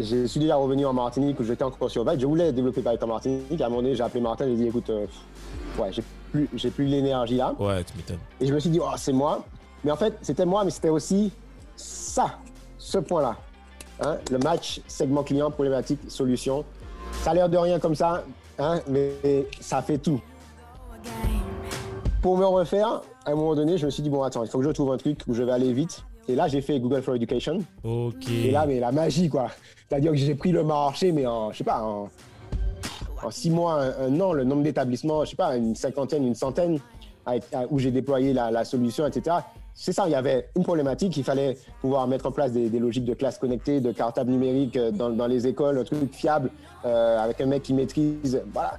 je suis déjà revenu en Martinique où j'étais encore sur bike. Je voulais développer Python en Martinique. À un moment donné, j'ai appelé Martin, j'ai dit écoute, euh, ouais, j'ai plus, j'ai plus l'énergie là. Ouais, tu m'étonnes. Et je me suis dit, oh, c'est moi. Mais en fait, c'était moi, mais c'était aussi ça, ce point-là. Hein, le match segment client, problématique, solution. Ça a l'air de rien comme ça, hein, mais ça fait tout. Pour me refaire, à un moment donné, je me suis dit, bon, attends, il faut que je trouve un truc où je vais aller vite. Et là, j'ai fait Google for Education. Ok. Et là, mais la magie, quoi. C'est-à-dire que j'ai pris le marché, mais en, je sais pas, en, en six mois, un, un an, le nombre d'établissements, je sais pas, une cinquantaine, une centaine, à- où j'ai déployé la, la solution, etc. C'est ça, il y avait une problématique, il fallait pouvoir mettre en place des, des logiques de classe connectée, de cartable numérique euh, dans, dans les écoles, un truc fiable, euh, avec un mec qui maîtrise. Voilà.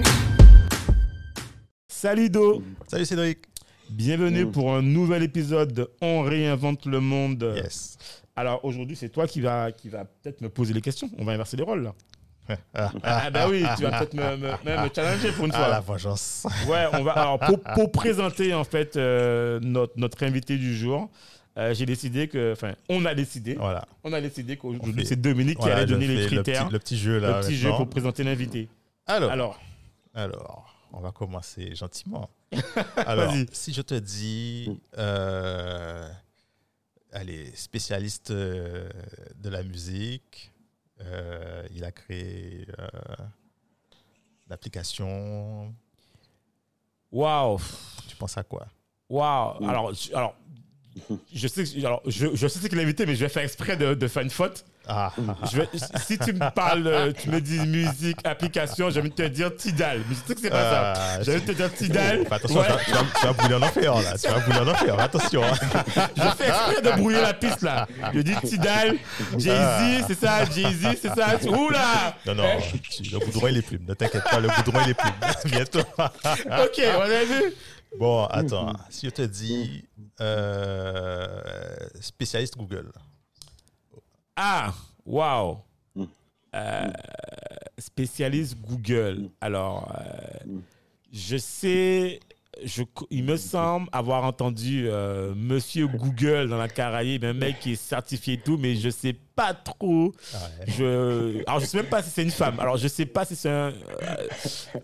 Salut Do Salut Cédric. Bienvenue Mm. pour un nouvel épisode de On réinvente le monde. Yes. Alors aujourd'hui, c'est toi qui va, qui va peut-être me poser les questions. On va inverser les rôles là. Ah bah oui, tu vas peut-être me, me- challenger pour une Ah, fois. la vengeance. Ouais, on va. Alors pour, pour présenter en fait euh, notre, notre invité du jour, euh, j'ai décidé que, enfin, on a décidé, Voilà. on a décidé qu'aujourd'hui c'est Dominique qui allait donner les fais le critères, petit, le petit jeu le là. petit jeu pour présenter l'invité. Alors, alors, Alors, on va commencer gentiment. Alors, si je te dis, euh, allez, spécialiste euh, de la musique, euh, il a créé euh, l'application. waouh, Tu penses à quoi? Waouh. Alors, je- alors, je sais, que- alors, je, je sais ce qu'il a invité, mais je vais faire exprès de, de faire une faute. Ah, Je si tu me parles, euh, tu me dis musique, application, j'ai envie de te dire Tidal. Mais je sais que c'est pas ça. Ah, J'ai envie de te dire Tidal. Attention, Ouais. tu, vas, tu vas- en enfer là. Tu vas bouler en enfer. Attention. hein. Je fais exprès de brouiller la piste là. Je dis Tidal, Jay-Z, c'est ça, Jay-Z, c'est ça. Oula Non, non, le goudron il est plume. Ne t'inquiète pas, le goudron il est plume. Bientôt. Ok, on a vu. Bon, attends. Si je te dis euh, spécialiste Google. Ah, waouh. Euh, spécialiste Google. Alors, euh, je sais, je, il me semble avoir entendu euh, Monsieur Google dans la Caraïbe, un mec qui est certifié et tout, mais je sais pas trop. Je, alors, je sais même pas si c'est une femme. Alors, je sais pas si c'est un. Euh,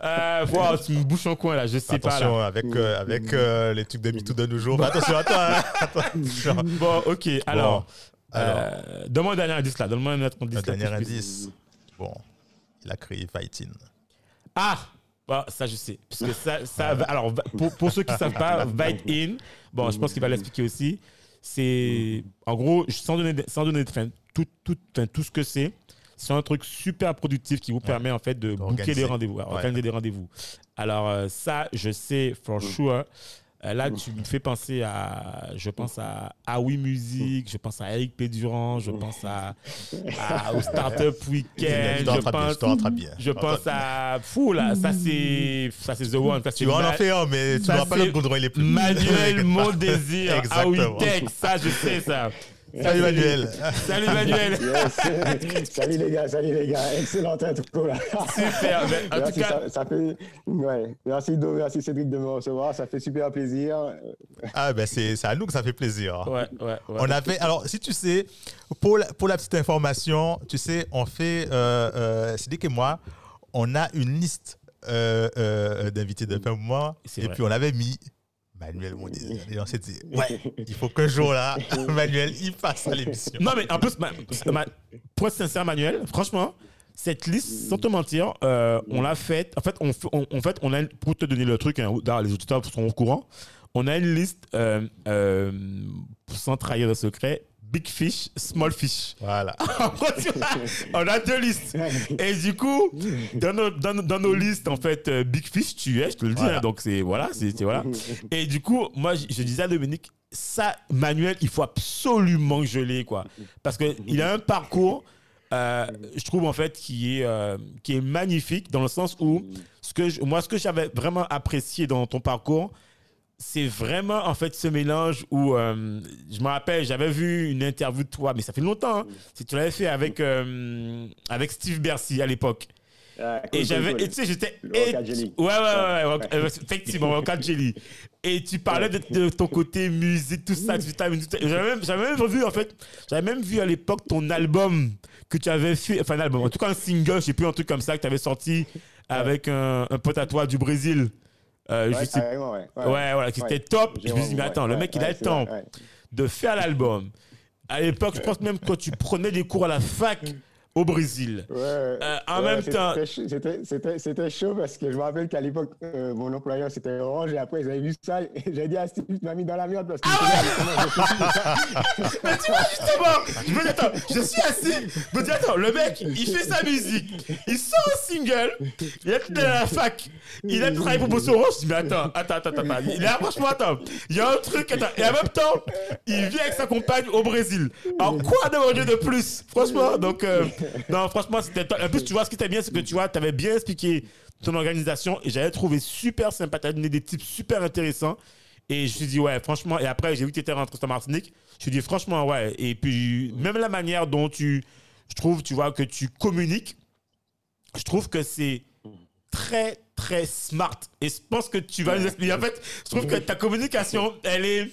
euh, wow, tu me bouches en coin là, je sais pas. Attention, Là. avec, euh, avec euh, les trucs de MeToo de nos jours. Attention, attends. hein. Attention. Bon, ok, alors. Alors. euh, donne-moi un dernier indice là, donne-moi un autre indice. Le là, dernier indice. Bon, il a créé Fightin. Ah bah, ça je sais. Parce que ça, alors, pour, pour ceux qui ne savent pas, Vite In, bon, je pense qu'il va l'expliquer aussi. C'est, en gros, sans donner, sans donner tout, tout, tout ce que c'est, c'est un truc super productif qui vous permet en fait de booker des rendez-vous, Ouais. organiser des rendez-vous. Alors euh, ça, je sais for sure. Euh, là, tu me fais penser à, je pense à Ah oui Musique, je pense à Eric Pédurand, je pense à, à- au Startup Weekend, Je te je rattrape bien, je pense bien. je pense à fou là, ça c'est ça c'est The One, ça c'est Tu vas en Ma- enfer, mais tu n'auras pas le goudron, il est plus. Manuel Mon. Désir, oui Exactement. Tech, ça je sais ça. Salut Manuel. Salut Manuel. Yes. salut les gars, salut les gars. Excellente intro là. Super. mais en tout Merci, cas, ça, ça fait. Ouais. Merci, Do, merci Cédric de me recevoir. Ça fait super plaisir. Ah, ben c'est à nous que ça fait plaisir. ouais, ouais, ouais. On a fait, alors si tu sais, pour la, pour la petite information, tu sais, on fait, euh, euh, Cédric et moi, on a une liste euh, euh, d'invités de fin de mois, C'est et vrai. puis on avait mis Manuel mon désir. Et on s'est dit, ouais, il faut qu'un jour là, Manuel, il passe à l'émission. Non mais en plus, ma- ma- pour être sincère Manuel, franchement, cette liste, sans te mentir, euh, on l'a faite. En fait, on, en fait, on a pour te donner le truc, hein, les auditeurs sont au courant. On a une liste, euh, euh, sans trahir le secret, Big Fish, Small Fish. Voilà. on a deux listes. Et du coup, dans nos, dans, dans nos listes, en fait, euh, Big Fish, tu es, je te le dis. Voilà. hein, donc, c'est voilà, c'est voilà. Et du coup, moi, je, je disais à Dominique, ça, Manuel, il faut absolument que je l'ai, quoi. Parce qu'il a un parcours, euh, je trouve, en fait, qui est, euh, qui est magnifique dans le sens où, ce que je- moi, ce que j'avais vraiment apprécié dans ton parcours, c'est vraiment en fait ce mélange où euh, je me rappelle j'avais vu une interview de toi mais ça fait longtemps hein, si tu l'avais fait avec euh, avec Steve Bercy à l'époque. Ouais, et j'avais tu sais j'étais et- ouais ouais ouais, ouais, euh, effectivement Rock Jelly. Et tu parlais de, de ton côté musique tout ça tout ça, même j'avais même vu en fait j'avais même vu à l'époque ton album que tu avais fait enfin un album en tout cas un single je sais plus un truc comme ça que tu avais sorti avec un, un pote à toi du Brésil euh, je Ouais, sais carrément, ouais. Ouais, voilà, qui était top. Je me suis dit, mais attends, le mec, il a le temps de faire l'album. À l'époque, je pense même quand tu prenais des cours à la fac au Brésil. Ouais, Euh, en ouais, même temps- c'était chaud- parce que je me rappelle qu'à l'époque, euh, mon employeur c'était Orange et après ils avaient vu ça. et J'ai dit à Steve, tu m'as mis dans la merde parce que Mais tu vois, justement, je me dis, attends, je suis assis, je me dis, attends, le mec, il fait sa musique, il sort un single, il est de la fac, il a travaillé pour Bosso Orange. Je dis, mais attends, attends, attends, attends, il est franchement, attends, il y a un truc, attends, et en même temps, il vient avec sa compagne au Brésil. Alors, quoi demander de plus? Franchement, donc, euh, non, franchement, c'était. En plus, tu vois, ce qui était bien, c'est que tu vois, tu avais bien expliqué ton organisation et j'avais trouvé super sympa, tu as donné des tips super intéressants. Et je me suis dit, ouais, franchement, et après, j'ai vu que tu étais rentré sur Martinique. Je me suis dit, franchement, ouais. Et puis, même la manière dont tu, je trouve, tu vois, que tu communiques, je trouve que c'est très, très smart. Et je pense que tu vas nous expliquer. En fait, je trouve que ta communication, elle est,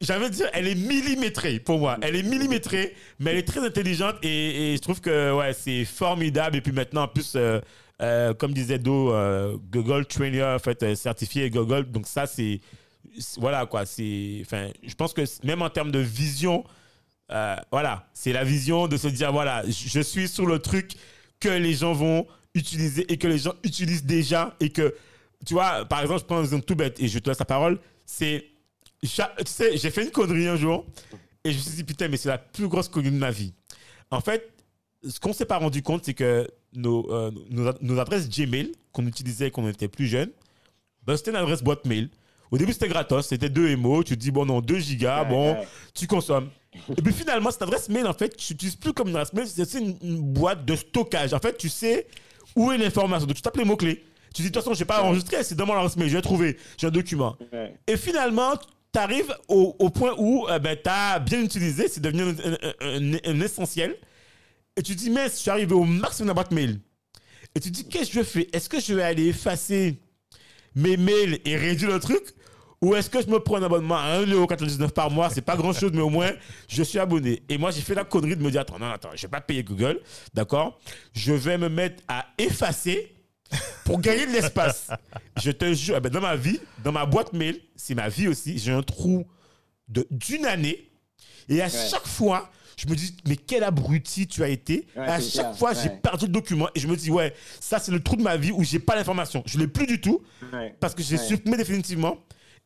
j'allais dire, elle est millimétrée pour moi. Elle est millimétrée, mais elle est très intelligente et, je trouve que, ouais, c'est formidable. Et puis maintenant, en plus, euh, euh, comme disait Do, euh, Google Trainer, en fait, certifié Google. Donc ça, c'est, voilà quoi. C'est, enfin, je pense que même en termes de vision, voilà, c'est la vision de se dire voilà, je suis sur le truc que les gens vont utiliser et que les gens utilisent déjà et que, tu vois, par exemple, je prends un exemple tout bête et je te laisse la parole. C'est, tu sais, j'ai fait une connerie un jour et je me suis dit putain, mais c'est la plus grosse connerie de ma vie. En fait, ce qu'on s'est pas rendu compte, c'est que nos, euh, nos, nos adresses Gmail qu'on utilisait quand on était plus jeune, ben, c'était une adresse boîte mail. Au début, c'était gratos, c'était 2 MO. Tu te dis, bon, non, 2 gigas, Ouais, bon, ouais. tu consommes. Et puis finalement, cette adresse mail, en fait, tu n'utilises plus comme une adresse mail, c'est une, une boîte de stockage. En fait, tu sais où est l'information. Donc, tu tapes les mots-clés. Tu dis, de toute façon, je n'ai pas enregistré, c'est dans mon adresse mail, je vais trouver, j'ai un document. Ouais. Et finalement, tu arrives au, point où tu as bien utilisé, c'est devenu un, essentiel. Et tu dis, mais je suis arrivé au maximum de la boîte mail. Et tu dis, qu'est-ce que je fais? Est-ce que je vais aller effacer mes mails et réduire le truc? Ou est-ce que je me prends un abonnement à 1,99€ par mois? C'est pas grand-chose, mais au moins, je suis abonné. Et moi, j'ai fait la connerie de me dire, attends, non, attends, je vais pas payer Google, d'accord? Je vais me mettre à effacer pour gagner de l'espace. Je te jure, eh ben, dans ma vie, dans ma boîte mail, c'est ma vie aussi, j'ai un trou d'une année. Et à chaque fois, je me dis, mais quel abruti tu as été. Ouais, à chaque clair, fois, j'ai perdu le document et je me dis, ouais, ça, c'est le trou de ma vie où j'ai pas l'information. Je l'ai plus du tout parce que j'ai supprimé définitivement.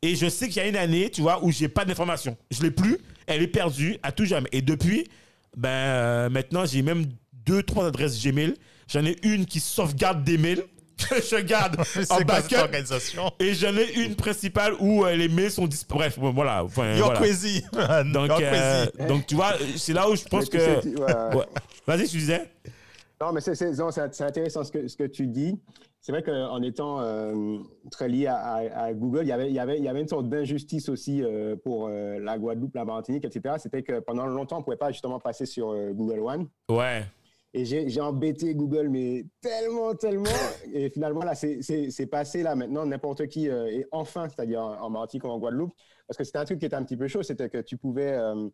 Et je sais qu'il y a une année, tu vois, où j'ai pas d'information. Je l'ai plus, elle est perdue à tout jamais. Et depuis, ben, euh, maintenant, j'ai même deux, trois adresses Gmail. J'en ai une qui sauvegarde des mails je garde en backup. Et j'en ai une principale où euh, les mails sont disparus. Bref, bon, voilà. Enfin, You're voilà. crazy. Donc, You're euh, crazy. donc, tu vois, c'est là où je pense que. ouais. Ouais. Vas-y, tu disais. Non, mais c'est intéressant ce que, ce que tu dis. C'est vrai qu'en étant euh, très lié à, à- à Google, il y, avait, il, y avait, il y avait une sorte d'injustice aussi euh, pour euh, la Guadeloupe, la Martinique, etc. C'était que pendant longtemps, on ne pouvait pas justement passer sur euh, Google One. Ouais. Et j'ai embêté Google, mais tellement, tellement. Et finalement, là, c'est- passé là maintenant. N'importe qui euh, est enfin, c'est-à-dire en, en Martinique ou en Guadeloupe. Parce que c'était un truc qui était un petit peu chaud. C'était que tu pouvais euh,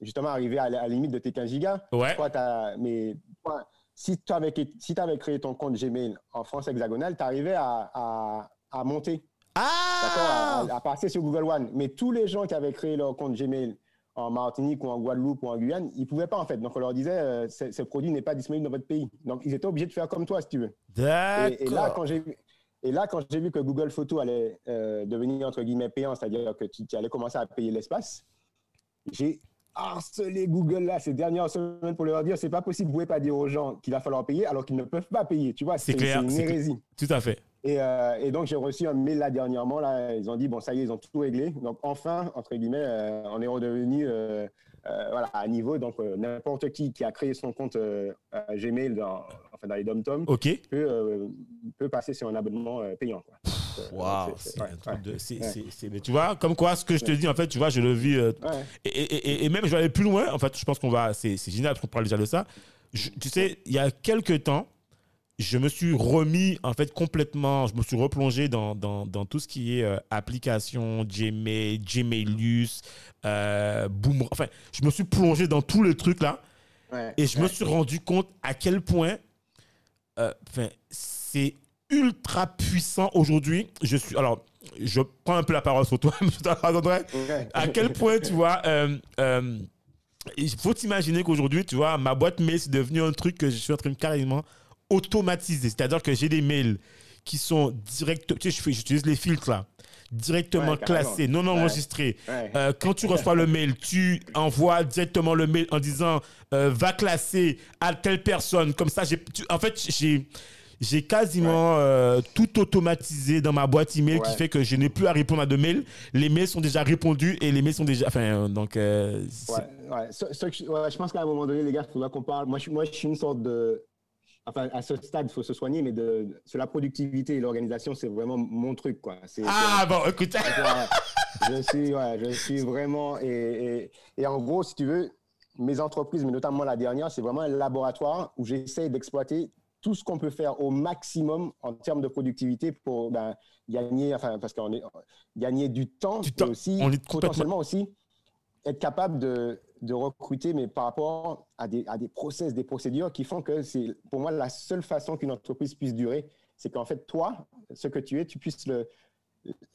justement arriver à, la à la limite de tes 15 gigas. Ouais. Toi, t'as- mais toi, si tu avais, si avais créé ton compte Gmail en France hexagonale, tu arrivais à, à, à monter, Ah à, à passer sur Google One. Mais tous les gens qui avaient créé leur compte Gmail en Martinique ou en Guadeloupe ou en Guyane, ils ne pouvaient pas en fait. Donc on leur disait, euh, ce, ce produit n'est pas disponible dans votre pays. Donc ils étaient obligés de faire comme toi si tu veux. Et, et là, D'accord. quand j'ai vu, et là, quand j'ai vu que Google Photos allait euh, devenir entre guillemets payant, c'est-à-dire que tu, tu allais commencer à payer l'espace, j'ai harcelé Google là ces dernières semaines pour leur dire c'est pas possible, vous pouvez pas dire aux gens qu'il va falloir payer alors qu'ils ne peuvent pas payer. Tu vois, c'est une hérésie. Tout à fait. Et, euh, et donc j'ai reçu un mail là dernièrement là, ils ont dit bon ça y est ils ont tout réglé. Donc enfin entre guillemets euh, on est redevenu euh, voilà, à niveau. Donc, n'importe qui qui a créé son compte Gmail dans, enfin, dans les dom-tom peut, peut passer sur un abonnement payant. Quoi. Waouh, c'est- un truc de- ouais, c'est- ouais. c'est- c'est- mais tu vois, comme quoi, ce que je te dis, en fait, tu vois, je le vis. euh, Ouais. et, et- et- et même, je vais aller plus loin. En fait, je pense qu'on va. C'est c'est génial parce qu'on parle déjà de ça. Je- tu sais, il y a quelques temps, je me suis remis, en fait, complètement. Je me suis replongé dans, dans, dans tout ce qui est euh, application, Gmail, Gmailus, euh, Boom. Enfin, je me suis plongé dans tous les trucs là. Ouais, Et je me ouais. suis rendu compte à quel point euh, 'fin, c'est ultra puissant aujourd'hui. Je suis alors, je prends un peu la parole sur toi. Ouais. À quel point tu vois, euh, euh, il faut t'imaginer qu'aujourd'hui, tu vois, ma boîte mail c'est devenu un truc que je suis en train de carrément automatiser. C'est-à-dire que j'ai des mails qui sont direct, tu sais, je fais- j'utilise les filtres là, directement Ouais, classés, non enregistrés. Ouais. Euh, quand tu reçois le mail, tu envoies directement le mail en disant euh, va classer à telle personne. Comme ça, j'ai, en fait, j'ai, j'ai quasiment euh, tout automatisé dans ma boîte email qui Ouais. fait que je n'ai plus à répondre à de mails. Les mails sont déjà répondus et les mails sont déjà. Enfin, euh, donc. euh, Ouais. Ce- ce je, pense qu'à un moment donné, les gars, il faudra qu'on parle. Moi je, suis- moi, je suis une sorte de. Enfin, à ce stade, il faut se soigner, mais de, de- sur la productivité et l'organisation, c'est vraiment mon truc, quoi. Ah bon, écoute. je suis, ouais, je suis vraiment. Et, et, et en gros, si tu veux, mes entreprises, mais notamment la dernière, c'est vraiment un laboratoire où j'essaie d'exploiter tout ce qu'on peut faire au maximum en termes de productivité pour ben, gagner, enfin, parce qu'on est gagner du temps, Du et temps. aussi On est complètement- potentiellement aussi être capable de, de recruter, mais par rapport à des, à des process, des procédures qui font que c'est pour moi la seule façon qu'une entreprise puisse durer, c'est qu'en fait, toi, ce que tu es, tu puisses le,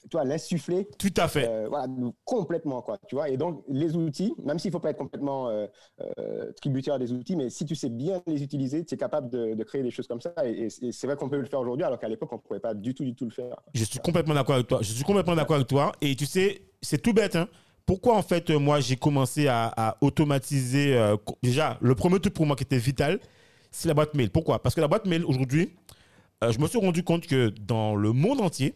toi, l'insuffler Tout à fait. euh, voilà, complètement, quoi, tu vois. Et donc, les outils, même s'il ne faut pas être complètement euh, euh, tributaire des outils, mais si tu sais bien les utiliser, tu es capable de, de créer des choses comme ça. Et, c'est vrai qu'on peut le faire aujourd'hui, alors qu'à l'époque, on ne pouvait pas du tout, du tout le faire. Je suis complètement d'accord avec toi. Je suis complètement d'accord avec toi. Et tu sais, c'est tout bête. Hein. Pourquoi, en fait, moi, j'ai commencé à, à automatiser. déjà, le premier truc pour moi qui était vital, c'est la boîte mail. Pourquoi? Parce que la boîte mail, aujourd'hui, je me suis rendu compte que dans le monde entier,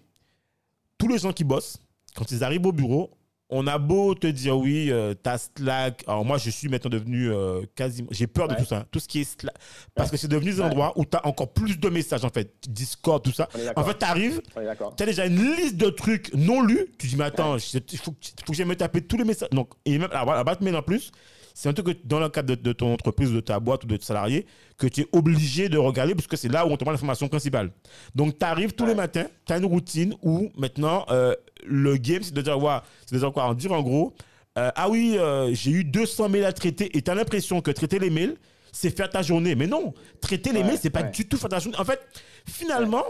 tous les gens qui bossent, quand ils arrivent au bureau, on a beau te dire oui, euh, t'as Slack. Alors moi, je suis maintenant devenu euh, quasiment. J'ai peur de tout ça. Tout ce qui est Slack. Parce Ouais. que c'est devenu des Ouais. endroits où tu as encore plus de messages, en fait. Discord, tout ça. En fait, tu arrives, On est d'accord. tu as déjà une liste de trucs non lus. Tu dis, mais attends, je- il faut, que- faut que j'aille me taper tous les messages. Donc, et même la, la en plus, c'est un truc que dans le cadre de, de ton entreprise, de ta boîte ou de tes salariés, que tu es obligé de regarder parce que c'est là où on te donne l'information principale. Donc, tu arrives tous les matins, tu as une routine où maintenant, euh, le game, c'est de dire, ouais, c'est de dire quoi En dire en gros, euh, ah oui, euh, j'ai eu 200 mails à traiter et tu as l'impression que traiter les mails, c'est faire ta journée. Mais non, traiter les Ouais, mails, c'est pas ouais. du tout faire ta journée. En fait, finalement,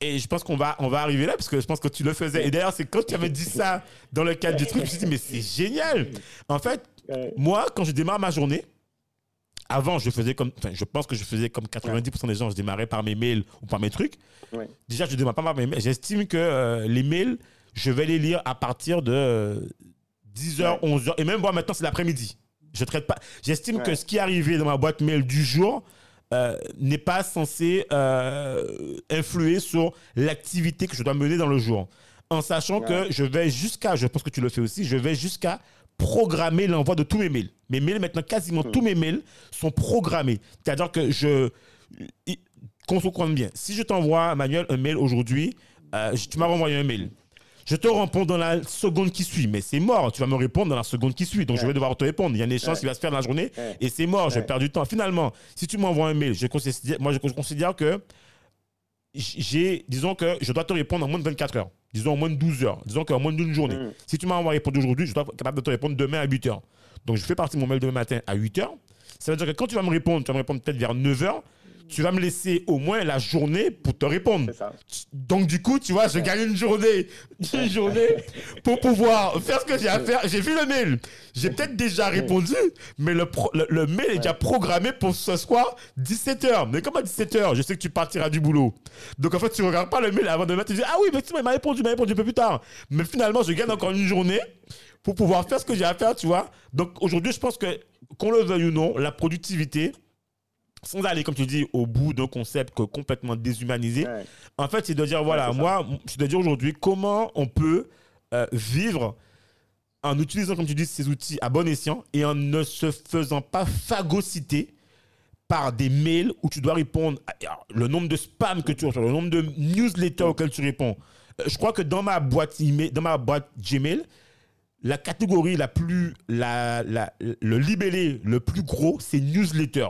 et je pense qu'on va, on va arriver là, parce que je pense que tu le faisais. Et d'ailleurs, c'est quand tu avais dit ça dans le cadre du truc, je me suis dit, mais c'est génial. En fait, Ouais. moi, quand je démarre ma journée, avant, je faisais comme, enfin, je pense que je faisais comme 90% des gens, je démarrais par mes mails ou par mes trucs. Ouais. Déjà, je démarre pas par mes mails. J'estime que euh, les mails, je vais les lire à partir de euh, 10h, Ouais. 11h. Et même moi, maintenant, c'est l'après-midi. Je traite pas. J'estime que ce qui est arrivé dans ma boîte mail du jour euh, n'est pas censé euh, influer sur l'activité que je dois mener dans le jour. En sachant Ouais. que je vais jusqu'à, je pense que tu le fais aussi, je vais jusqu'à programmer l'envoi de tous mes mails. Mes mails, maintenant, quasiment tous mes mails sont programmés. C'est-à-dire que je. Qu'on se comprenne bien. Si je t'envoie, Manuel, un mail aujourd'hui, euh, tu m'as renvoyé un mail. Je te réponds dans la seconde qui suit, mais c'est mort. Tu vas me répondre dans la seconde qui suit. Donc, je vais devoir te répondre. Il y a un échange Ouais. qui va se faire dans la journée Ouais. et c'est mort. Je perds du temps. Finalement, si tu m'envoies un mail, je considère, moi, je considère que j'ai, disons que je dois te répondre en moins de 24 heures. Disons en moins de 12 heures. Disons qu'en moins d'une journée. Mm. Si tu m'as envoyé répondre aujourd'hui, je dois être capable de te répondre demain à 8 heures. Donc, je fais partie de mon mail demain matin à 8 heures. Ça veut dire que quand tu vas me répondre, tu vas me répondre peut-être vers 9 heures. Tu vas me laisser au moins la journée pour te répondre. Ça. Donc du coup, tu vois, je gagne une journée, une journée pour pouvoir faire ce que j'ai à faire. J'ai vu le mail, j'ai peut-être déjà répondu, mais le, pro- le, le mail est déjà programmé pour ce soir 17h. Mais comme à 17h, je sais que tu partiras du boulot. Donc en fait, tu regardes pas le mail avant de mettre, tu dis ah oui, mais tu m'as répondu, il m'a répondu un peu plus tard. Mais finalement, je gagne encore une journée pour pouvoir faire ce que j'ai à faire, tu vois. Donc aujourd'hui, je pense que, qu'on le veuille ou non, la productivité, sans aller, comme tu dis, au bout d'un concept complètement déshumanisé, Ouais. en fait, c'est de dire, voilà, moi, c'est de dire aujourd'hui comment on peut euh, vivre en utilisant, comme tu dis, ces outils à bon escient et en ne se faisant pas phagocyter par des mails où tu dois répondre à- alors, le nombre de spam que tu reçois, le nombre de newsletters auxquels tu réponds. Euh, Je crois que dans ma boîte email, dans ma boîte Gmail, la catégorie la plus, la, la- le libellé le plus gros, c'est newsletter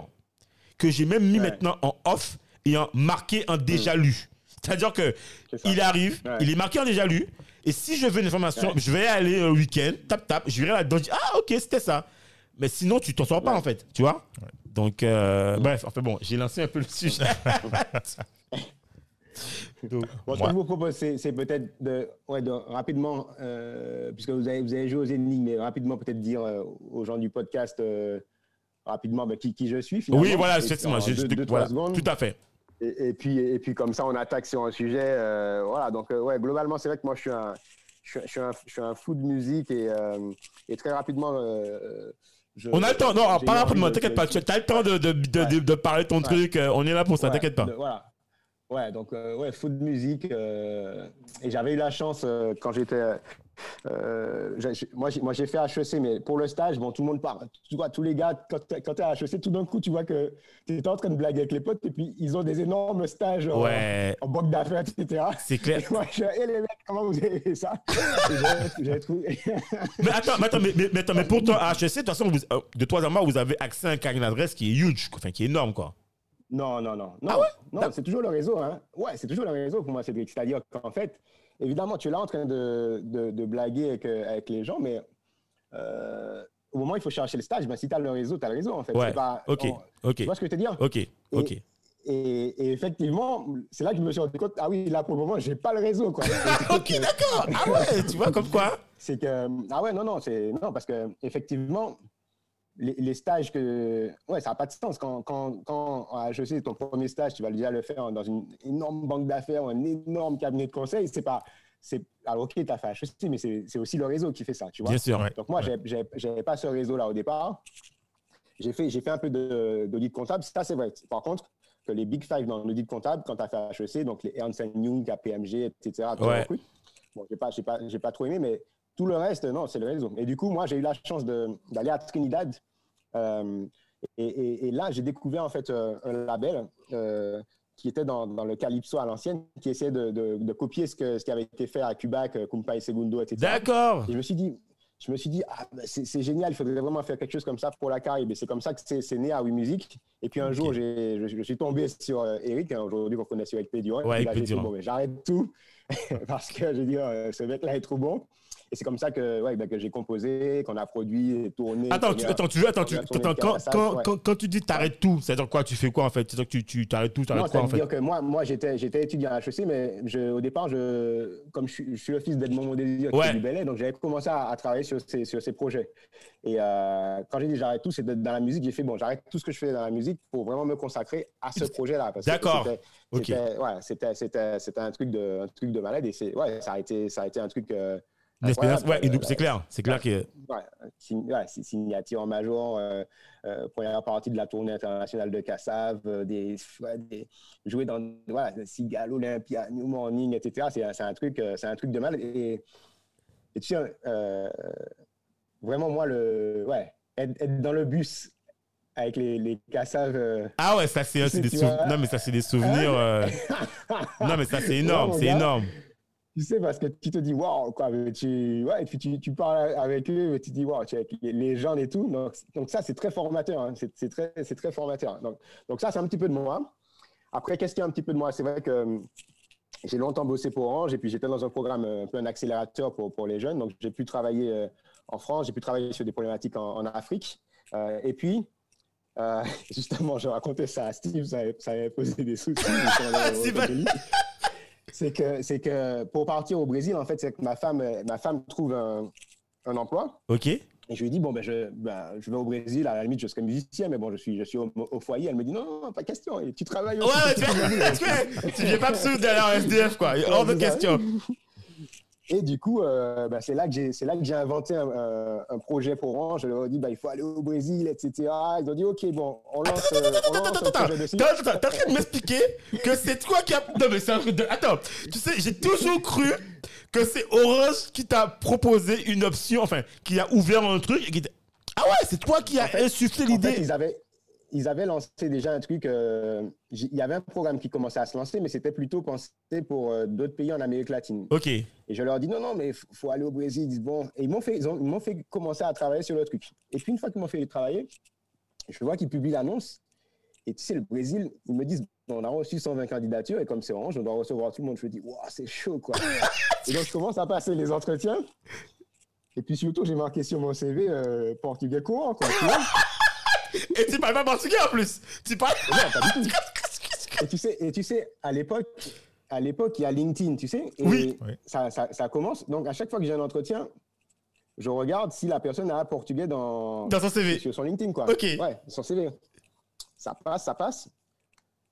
que j'ai même mis Ouais. maintenant en off et en marqué en déjà lu. C'est-à-dire que il arrive, Ouais. il est marqué en déjà lu, et si je veux une information, Ouais. je vais aller un week-end, tap tap, je verrai là-dedans, je dis ah ok c'était ça. Mais sinon tu t'en sors pas Ouais. en fait, tu vois. Donc euh, bref, enfin bon, j'ai lancé un peu le sujet. Donc, Bon, ce que je vous propose, c'est c'est peut-être de, ouais, de rapidement, euh, puisque vous avez, vous avez joué aux énigmes, mais rapidement peut-être dire euh, aux gens du podcast euh, rapidement ben, qui, qui je suis. Finalement, oui voilà, deux, trois voilà, secondes. tout à fait. Et, et puis, et puis comme ça, on attaque sur un sujet. euh, voilà, donc euh, ouais, globalement, c'est vrai que moi, je suis un, je suis, je suis un, je suis un fou de musique et, euh, et très rapidement. euh, je- On a le temps, non, pas rapidement, t'inquiète pas, tu as le temps de, de, de, Ouais. de- de parler ton Ouais. truc, on est là pour ça, Ouais, t'inquiète pas. voilà. Ouais, donc, ouais, foot de musique. et j'avais eu la chance quand j'étais. Euh, moi, j'ai- moi, j'ai fait HEC, mais pour le stage, bon, tout le monde parle. Tu vois, tous les gars, quand tu es à HEC, tout d'un coup, tu vois que tu es en train de blaguer avec les potes, et puis ils ont des énormes stages en, Ouais, en banque d'affaires, etc. c'est clair. Et moi, je là, Eh, les mecs, comment vous avez fait ça? J'ai- J'ai trouvé. Mais attends, mais, attends, mais, mais, attends, mais pourtant, à HEC, de toute façon, vous- euh, de toi à moi, vous avez accès à un carnet d'adresse qui est huge, enfin, qui est énorme, quoi. Non, non, non. Non, Ah ouais? non c'est toujours le réseau. Hein. Ouais, c'est toujours le réseau pour moi, Cédric. C'est-à-dire qu'en fait, évidemment, tu es là en train de, de, de blaguer avec, euh, avec les gens, mais euh, au moment où il faut chercher le stage, ben, si tu as le réseau, tu as le réseau, en fait. Ouais, pas- ok, on- ok, Tu vois ce que je veux te dire? Ok, ok. Et, et effectivement, c'est là que je me suis rendu compte, ah oui, là, pour le moment, j'ai pas le réseau, quoi. ok, d'accord. Ah ouais, tu vois, comme quoi? c'est que ah ouais non non c'est non parce que effectivement les, les stages que ouais ça n'a pas de sens quand quand quand à HEC ton premier stage tu vas déjà le faire dans une énorme banque d'affaires un énorme cabinet de conseil c'est pas c'est alors ok tu as fait HEC mais c'est c'est aussi le réseau qui fait ça tu vois Bien sûr. Ouais. donc moi Ouais. j'avais pas ce réseau là au départ j'ai fait j'ai fait un peu de- d'audit comptable ça c'est vrai par contre que les big five dans l'audit comptable quand tu as fait HEC donc les Ernst Young KPMG etc Ouais. bon j'ai pas j'ai pas j'ai pas trop aimé mais tout le reste, non, c'est le réseau. Et du coup, moi, j'ai eu la chance de- d'aller à Trinidad. Euh, et, et- et là, j'ai découvert en fait euh, un label euh, qui était dans, dans le Calypso à l'ancienne, qui essayait de, de- de copier ce, que, ce qui avait été fait à Cuba, Kumpa et Segundo, etc. D'accord. Et je me suis dit, je me suis dit, ah, bah, c'est génial, il faudrait vraiment faire quelque chose comme ça pour la Caraïbe. Et c'est comme ça que c'est né à Oui Music. Et puis un jour, j'ai- je, je suis tombé sur Eric, hein, aujourd'hui qu'on connaît sur Eric Pédurin. Ouais, j'ai dit, bon, mais j'arrête tout parce que j'ai dit, euh, ce mec-là est trop bon. Et c'est comme ça que, ouais, bah, que j'ai composé, qu'on a produit, tourné. Attends, tu, attends, tu, attends, tu, attends, quand, quand, ouais. quand, quand tu dis t'arrêtes tout, c'est-à-dire quoi Tu fais quoi en fait? C'est-à-dire que tu, tu t'arrêtes tout, Non, t'arrêtes quoi en fait? c'est-à-dire que moi, moi j'étais, j'étais étudiant à HEC, mais je, au départ, je, comme je, suis- je suis le fils d'Edmond Mondésir Ouais. du Bel donc j'avais commencé à, à travailler sur ces, sur ces projets. Et euh, quand j'ai dit j'arrête tout, c'est dans la musique, j'ai fait bon, j'arrête tout ce que je fais dans la musique pour vraiment me consacrer à ce projet-là. parce que D'accord. c'était- Ok. C'était, ouais, c'était, c'était, c'était un truc de, un truc de malade et c'est, ouais, ça a été, ça a été un truc. euh, Une expérience, ouais, une- c'est clair, c'est clair que. Ouais, signature en major, euh, euh, première partie de la tournée internationale de Cassav, euh, des, ouais, des- jouer dans voilà, Sigal, Olympia, New Morning, etc. C'est un- truc, euh, un truc de mal. Et, et tu sais, euh, vraiment, moi, le, ouais, être, être dans le bus avec les, les Cassav. euh, Ah ouais, ça c'est des Tu souvenirs. vois. Non mais ça c'est des souvenirs. euh, Non mais ça c'est énorme, c'est énorme. Tu sais, parce que tu te dis, waouh, quoi, mais tu, ouais, et puis tu, tu parles avec eux, et tu te dis, waouh, tu es avec les, gens et tout. Donc, donc ça, c'est très formateur. hein. C'est c'est très, c'est très formateur. Donc, donc ça, c'est un petit peu de moi. Après, qu'est-ce qu'il y a un petit peu de moi? C'est vrai que hum, j'ai longtemps bossé pour Orange, et puis j'étais dans un programme, euh, un peu un accélérateur pour, pour les jeunes. Donc, j'ai pu travailler euh, en France, j'ai pu travailler sur des problématiques en, en Afrique. Euh, et puis, euh, justement, je racontais ça à Steve, ça avait, ça avait posé des soucis. C'est que, c'est que pour partir au Brésil, en fait, c'est que ma femme, euh, ma femme trouve un, un emploi. Ok. Et je lui dit, bon, ben, je, ben, je vais au Brésil, à la limite, je serai musicien, mais bon, je suis, je suis au, au foyer. Elle me dit, non, non, non, pas question, et tu travailles Ouais, aussi. ouais, tu vois, tu viens pas me souder derrière un SDF quoi, hors de question. Et du coup, euh, bah, c'est là que j'ai, c'est là que j'ai inventé un, un- un projet pour Orange. Je leur ai dit, bah, il faut aller au Brésil, etc. Ils ont dit, ok, bon, on lance, on lance Attends, attends, site. attends, attends, t'es en train de m'expliquer que c'est toi qui as. Non, mais c'est un truc de. Attends, tu sais, j'ai toujours cru que c'est Orange qui t'a proposé une option, enfin, qui a ouvert un truc et qui t'a- Ah ouais, c'est toi qui as fait- insufflé En fait, l'idée. ils avaient, ils avaient lancé déjà un truc. euh, il y avait un programme qui commençait à se lancer, mais c'était plutôt pensé pour euh, d'autres pays en Amérique latine. Ok. Et je leur dis non, non, mais il faut aller au Brésil. Ils disent bon. Et ils m'ont fait, ils ont- ils m'ont fait commencer à travailler sur le truc. Et puis une fois qu'ils m'ont fait travailler, je vois qu'ils publient l'annonce. Et tu sais, le Brésil, ils me disent on a reçu 120 candidatures et comme c'est orange, on doit recevoir tout le monde. Je me dis waouh, c'est chaud quoi. et donc je commence à passer les entretiens. Et puis surtout, j'ai marqué sur mon CV euh, portugais courant quoi. tu vois. Et tu parles pas portugais en plus. Tu parles. Non, pas du tout. Et tu sais, et tu sais à l'époque, à l'époque, il y a LinkedIn, tu sais. Et Oui. Ça, ça, ça commence. Donc, à chaque fois que j'ai un entretien, je regarde si la personne a un portugais dans, Dans son CV. sur son LinkedIn, quoi. Ok. Ouais, son CV. Ça passe, ça passe.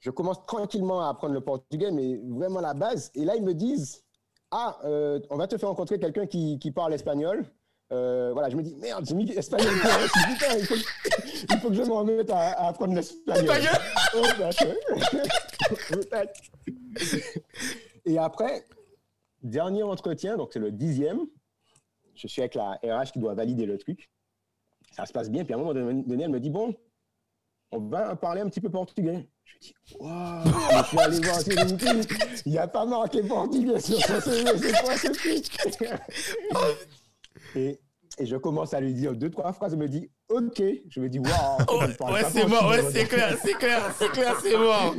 Je commence tranquillement à apprendre le portugais, mais vraiment la base. Et là, ils me disent Ah, euh, on va te faire rencontrer quelqu'un qui, qui parle espagnol. Euh, voilà, je me dis Merde, j'ai mis espagnol. Il faut, il faut que je me remette à, à apprendre l'espagnol. Espagnol Oh. Peut-être. Et après, dernier entretien, donc c'est le dixième. Je suis avec la RH qui doit valider le truc. Ça se passe bien. Puis à un moment donné, elle me dit Bon, on va parler un petit peu portugais. Je dis Waouh Je suis allé voir. Il n'y a pas marqué portugais sur son CV. C'est quoi ce truc et, et je commence à lui dire deux, trois phrases. Elle me dit Ok. Je me dis Waouh il parle ouais, c'est mort, ouais, c'est clair, c'est clair, c'est clair, c'est mort.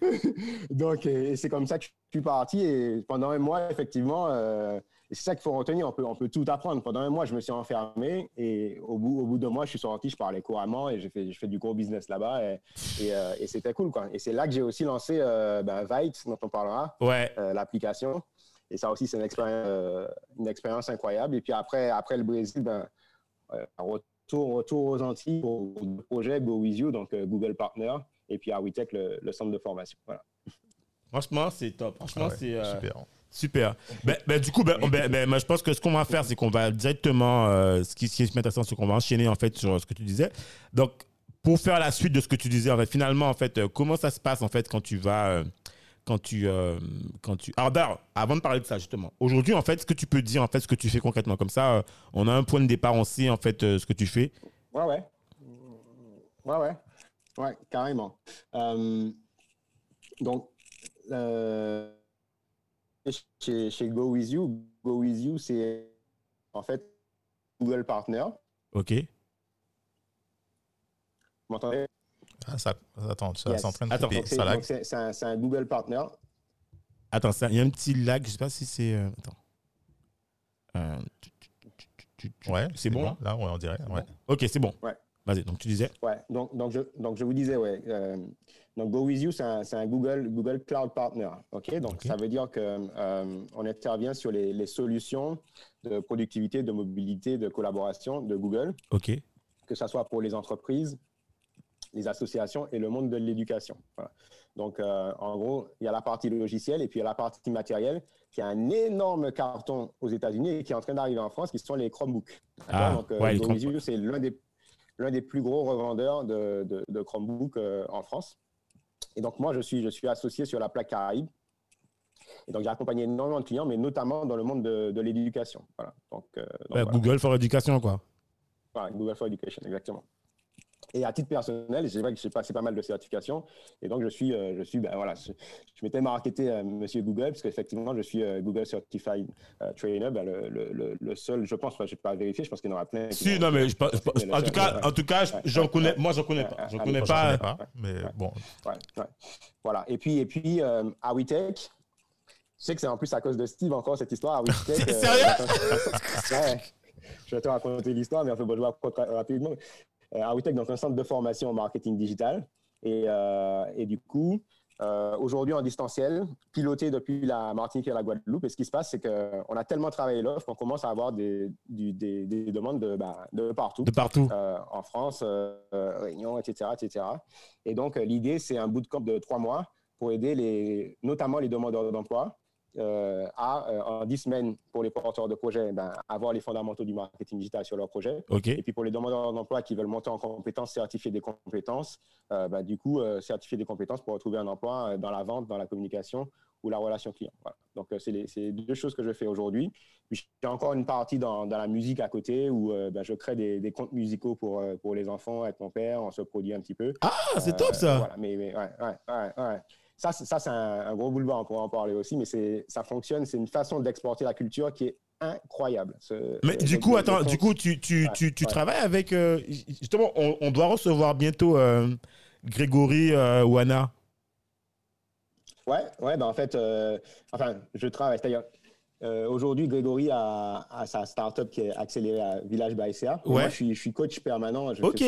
Donc, et, et c'est comme ça que je suis parti. Et pendant un mois, effectivement, euh, c'est ça qu'il faut retenir. On peut, on peut tout apprendre. Pendant un mois, je me suis enfermé. Et au bout, au bout d'un mois, je suis sorti, je parlais couramment et j'ai fait, j'ai fait du gros business là-bas. Et, et, euh, et c'était cool. Quoi. Et c'est là que j'ai aussi lancé euh, ben, Vite, dont on parlera, Ouais. l'application. Et ça aussi, c'est une expérience, euh, une expérience incroyable. Et puis après, après le Brésil, ben, euh, retour, retour aux Antilles pour le projet Go With You, donc euh, Google Partner. Et puis à WeTech, le, le centre de formation. Voilà. Franchement, c'est top. Franchement, Ah ouais, c'est. euh, Super. Super. Ben, ben, du coup, ben, ben, ben, je pense que ce qu'on va faire, c'est qu'on va directement, euh, ce qui, ce qui est intéressant, c'est qu'on va enchaîner en fait sur ce que tu disais. Donc, pour faire la suite de ce que tu disais, en fait, finalement, en fait, euh, comment ça se passe en fait quand tu vas, euh, quand tu, euh, quand tu. Alors, d'ailleurs, avant de parler de ça justement, aujourd'hui, en fait, ce que tu peux dire, en fait, ce que tu fais concrètement, comme ça, euh, on a un point de départ, on sait en fait euh, ce que tu fais. Ouais, ouais. Ouais, ouais. Ouais, carrément. Euh, donc, euh, chez, chez Go With You, Go With You, c'est en fait Google Partner. Ok. Vous m'entendez? Ah, ça, attends, ça, Yes. en train de Attends, couper. Ça lag. c'est- un, un Google Partner. Attends, il y a un petit lag. Je sais pas si c'est. euh, attends. Euh, tu- tu- Ouais, c'est bon, Là, ouais, on dirait. Ouais. Ok, c'est bon. Ouais. Vas-y. Donc, tu disais? Ouais, donc, donc, je, donc je vous disais, ouais. euh, donc Go With You, c'est un, Google, Google Cloud Partner. OK? Donc, ça veut dire qu'on on intervient sur les, les solutions de productivité, de mobilité, de collaboration de Google, Ok. que ce soit pour les entreprises, les associations et le monde de l'éducation. Voilà. Donc, euh, en gros, il y a la partie logicielle et puis il y a la partie matérielle qui a un énorme carton aux États-Unis et qui est en train d'arriver en France, qui sont les Chromebooks. Ah, Donc, euh, ouais, c'est l'un des, l'un des plus gros revendeurs de, de, de Chromebooks euh, en France. Et donc, moi, je suis, je suis associé sur la plaque Caraïbe. Et donc, j'ai accompagné énormément de clients, mais notamment dans le monde de, de l'éducation. Voilà. Donc, euh, donc Ouais, voilà. Google for Education, quoi. Voilà, Google for Education, exactement. Et à titre personnel, c'est vrai que j'ai passé pas mal de certifications. Et donc, je suis, euh, je suis ben voilà, je, je m'étais marketé euh, Monsieur Google, parce qu'effectivement, je suis euh, Google Certified euh, Trainer, ben, le, le, le, le seul, je pense, je ne vais pas vérifier, je pense qu'il y en aura plein. Si, non, mais je, je en tout cas, en tout cas, je- j'en connais. Moi, j'en connais pas. J'en connais Je pas. pas, mais bon. Ouais, ouais. Voilà. Et puis, et puis à WeTech, je sais que c'est en plus à cause de Steve encore cette histoire. À WeTech, sérieux? Ouais. Je vais te raconter l'histoire, mais enfin, bon, je vais raconter ra- rapidement. Euh, à WeTech, donc un centre de formation en marketing digital. Et, euh, et du coup, euh, aujourd'hui en distanciel, piloté depuis la Martinique et la Guadeloupe. Et ce qui se passe, c'est qu'on a tellement travaillé l'offre qu'on commence à avoir des, du- des, des demandes de, bah, de partout De partout. en France, Réunion, etc., etc. Et donc, l'idée, c'est un bootcamp de trois mois pour aider les, notamment les demandeurs d'emploi euh, à, euh, en 10 semaines, pour les porteurs de projets, ben, avoir les fondamentaux du marketing digital sur leur projet. OK. Et puis pour les demandeurs d'emploi qui veulent monter en compétences, certifier des compétences, euh, ben, du coup, certifier des compétences pour retrouver un emploi dans la vente, dans la communication ou la relation client. Voilà. Donc, c'est les, deux choses que je fais aujourd'hui. Puis j'ai encore une partie dans, dans la musique à côté où ben, je crée des, des contes musicaux pour, pour les enfants avec mon père. On se produit un petit peu. Ah, c'est top ça. Voilà, mais, mais ouais, ouais, ouais, ouais. Ça, c'est- ça c'est un, un gros boulevard, on pourra en parler aussi, mais ça fonctionne. C'est une façon d'exporter la culture qui est incroyable. Ce- Mais euh, du coup, attends, du coup, tu, tu, Ouais, tu, tu ouais. travailles avec. euh, justement, on, on doit recevoir bientôt euh, Grégory euh, Wana. Ouais, ouais, ben en fait, enfin, je travaille. C'est-à-dire, euh, aujourd'hui, Grégory a, a sa start-up qui est accélérée à Village by SCA. Ouais. Moi, je suis, je suis coach permanent. Je Ok,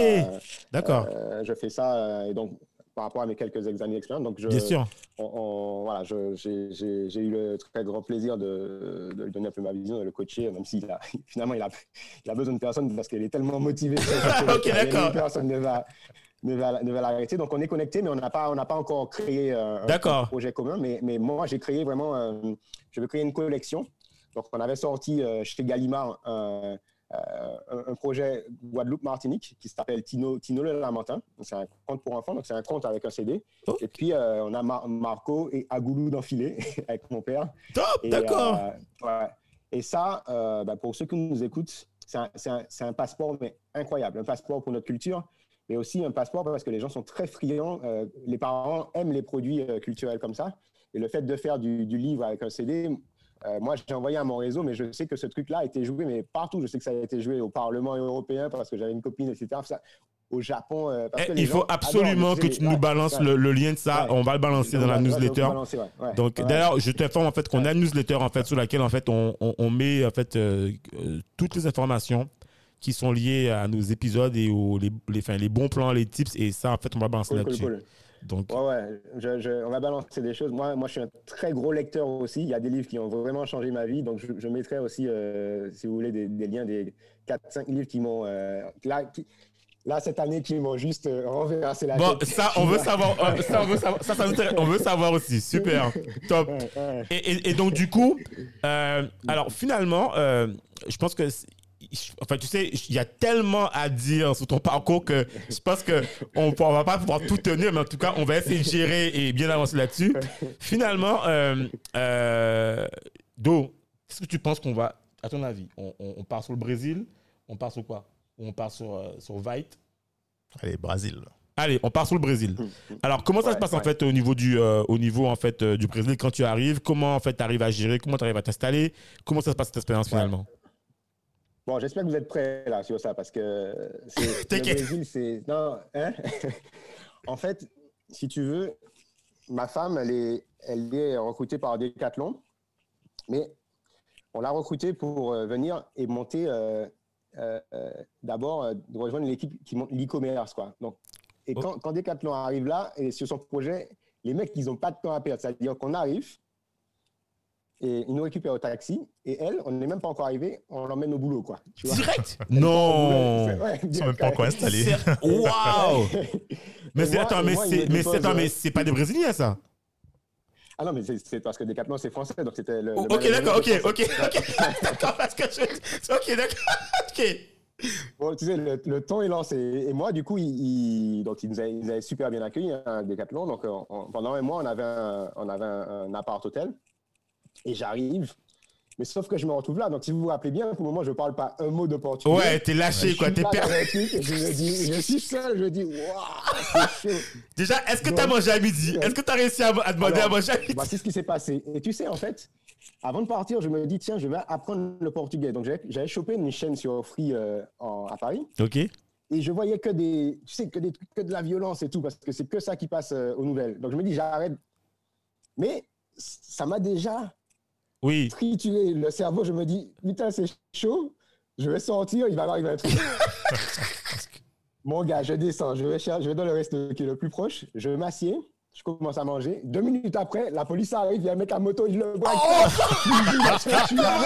D'accord, je fais ça, et donc, par rapport à mes quelques années d'expérience. Donc, je, bien sûr. on- on- voilà, j'ai eu le très grand plaisir de, de lui donner un peu ma vision, de le coacher, même s'il a, finalement, il a, il a besoin de personne parce qu'il est tellement motivé. Ok, d'accord. Personne ne va, ne va, ne va l'arrêter. Donc, on est connecté, mais on n'a pas, on pas encore créé euh, un, projet commun. Mais, mais moi, j'ai créé vraiment, euh, je veux créer une collection. Donc, on avait sorti euh, chez Gallimard un, un- un projet Guadeloupe-Martinique qui s'appelle Tino, Tino le Lamentin. C'est un conte pour enfants, donc c'est un conte avec un CD. Oh. Et puis, euh, on a Mar- Marco et Agoulou d'enfilé avec mon père. Top, d'accord. euh, ouais. Et ça, euh, bah, pour ceux qui nous écoutent, c'est un, un- passeport mais incroyable. Un passeport pour notre culture, mais aussi un passeport parce que les gens sont très friands. euh, les parents aiment les produits euh, culturels comme ça. Et le fait de faire du, du livre avec un CD, euh, moi, j'ai envoyé à mon réseau, mais je sais que ce truc-là a été joué, mais partout. Je sais que ça a été joué au Parlement européen parce que j'avais une copine, etc. Ça, au Japon. euh, parce Eh, que il faut absolument que tu nous balances ouais. le, le lien de ça. Ouais. On va le balancer dans la newsletter. balancer, ouais. Donc, d'ailleurs, je t'informe en fait qu'on a une newsletter en fait sur laquelle en fait on, on, on met en fait euh, euh, toutes les informations qui sont liées à nos épisodes et aux les, les, enfin, les bons plans, les tips et ça en fait on va balancer Cool, cool, là-dessus. cool. Donc, Ouais, ouais, je- je- on va balancer des choses. Moi, moi, je suis un très gros lecteur aussi. Il y a des livres qui ont vraiment changé ma vie. Donc, je, je mettrai aussi, euh, si vous voulez, des, des liens des 4-5 livres qui m'ont. euh, là, qui- là, cette année, qui m'ont juste euh, renversé la bon, tête. ça on veut savoir, ça on veut savoir, ça, ça on veut savoir aussi. Super, top. Et, et- et donc, du coup, alors finalement, je pense que. Enfin, tu sais, il y a tellement à dire sur ton parcours que je pense qu'on ne va pas pouvoir tout tenir, mais en tout cas, on va essayer de gérer et bien avancer là-dessus. Finalement, euh, euh, Do, qu'est-ce que tu penses qu'on va, à ton avis, on, on- on part sur le Brésil, on part sur quoi? On part sur, euh, sur Vite? Allez, Brésil. Allez, on part sur le Brésil. Alors, comment ça Ouais, se passe en fait au niveau du euh, au niveau en fait euh, du Brésil? Quand tu arrives Comment en fait tu arrives à gérer? Comment tu arrives à t'installer? Comment ça se passe cette expérience Ouais. finalement? Bon, j'espère que vous êtes prêts là sur ça parce que c'est- le T'inquiète. Brésil, c'est non. hein? en fait, si tu veux, ma femme, elle est, elle est recrutée par Decathlon, mais on l'a recrutée pour euh, venir et monter euh, euh, d'abord de rejoindre l'équipe qui monte l'e-commerce quoi. Donc, et Oh. quand, quand Decathlon arrive là et sur son projet, les mecs ils ont pas de temps à perdre, c'est-à-dire qu'on arrive. Et ils nous récupèrent au taxi. Et elle, on n'est même pas encore arrivé, on l'emmène au boulot, quoi. Tu vois Direct Non Ouais, Ils sont même pas encore installés. Waouh Mais c'est attends, mais il c'est me mais dépose, c'est attends, mais c'est pas des Brésiliens ça? Ah non, mais c'est- c'est parce que Decathlon, c'est français, donc c'était le. Oh, le Ok d'accord, ok ok ok d'accord parce que je ok d'accord ok Bon, tu sais, le, le ton est lancé. Et moi, du coup, il, il- donc, ils nous avaient super bien accueillis, hein, Decathlon. Donc, on- on- pendant un mois, on avait un, on avait un, un appart-hôtel. Et j'arrive. Mais sauf que je me retrouve là. Donc, si vous vous rappelez bien, pour le moment, je ne parle pas un mot de portugais. ouais t'es lâché Je quoi t'es perdu je me dis, je suis seul, je me dis, waouh, c'est chaud. déjà est-ce que t'as Donc- mangé à midi? est-ce que t'as réussi à, à demander Alors, à manger à midi? Voici ce qui s'est passé. Et tu sais, en fait, avant de partir, je me dis, tiens, je vais apprendre le portugais. Donc, j'avais j'avais chopé une chaîne sur Free euh, en- à Paris. ok Et je voyais que des, tu sais, que des trucs, que de la violence et tout, parce que c'est que ça qui passe euh, aux nouvelles. Donc, je me dis, j'arrête. Mais ça m'a déjà oui trituré le cerveau. Je me dis, putain, c'est chaud. Je vais sortir, il va m'arriver un truc. Mon gars, je descends, je vais, cher- je vais dans le resto qui est le plus proche, je m'assieds, je commence à manger. Deux minutes après, la police arrive, il y a un mec à moto, il le voit. Il me dit, Est-ce que tu es là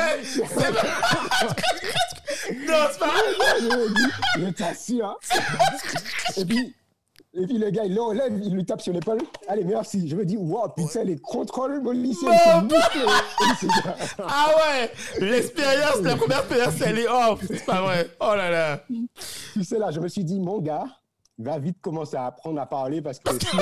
non c'est pas je me dis, je t'assure. Et puis, Et puis le gars, il l'enlève, il lui tape sur l'épaule. Allez, merci. Je me dis, wow, putain, les contrôles policiers ah ouais L'expérience, la première expérience, elle est off. C'est pas vrai. Oh là là. Tu sais, là, je me suis dit, mon gars, va vite commencer à apprendre à parler parce que si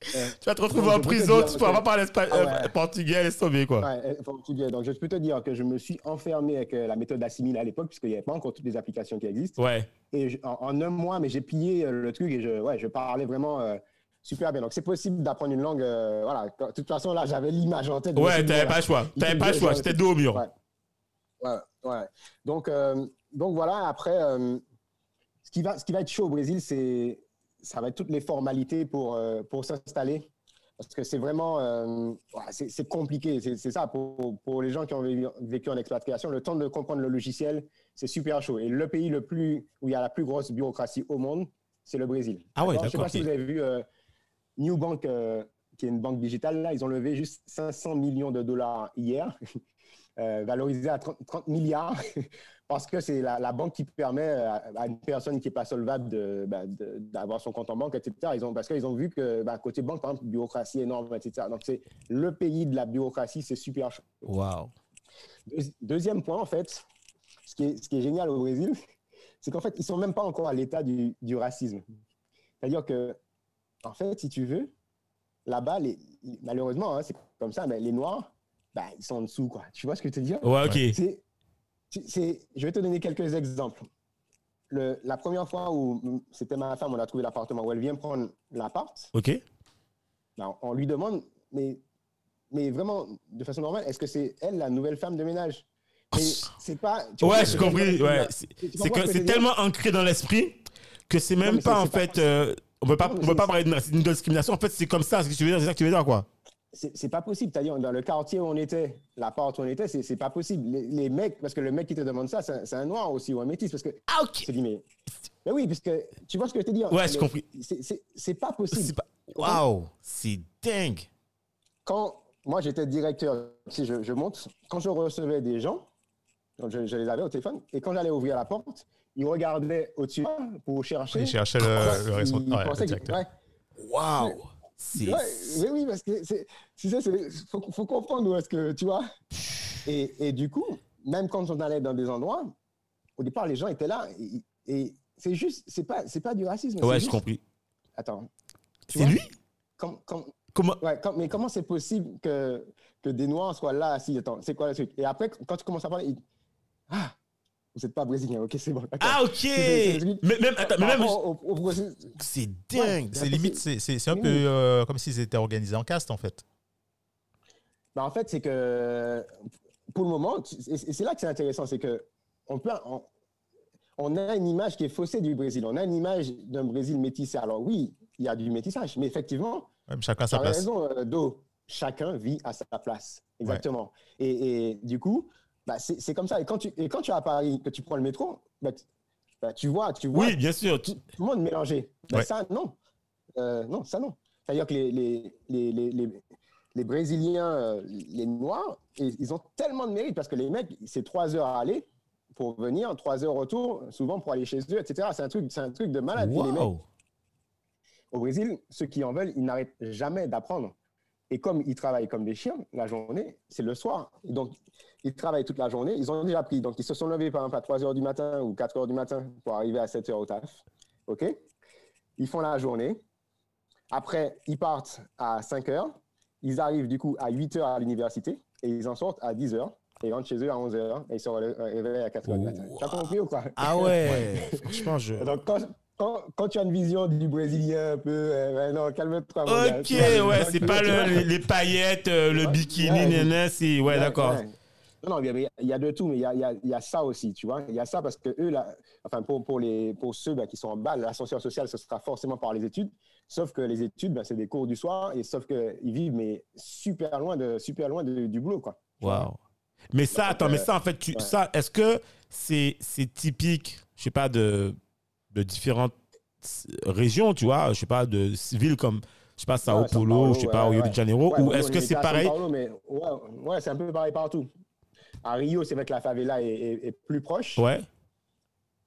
tu vas te retrouver en prison, tu pourras pas parler ah portugais, laisse tomber quoi. Ouais, portugais. Donc je peux te dire que je me suis enfermé avec euh, la méthode assimilée à l'époque, puisqu'il n'y avait pas encore toutes les applications qui existent. Ouais. Et en, un mois, mais j'ai pillé euh, le truc et je, ouais, je parlais vraiment euh, super bien. Donc c'est possible d'apprendre une langue. voilà. De toute façon, là, j'avais l'image en tête. Ouais, t'avais pas le choix. T'avais pas le choix. J'étais dos au mur. Ouais. ouais. Donc, donc voilà, après, ce, qui va, ce qui va être chaud au Brésil, c'est ça va être toutes les formalités pour, euh, pour s'installer. Parce que c'est vraiment, euh, c'est compliqué. C'est ça, pour, pour, les gens qui ont vécu en expatriation, le temps de comprendre le logiciel, c'est super chaud. Et le pays le plus, où il y a la plus grosse bureaucratie au monde, c'est le Brésil. Ah ouais, Je ne sais pas si vous avez vu euh, New Bank, qui est une banque digitale, là, ils ont levé juste 500 millions de dollars hier, valorisé à 30 milliards parce que c'est la, banque qui permet à, une personne qui n'est pas solvable bah, d'avoir son compte en banque, etc. Ils ont, parce qu'ils ont vu que bah, côté banque, par exemple, bureaucratie énorme, etc. Donc, c'est le pays de la bureaucratie, c'est super chaud. Wow. deuxième point, en fait, ce qui est, ce qui est génial au Brésil, c'est qu'en fait, ils ne sont même pas encore à l'état du, racisme. C'est-à-dire que, en fait, si tu veux, là-bas, malheureusement, hein, c'est comme ça, mais les Noirs, bah, ils sont en dessous, quoi. Tu vois ce que je veux te dire? Ouais, ok je vais te donner quelques exemples. Le, la première fois où c'était ma femme, on a trouvé l'appartement, où elle vient prendre l'appart. OK. Ben, on lui demande, mais, mais vraiment, de façon normale, est-ce que c'est elle la nouvelle femme de ménage? C'est pas. Ouais, j'ai compris. Ouais. C'est tellement ancré dans l'esprit que c'est même pas, en fait. Euh, on ne peut pas, on peut pas parler d'une discrimination. En fait, c'est comme ça, ce que tu veux dire, c'est ça que tu veux dire, quoi c'est pas possible. C'est-à-dire, dans le quartier où on était, la porte où on était, c'est pas possible. Les, mecs, parce que le mec qui te demande ça, c'est un, noir aussi ou un métis. Parce que, ah, ok. Dit, mais, mais oui, parce que tu vois ce que je te dis. Ouais, j'ai compris. C'est pas possible. Waouh, c'est dingue. Quand moi j'étais directeur, si je, je, monte, quand je recevais des gens, je, les avais au téléphone, et quand j'allais ouvrir la porte, ils regardaient au-dessus pour chercher. Ils cherchaient le, le responsable. Waouh! Mais oui, parce que il faut, faut, comprendre où est-ce que tu vois. Et, et, du coup, même quand on allait dans des endroits, au départ, les gens étaient là. Et, c'est juste, c'est pas, c'est pas du racisme. Ouais, j'ai compris. Attends. C'est lui? Comme, Comment? ouais, Mais comment c'est possible que, que des Noirs soient là assis Attends, c'est quoi le truc? Et après, quand tu commences à parler, ah, vous n'êtes pas brésilien, ok, c'est bon. Ah, ok. mais même, attends, mais même. C'est dingue. C'est limite, c'est un peu euh, comme s'ils étaient organisés en caste, en fait. Bah, en fait, c'est que pour le moment, et c'est là que c'est intéressant, c'est que on peut, on, a une image qui est faussée du Brésil. On a une image d'un Brésil métissé. Alors oui, il y a du métissage, mais effectivement, Même chacun sa place. raison, euh, Do. Chacun vit à sa place. Exactement. Et, et, du coup, bah, c'est comme ça. Et quand, tu, et quand tu es à Paris, que tu prends le métro, bah, bah, tu vois, tu vois. Oui, bien sûr. Tout, le monde mélangé. Bah, ça, non. Euh, non, ça, non. C'est-à-dire que les, les, les, les, les Brésiliens, euh, les Noirs, ils, ont tellement de mérite parce que les mecs, c'est trois heures à aller pour venir, trois heures retour, souvent pour aller chez eux, etc. C'est un truc, c'est un truc de malade. Wow. au Brésil, ceux qui en veulent, ils n'arrêtent jamais d'apprendre. Et comme ils travaillent comme des chiens la journée, c'est le soir. Donc, ils travaillent toute la journée. Ils ont déjà pris. Donc, ils se sont levés, par exemple, à 3 heures du matin ou 4 heures du matin pour arriver à 7 heures au taf. OK? Ils font la journée. Après, ils partent à 5 heures. Ils arrivent, du coup, à 8 heures à l'université et ils en sortent à 10 heures. Et ils rentrent chez eux à 11 heures et ils se réveillent à 4 heures du matin. T'as compris ou quoi? Ah ouais! Franchement, je. Donc, quand, quand, tu as une vision du Brésilien un peu, ben non, calme-toi. Ok, ouais, c'est pas le, les, paillettes, euh, le bikini, ouais, c'est, ouais, d'accord. Non, non, il y, a de tout, mais il y a, y, a, y a, ça aussi, tu vois. Il y a ça parce que eux, là, enfin, pour, pour, les, pour ceux ben, qui sont en bas, l'ascenseur social, ce sera forcément par les études. Sauf que les études, ben, c'est des cours du soir, et sauf qu'ils vivent, mais super loin, de, super loin du boulot, quoi. Waouh. Mais ça, attends, mais ça, en fait, tu, ça, est-ce que c'est typique, je sais pas, de de différentes régions, tu vois, je sais pas, de villes comme, je sais pas, Sao Paulo, je sais pas, Rio de Janeiro, ou est-ce que c'est pareil? Ouais, c'est un peu pareil partout. À Rio, c'est vrai que la favela est, est, plus proche. Ouais.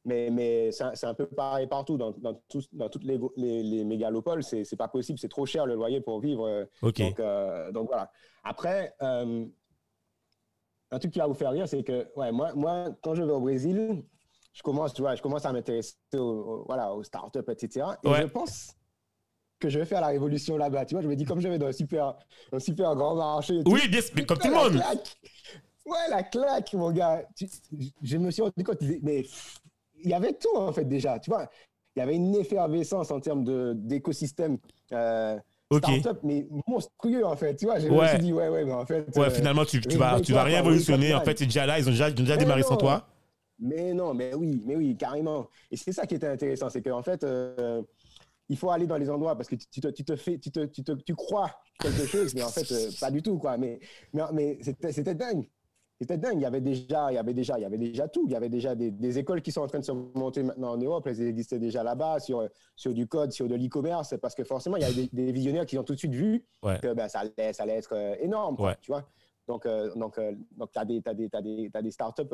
Mais, mais c'est un peu pareil partout. Dans, dans, dans toutes les, les, mégalopoles, c'est pas possible. C'est trop cher le loyer pour vivre. Ok. Donc, donc voilà. Après, un truc qui va vous faire rire, c'est que ouais, moi, moi, quand je vais au Brésil, je commence, tu vois, je commence à m'intéresser aux, voilà, aux startups, etc. Et je pense que je vais faire la révolution là-bas. Tu vois, je me dis, comme je vais dans un super, un super grand marché. Oui, mais comme tout le monde. Ouais, la claque, mon gars. je me suis rendu compte, mais il y avait tout, en fait, déjà. Tu vois, il y avait une effervescence en termes d'écosystème. Euh, Startup, mais monstrueux en fait. Tu vois, je me suis dit, ouais, ouais, mais en fait. Ouais, euh, finalement, tu, tu vas, tu vas rien révolutionner. En fait, c'est déjà là, ils ont déjà, ils ont déjà démarré sans toi. Mais non, mais oui, mais oui, carrément. Et c'est ça qui était intéressant, c'est qu'en fait, euh, il faut aller dans les endroits parce que tu, te, tu te, fais, tu, te, tu, te, tu crois quelque chose, mais en fait, euh, pas du tout, quoi. Mais, mais, mais c'était dingue. C'était dingue. Il y avait déjà, il y avait déjà, il y avait déjà tout. Il y avait déjà des, des, écoles qui sont en train de se monter maintenant en Europe. Elles existaient déjà là-bas sur, sur du code, sur de l'e-commerce, parce que forcément, il y a des, des, visionnaires qui ont tout de suite vu que ben, ça, allait, ça allait être euh, énorme, tu vois. Donc, donc, donc, tu as des, as des, as des, as des startups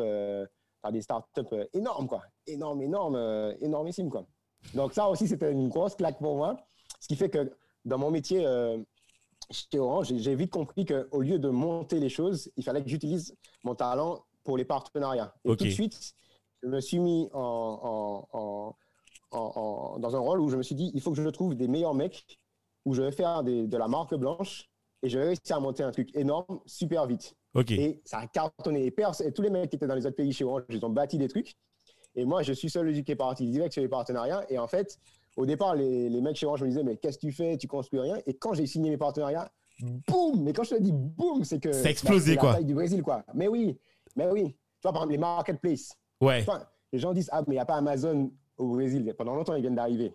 as des startups euh, énormes, quoi. Énormes, énormes, euh, énormissimes, quoi. Donc ça aussi, c'était une grosse claque pour moi. Ce qui fait que dans mon métier euh, chez Orange, j'ai vite compris qu'au lieu de monter les choses, il fallait que j'utilise mon talent pour les partenariats. Et tout de suite, je me suis mis en, en, en, dans un rôle où je me suis dit, il faut que je trouve des meilleurs mecs, où je vais faire des, de la marque blanche et je vais réussir à monter un truc énorme super vite. Et ça a cartonné. Et, tous les mecs qui étaient dans les autres pays chez Orange, ils ont bâti des trucs. Et moi, je suis qui est parti direct sur les partenariats. Et en fait, au départ, les, les mecs chez Orange me disaient, mais qu'est-ce que tu fais? Tu construis rien. Et quand j'ai signé mes partenariats, boum Mais quand je te dis boum, c'est que. C'est explosé, quoi. La taille du Brésil, quoi. Mais oui, mais oui. Tu vois, par exemple, les marketplaces. Ouais. les gens disent, ah, mais il n'y a pas Amazon au Brésil. Pendant longtemps, ils viennent d'arriver.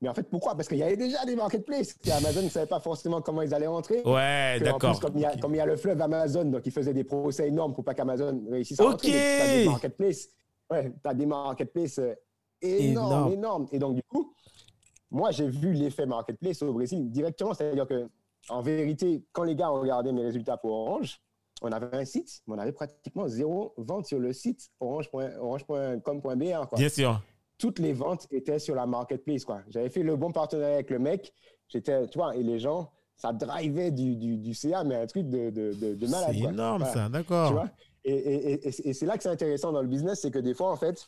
Mais en fait, pourquoi? Parce qu'il y avait déjà des marketplaces. Amazon ne savait pas forcément comment ils allaient rentrer. Ouais, d'accord. Comme, comme, il y a le fleuve Amazon, donc ils faisaient des procès énormes pour pas qu'Amazon réussisse à rentrer. Tu as des marketplaces. Ouais, tu as des marketplaces euh, énormes, énormes. Et donc, du coup, moi, j'ai vu l'effet marketplace au Brésil directement. C'est-à-dire que, en vérité, quand les gars ont regardé mes résultats pour Orange, on avait un site, mais on avait pratiquement zéro vente sur le site orange.com.br. Bien sûr toutes les ventes étaient sur la marketplace. quoi. J'avais fait le bon partenariat avec le mec. J'étais, tu vois, et les gens, ça drivait du, du, du CA, mais un truc de, de, de, malade. C'est énorme, ça, d'accord. Et, et, et, c'est là que c'est intéressant dans le business, c'est que des fois, en fait,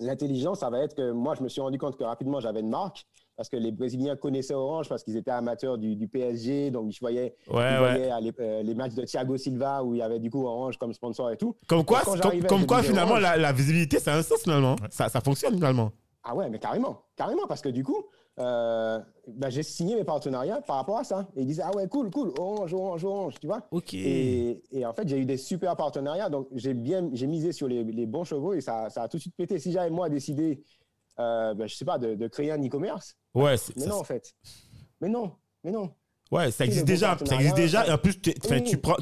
l'intelligence, ça va être que moi, je me suis rendu compte que rapidement, j'avais une marque parce que les Brésiliens connaissaient Orange parce qu'ils étaient amateurs du, du, PSG. Donc, je voyais, euh, les, matchs de Thiago Silva où il y avait du coup Orange comme sponsor et tout. Comme quoi, comme, quoi finalement, la, visibilité, c'est un sens finalement. Ça, ça fonctionne finalement. Ah ouais, mais carrément. Carrément, parce que du coup, euh, bah, j'ai signé mes partenariats par rapport à ça. Et ils disaient, ah ouais, cool, cool, Orange, Orange, Orange, tu vois. OK. Et, et en fait, j'ai eu des super partenariats. Donc, j'ai bien, j'ai misé sur les, les, bons chevaux et ça, ça a tout de suite pété. Si j'avais moi décidé euh, ben, je sais pas, de, de créer un e-commerce. Ouais, mais non, en fait. Mais non, mais non. Ouais, ça existe déjà. Ça existe déjà. Et en plus, tu,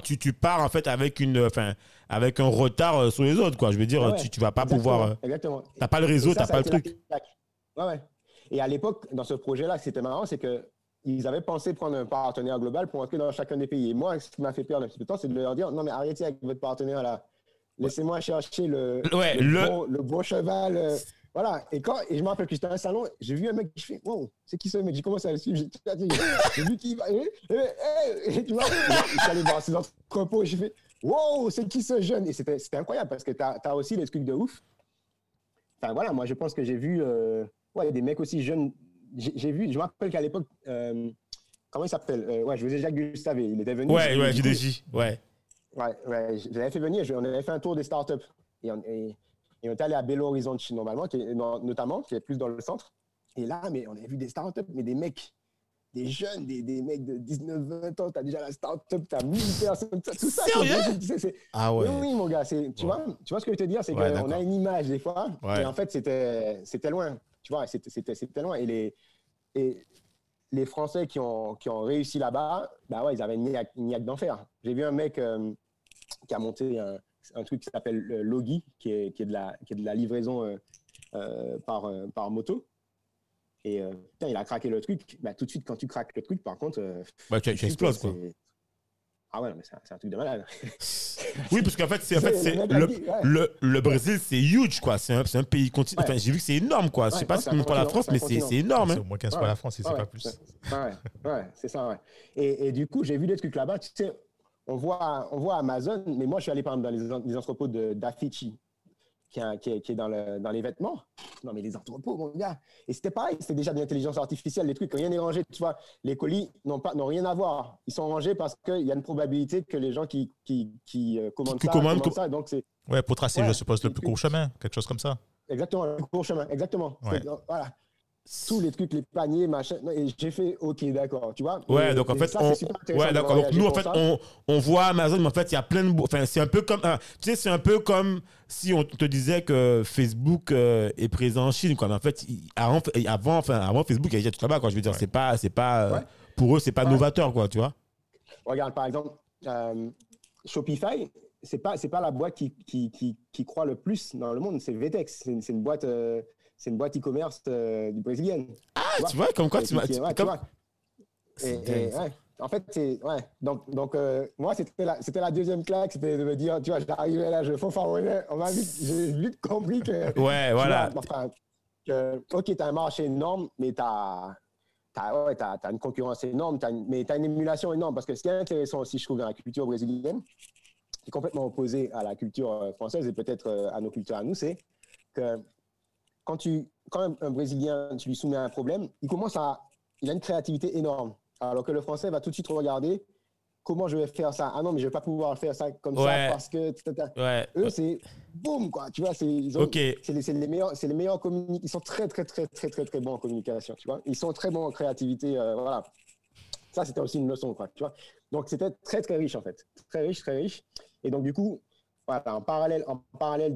tu, tu, pars en fait avec, une, enfin, avec un retard euh, sur les autres. Quoi. Je veux dire, tu, tu vas pas pouvoir. Euh, exactement. Tu n'as pas le réseau, tu n'as pas le truc. Ouais, ouais. Et à l'époque, dans ce projet-là, ce qui était marrant, c'est que ils avaient pensé prendre un partenaire global pour entrer dans chacun des pays. Et moi, ce qui m'a fait peur un petit peu de temps, c'est de leur dire non, mais arrêtez avec votre partenaire là. Laissez-moi chercher le, ouais, le, Bon, le, bon, cheval. Voilà. Et quand, et je me rappelle que j'étais dans un salon, j'ai vu un mec, je fais, wow, c'est qui ce mec? J'ai commencé à le suivre, j'ai vu qui va, et, tu vois, allé voir ses entrepôts, j'ai fait, wow, c'est qui ce jeune? Et c'était incroyable parce que tu as, aussi des trucs de ouf. Enfin, voilà, moi, je pense que j'ai vu, euh, ouais, des mecs aussi jeunes. J'ai vu, je me rappelle qu'à l'époque, euh, comment il s'appelle? Euh, ouais, je faisais Jacques Gustave, il était venu. Ouais, ouais, JDJ, ouais. Ouais, ouais, j'avais fait venir, on avait fait un tour des startups. Et, on, et et on est allé à Belo Horizonte, normalement, qui est, notamment, qui est plus dans le centre. Et là, mais on a vu des startups, mais des mecs, des jeunes, des, des mecs de 19-20 ans, tu as déjà la startup, tu as 1000 personnes, tout ça. Sérieux? Ah ouais. Oui, mon gars, tu, vois, tu vois ce que je veux te dire, c'est qu'on a une image des fois, et en fait, c'était loin. Tu vois, c'était loin. Et les, et les Français qui ont, qui ont réussi là-bas, bah ouais, ils avaient une niaque, d'enfer. J'ai vu un mec euh, qui a monté un un truc qui s'appelle euh, Logi, qui est, qui est, de, la, qui est de la livraison euh, euh, par, par moto. Et il a craqué le truc. Bah, tout de suite, quand tu craques le truc, par contre. bah, tu, exploses, quoi. Ah ouais, mais c'est un, c'est truc de malade. Oui, parce qu'en fait, c'est en fait, C'est- c'est le le, le, le Brésil, c'est huge, quoi. C'est un, c'est un pays continent. Ouais. Enfin, j'ai vu que c'est énorme, quoi. Je sais pas si c'est c'est un pour la France, c'est mais c'est c'est énorme. C'est hein. au moins 15 fois la France, ici, Ouais, pas plus. c'est- Ouais, ouais, c'est ça, ouais. Et, et du coup, j'ai vu des trucs là-bas. Tu sais, on voit, on voit Amazon, mais moi, je suis allé par exemple dans les entrepôts de- d'Affici, qui, est- qui, est- qui est dans, le, dans les vêtements. Non, mais les entrepôts, mon gars. Et c'était pareil, c'était déjà de l'intelligence artificielle, les trucs, rien n'est rangé. Tu vois, les colis n'ont rien à voir. Ils sont rangés parce qu'il y a une probabilité que les gens qui, qui, qui euh, commandent ça, commandent, commandent com- ça. Donc, c'est Ouais, pour tracer, Ouais. je suppose, le plus court chemin, quelque chose comme ça. exactement le court chemin. Exactement. Ouais. C'est- Voilà. Tous les trucs, les paniers, machin. Et j'ai fait, OK, d'accord, tu vois. Ouais, Et- donc en fait, ça, on, ouais, d'accord. Donc nous, en fait, on, on voit Amazon, mais en fait, il y a plein de. Enfin, c'est un peu comme. tu sais, c'est un peu comme si on te disait que Facebook euh, est présent en Chine, quoi. Mais en fait, avant, avant, enfin, avant Facebook, il y avait déjà tout là-bas, quoi. Je veux dire, c'est pas, c'est pas, euh, Ouais. pour eux, c'est pas Ouais. novateur, quoi, tu vois. Regarde, par exemple, euh, Shopify, c'est pas c'est pas la boîte qui, qui, qui, qui croit le plus dans le monde, c'est Vetex. C'est une, boîte c'est une boîte e-commerce euh, du brésilienne. Ah, vois? tu vois, comme quoi, tu m'as. ouais, comme- ouais. En fait, c'est ouais. Donc donc euh, moi c'était la c'était la deuxième claque, c'était de me dire tu vois, j'arrivais là, je fanfaronnais, on m'a vite j'ai vite compris que Ouais, voilà. vois, enfin, que, ok, tu as un marché énorme, mais tu as, ouais, t'as- t'as une concurrence énorme, t'as une- mais tu as une émulation énorme. Parce que ce qui est intéressant aussi, je trouve, dans la culture brésilienne, qui est complètement opposé à la culture euh, française et peut-être euh, à nos cultures à nous, c'est que quand, tu, quand un, Brésilien, tu lui soumets un problème, il commence à. Il a une créativité énorme. Alors que le Français va tout de suite regarder comment je vais faire ça? Ah non, mais je vais pas pouvoir faire ça comme Ouais. ça parce que. Ouais. Eux, c'est boum, quoi. Tu vois, c'est, ils ont- Ok. c'est les, les meilleurs, c'est les meilleurs Ils sont très, très, très, très, très, très bons en communication, tu vois. Ils sont très bons en créativité, euh, voilà. Ça, c'était aussi une leçon, quoi, tu vois. Donc, c'était très, très riche, en fait. Très riche, très riche. Et donc, du coup, voilà, en parallèle, en parallèle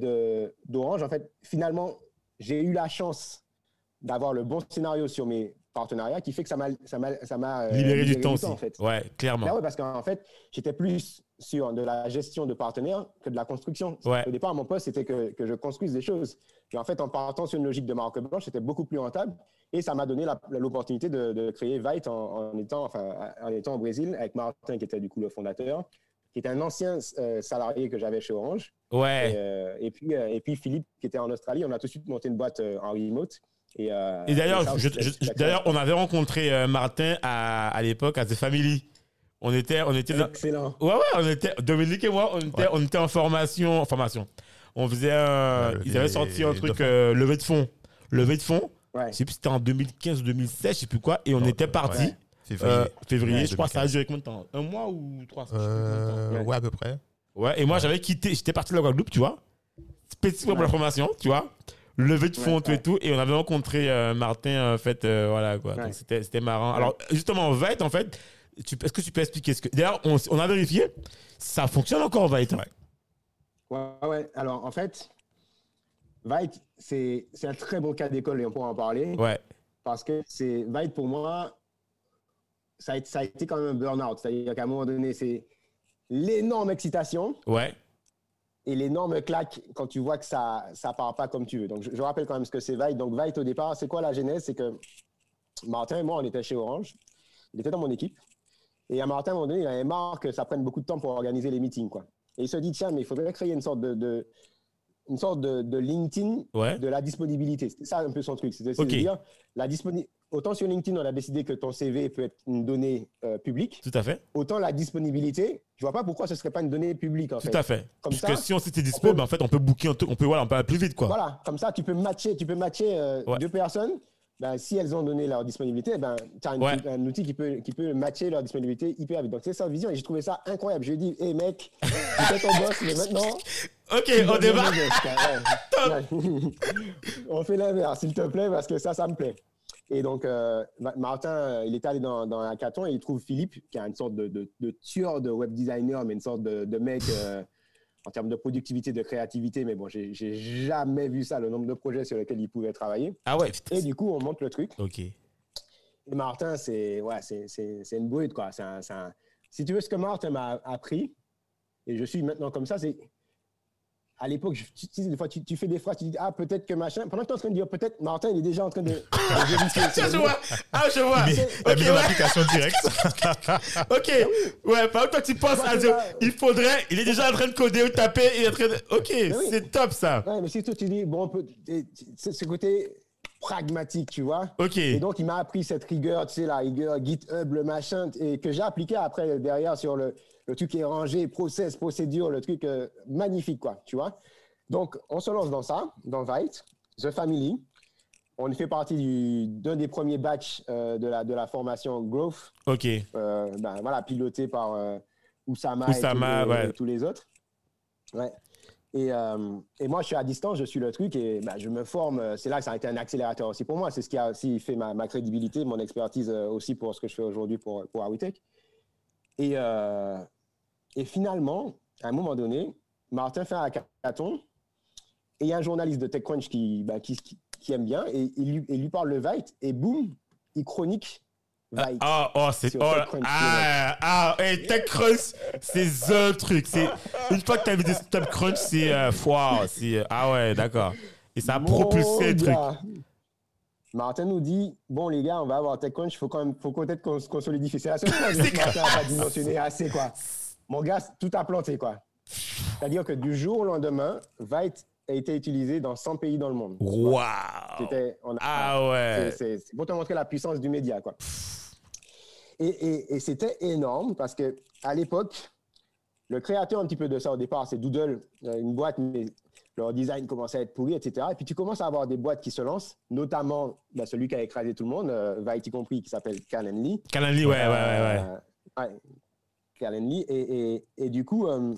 d'Orange, en fait, finalement, j'ai eu la chance d'avoir le bon scénario sur mes partenariats qui fait que ça m'a, euh, Libérer du temps aussi. en fait. Ouais, clairement. Là, ouais, parce qu'en fait, j'étais plus sur de la gestion de partenaires que de la construction. Ouais. Au départ, mon poste, c'était que, que je construise des choses. Et en fait, en partant sur une logique de marque blanche, c'était beaucoup plus rentable. Et ça m'a donné l'opportunité de, de créer Vite en, en étant, enfin, en étant au Brésil avec Martin, qui était du coup le fondateur, qui était un ancien euh, salarié que j'avais chez Orange. Et, Ouais. euh, et, puis, euh, et puis Philippe, qui était en Australie, on a tout de suite monté une boîte euh, en remote. Et, euh, Et d'ailleurs, on avait rencontré euh, Martin à, à l'époque à The Family. On était, on était dans- Excellent. Ouais, ouais, on était, Dominique et moi, on était, Ouais. on était en formation, en formation. On faisait un, Ouais, ils avaient sorti un truc, euh, levée de fonds. Levée de fonds. Ouais. Je sais plus si c'était en 2015 ou 2016, je sais plus quoi. Et on Non, était euh, parti. ouais. Février. euh, février, Ouais, je crois que ça a 2015. duré combien de temps? Un mois ou trois? Euh, Ouais. ouais, à peu près. Ouais, et moi j'avais quitté, j'étais parti de la Guadeloupe, tu vois, spécifiquement pour la formation, tu vois, levée de fonds, Ouais, tout et tout, et on avait rencontré euh, Martin, en fait, euh, voilà quoi, Ouais. donc c'était c'était marrant. Alors justement, Vite, en fait, tu- est-ce que tu peux expliquer ce que. D'ailleurs, on, on a vérifié, ça fonctionne encore Vite. hein? Ouais. Ouais, ouais. Alors, en fait, Vite, c'est c'est un très bon cas d'école et on pourra en parler. Ouais, Parce que c'est Vite, pour moi, ça a, été- ça a été quand même un burn-out. C'est-à-dire qu'à un moment donné, c'est l'énorme excitation ouais, et l'énorme claque quand tu vois que ça ne part pas comme tu veux. Donc, je, je rappelle quand même ce que c'est Vite. Donc, Vite, au départ, c'est quoi la genèse? C'est que Martin et moi, on était chez Orange. Il était dans mon équipe. Et à Martin, à un moment donné, il avait marre que ça prenne beaucoup de temps pour organiser les meetings. Quoi. Et il se dit, tiens, mais il faudrait créer une sorte de, de- une sorte de, de LinkedIn ouais, de la disponibilité. C'était ça un peu son truc. C'était c'est Ok. de dire, la disponi- autant sur LinkedIn, on a décidé que ton CV peut être une donnée euh, publique, tout à fait, autant la disponibilité, je vois pas pourquoi ce serait pas une donnée publique en tout fait. à fait. Comme Parce ça, que si on s'était dispo, on peut- ben, en fait, on peut booker, un truc- on peut, voilà, on peut aller plus vite, quoi. Voilà, comme ça, tu peux matcher, tu peux matcher euh, Ouais. deux personnes. Ben, si elles ont donné leur disponibilité, ben, tu as Ouais. un outil qui peut, qui peut matcher leur disponibilité hyper vite. Donc, c'est ça, vision. Et j'ai trouvé ça incroyable. Je lui ai dit, hey mec, j'étais ton boss, mais maintenant, Ok, tu on. Ouais. On fait l'inverse, s'il te plaît, parce que ça, ça me plaît. Et donc, euh, Ma- Martin, euh, il est allé dans, dans un hackathon et il trouve Philippe, qui est une sorte de, de, de tueur de web designer, mais une sorte de, de mec euh, en termes de productivité, de créativité. Mais bon, j'ai jamais vu ça, le nombre de projets sur lesquels il pouvait travailler. Ah ouais. Et du coup, on monte le truc. Ok. Et Martin, c'est ouais, c'est- c'est- c'est une brute, quoi. Un- un- Si tu veux, ce que Martin m'a appris, et je suis maintenant comme ça, c'est à l'époque, tu, tu des fois, tu, tu fais des phrases, tu dis, ah, peut-être que machin. Pendant que tu es en train de dire, peut-être, Martin, il est déjà en train de. Tiens, je vois. Ah, je vois. Mais la Ok, mise en ouais. application directe. Ok, ouais, par exemple, toi tu penses à dire, il faudrait, il est déjà en train de coder ou taper, il est en train de. Ok, oui. c'est top ça. Ouais, mais c'est tout, tu dis, bon, on peut. et- C'est ce côté pragmatique, tu vois. Ok. Et donc, il m'a appris cette rigueur, tu sais, la rigueur GitHub, le machin, et que j'ai appliqué après derrière sur le, le truc est rangé, process, procédure, le truc euh, magnifique, quoi, tu vois. Donc, on se lance dans ça, dans Vite, The Family. On fait partie du- d'un des premiers batchs euh, de, la, de la formation Growth, Ok. euh, ben, voilà, piloté par Oussama, Oussama, et, tous les, ouais. et tous les autres. Ouais. Et, et moi, je suis à distance, je suis le truc et ben, je me forme. C'est là que ça a été un accélérateur aussi pour moi. C'est ce qui a aussi fait ma, ma crédibilité, mon expertise aussi pour ce que je fais aujourd'hui pour, pour Awitech. Et, euh, et finalement, à un moment donné, Martin fait un hackathon et il y a un journaliste de TechCrunch qui, qui, qui, qui aime bien et il lui, il lui parle de Vite et boum, il chronique Vite. Ah, oh, c'est. Oh, TechCrunch, ah, ah, hey, TechCrunch, c'est the truc. Une fois que tu as vu des TechCrunch, c'est. Euh, wow, c'est. euh, Ah ouais, d'accord. Et ça a Mon propulsé le truc. Martin nous dit bon les gars on va avoir TechCrunch faut quand même faut peut-être qu'on qu'on solidifie c'est la seule C'est que Martin n'a pas dimensionné assez quoi mon gars tout a planté quoi c'est à dire que du jour au lendemain Vite a été utilisé dans 100 pays dans le monde on a- Ah ouais. c'est- pour te montrer la puissance du média quoi et, et- et c'était énorme parce que à l'époque le créateur un petit peu de ça au départ c'est Doodle euh, une boîte mais leur design commençait à être pourri, etc. Et puis tu commences à avoir des boîtes qui se lancent, notamment ben, celui qui a écrasé tout le monde, euh, Vite y compris, qui s'appelle Calendly. Calendly, ouais, ouais, ouais. ouais. Euh, ouais, Calendly. Et, et, et du coup, euh,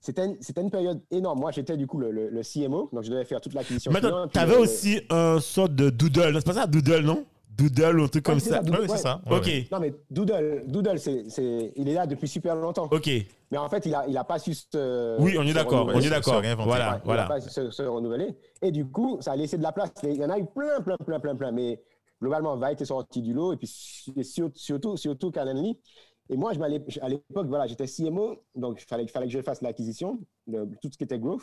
c'était une, c'était une période énorme. Moi, j'étais du coup le, le- le CMO, donc je devais faire toute l'acquisition. Mais puis t'avais le- aussi un sorte de doodle. C'est pas ça, doodle, non? Doodle ou un truc comme ça. Oui, c'est ça. Ouais, Ok, ouais. Non, mais Doodle, Doodle c'est, il est là depuis super longtemps. ok. Mais en fait, il n'a il a pas su se. Oui, on est d'accord, on est d'accord. Voilà, Ouais, Il n'a voilà. pas se, se renouveler. Et du coup, ça a laissé de la place. Il y en a eu plein, plein, plein, plein, plein. Mais globalement, Vite est sorti du lot. Et puis surtout, surtout, surtout Calendly. Et moi, je à l'époque, voilà, j'étais CMO. Donc, il fallait, fallait que je fasse l'acquisition de tout ce qui était growth.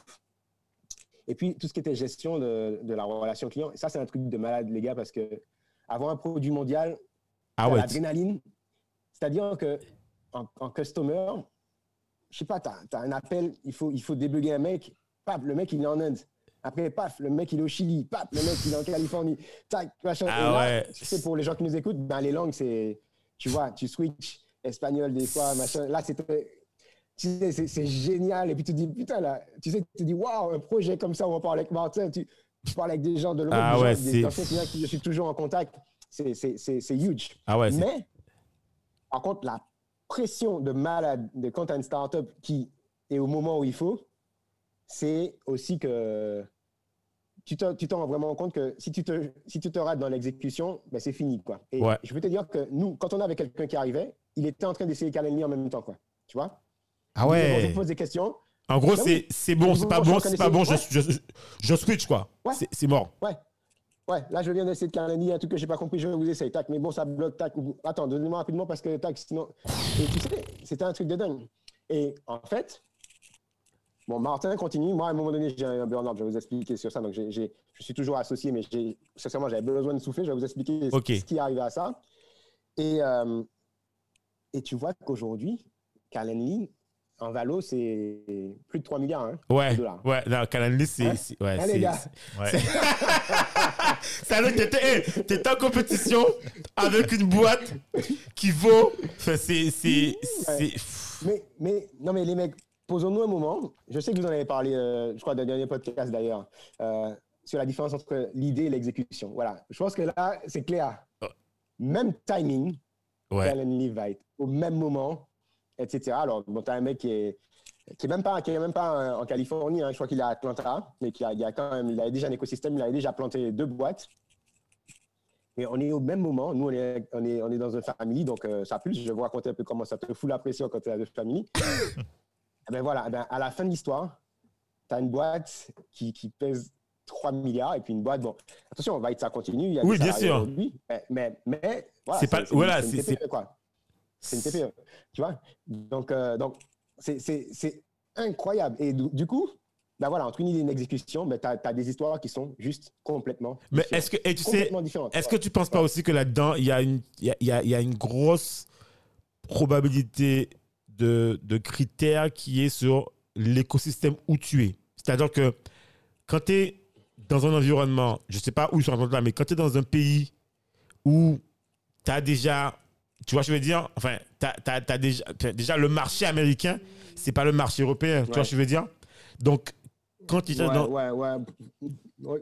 Et puis, tout ce qui était gestion de, de la relation client. Et ça, c'est un truc de malade, les gars, parce que avoir un produit mondial, Ah ouais. l'adrénaline. C'est-à-dire que en, en customer, je sais pas, tu as, un appel, il faut, il faut débugger un mec, paf, le mec il est en Inde. Après, paf, le mec il est au Chili, paf, le mec il est en Californie. Tac, machin. Ah Et là, ouais. Tu sais, pour les gens qui nous écoutent, ben, les langues, c'est, tu vois, tu switch espagnol des fois, machin. Là, c'était. Tu sais, c'est, c'est génial. Et puis tu te dis, putain, là, tu sais, tu te dis, waouh, un projet comme ça, on va parler avec Martin. Tu, tu parles avec des gens de l'Europe, Ah des, ouais, des anciens clients qui je suis toujours en contact. C'est, c'est, c'est, c'est huge. Ah ouais, Mais, par contre, la pression de malade de quand tu as une startup qui est au moment où il faut, c'est aussi que tu te rends vraiment compte que si tu te, si tu te rates dans l'exécution, ben c'est fini. Quoi. Et Ouais. je peux te dire que nous, quand on avait quelqu'un qui arrivait, il était en train d'essayer Calendly en même temps. Quoi. Tu vois? Ah ouais. me pose des questions. En gros, Bah c'est oui. bon, c'est pas bon, c'est pas bon, je, je, je switch quoi. Ouais. C'est- mort. Ouais. Ouais, là, je viens d'essayer de Calendly, un truc que j'ai pas compris, je vais vous essayer. Tac, mais bon, ça bloque, tac. Attends, donnez-moi rapidement parce que, tac, sinon. Et tu sais, c'était un truc de dingue. Et en fait, bon, Martin continue. Moi, à un moment donné, j'ai un burn-out, je vais vous expliquer sur ça. Donc, j'ai- je suis toujours associé, mais sincèrement, j'avais besoin de souffler. Je vais vous expliquer ce qui est arrivé à ça. Et, euh, et tu vois qu'aujourd'hui, Calendly, en valo, c'est plus de 3 milliards. Hein, Ouais, de dollars. ouais, non, Calendly, c'est. Hein? ouais, Hein, les c'est- gars c'est- Ouais. Ça veut hey, t'étais en compétition avec une boîte qui vaut. Enfin, c'est. c'est- c'est- Mais, mais, non, mais les mecs, posons-nous un moment. Je sais que vous en avez parlé, euh, je crois, dans le dernier podcast d'ailleurs, euh, sur la différence entre l'idée et l'exécution. Voilà. Je pense que là, c'est clair. Même timing, Ouais. Calendly Vite, au même moment, etc. Alors, bon, t'as un mec qui est, qui est même pas, qui est même pas en Californie, hein, je crois qu'il est à Atlanta, mais qui a, il a quand même, il avait déjà un écosystème, il avait déjà planté deux boîtes. Et on est au même moment, nous on est, on est, on est dans une famille, donc euh, ça pulse. Je vais vous raconter un peu comment ça te fout la pression quand tu es dans une famille. Eh ben voilà, eh ben, à la fin de l'histoire, tu as une boîte qui, qui pèse 3 milliards et puis une boîte, bon, attention, on va être, ça continue. Il y a Oui, bien sûr. Mais, mais, mais voilà, C'est pas- une- voilà, c'est TPE, quoi. C'est une TPE, tu vois. Donc, euh, donc c'est- c'est c'est incroyable. Et du, du coup, ben voilà, entre une idée et une exécution, ben, tu as, des histoires qui sont juste complètement Mais est-ce que, et tu sais, est-ce que tu penses pas aussi que là-dedans, il y, a une, y a, il y a une grosse probabilité de, de critères qui est sur l'écosystème où tu es? C'est-à-dire que quand tu es dans un environnement, je ne sais pas où ils sont rencontrés là, mais quand tu es dans un pays où tu as déjà, tu vois, je veux dire, enfin, tu as, déjà, déjà le marché américain, c'est pas le marché européen, tu vois, je veux dire? Donc, quand tu ouais, dans... ouais, ouais.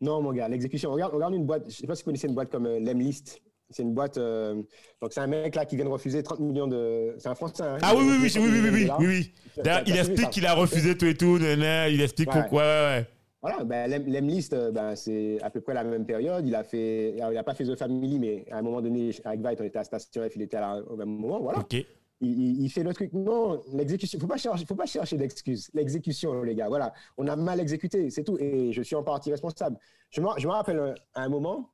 Non, mon gars, l'exécution. Regarde, regarde une boîte, je ne sais pas si vous connaissez une boîte comme euh, Lemlist. C'est une boîte. Euh, donc, c'est un mec là qui vient de refuser 30 millions de. C'est un Français. Hein. Ah oui, oui, oui, oui, oui, oui, oui, il explique qu'il a refusé tout et tout. Il explique pourquoi. ouais, ouais. Voilà, ben, l'Emlist, euh, ben, c'est à peu près la même période. Il a fait, il n'a pas fait The Family, mais à un moment donné, avec Vite, on était à Station F, il était au même moment. Voilà. Ok. Il, il, fait le truc. Non, l'exécution. Faut pas chercher, faut pas chercher d'excuses. L'exécution, les gars. Voilà, on a mal exécuté, c'est tout. Et je suis en partie responsable. Je me, je rappelle euh, à un moment.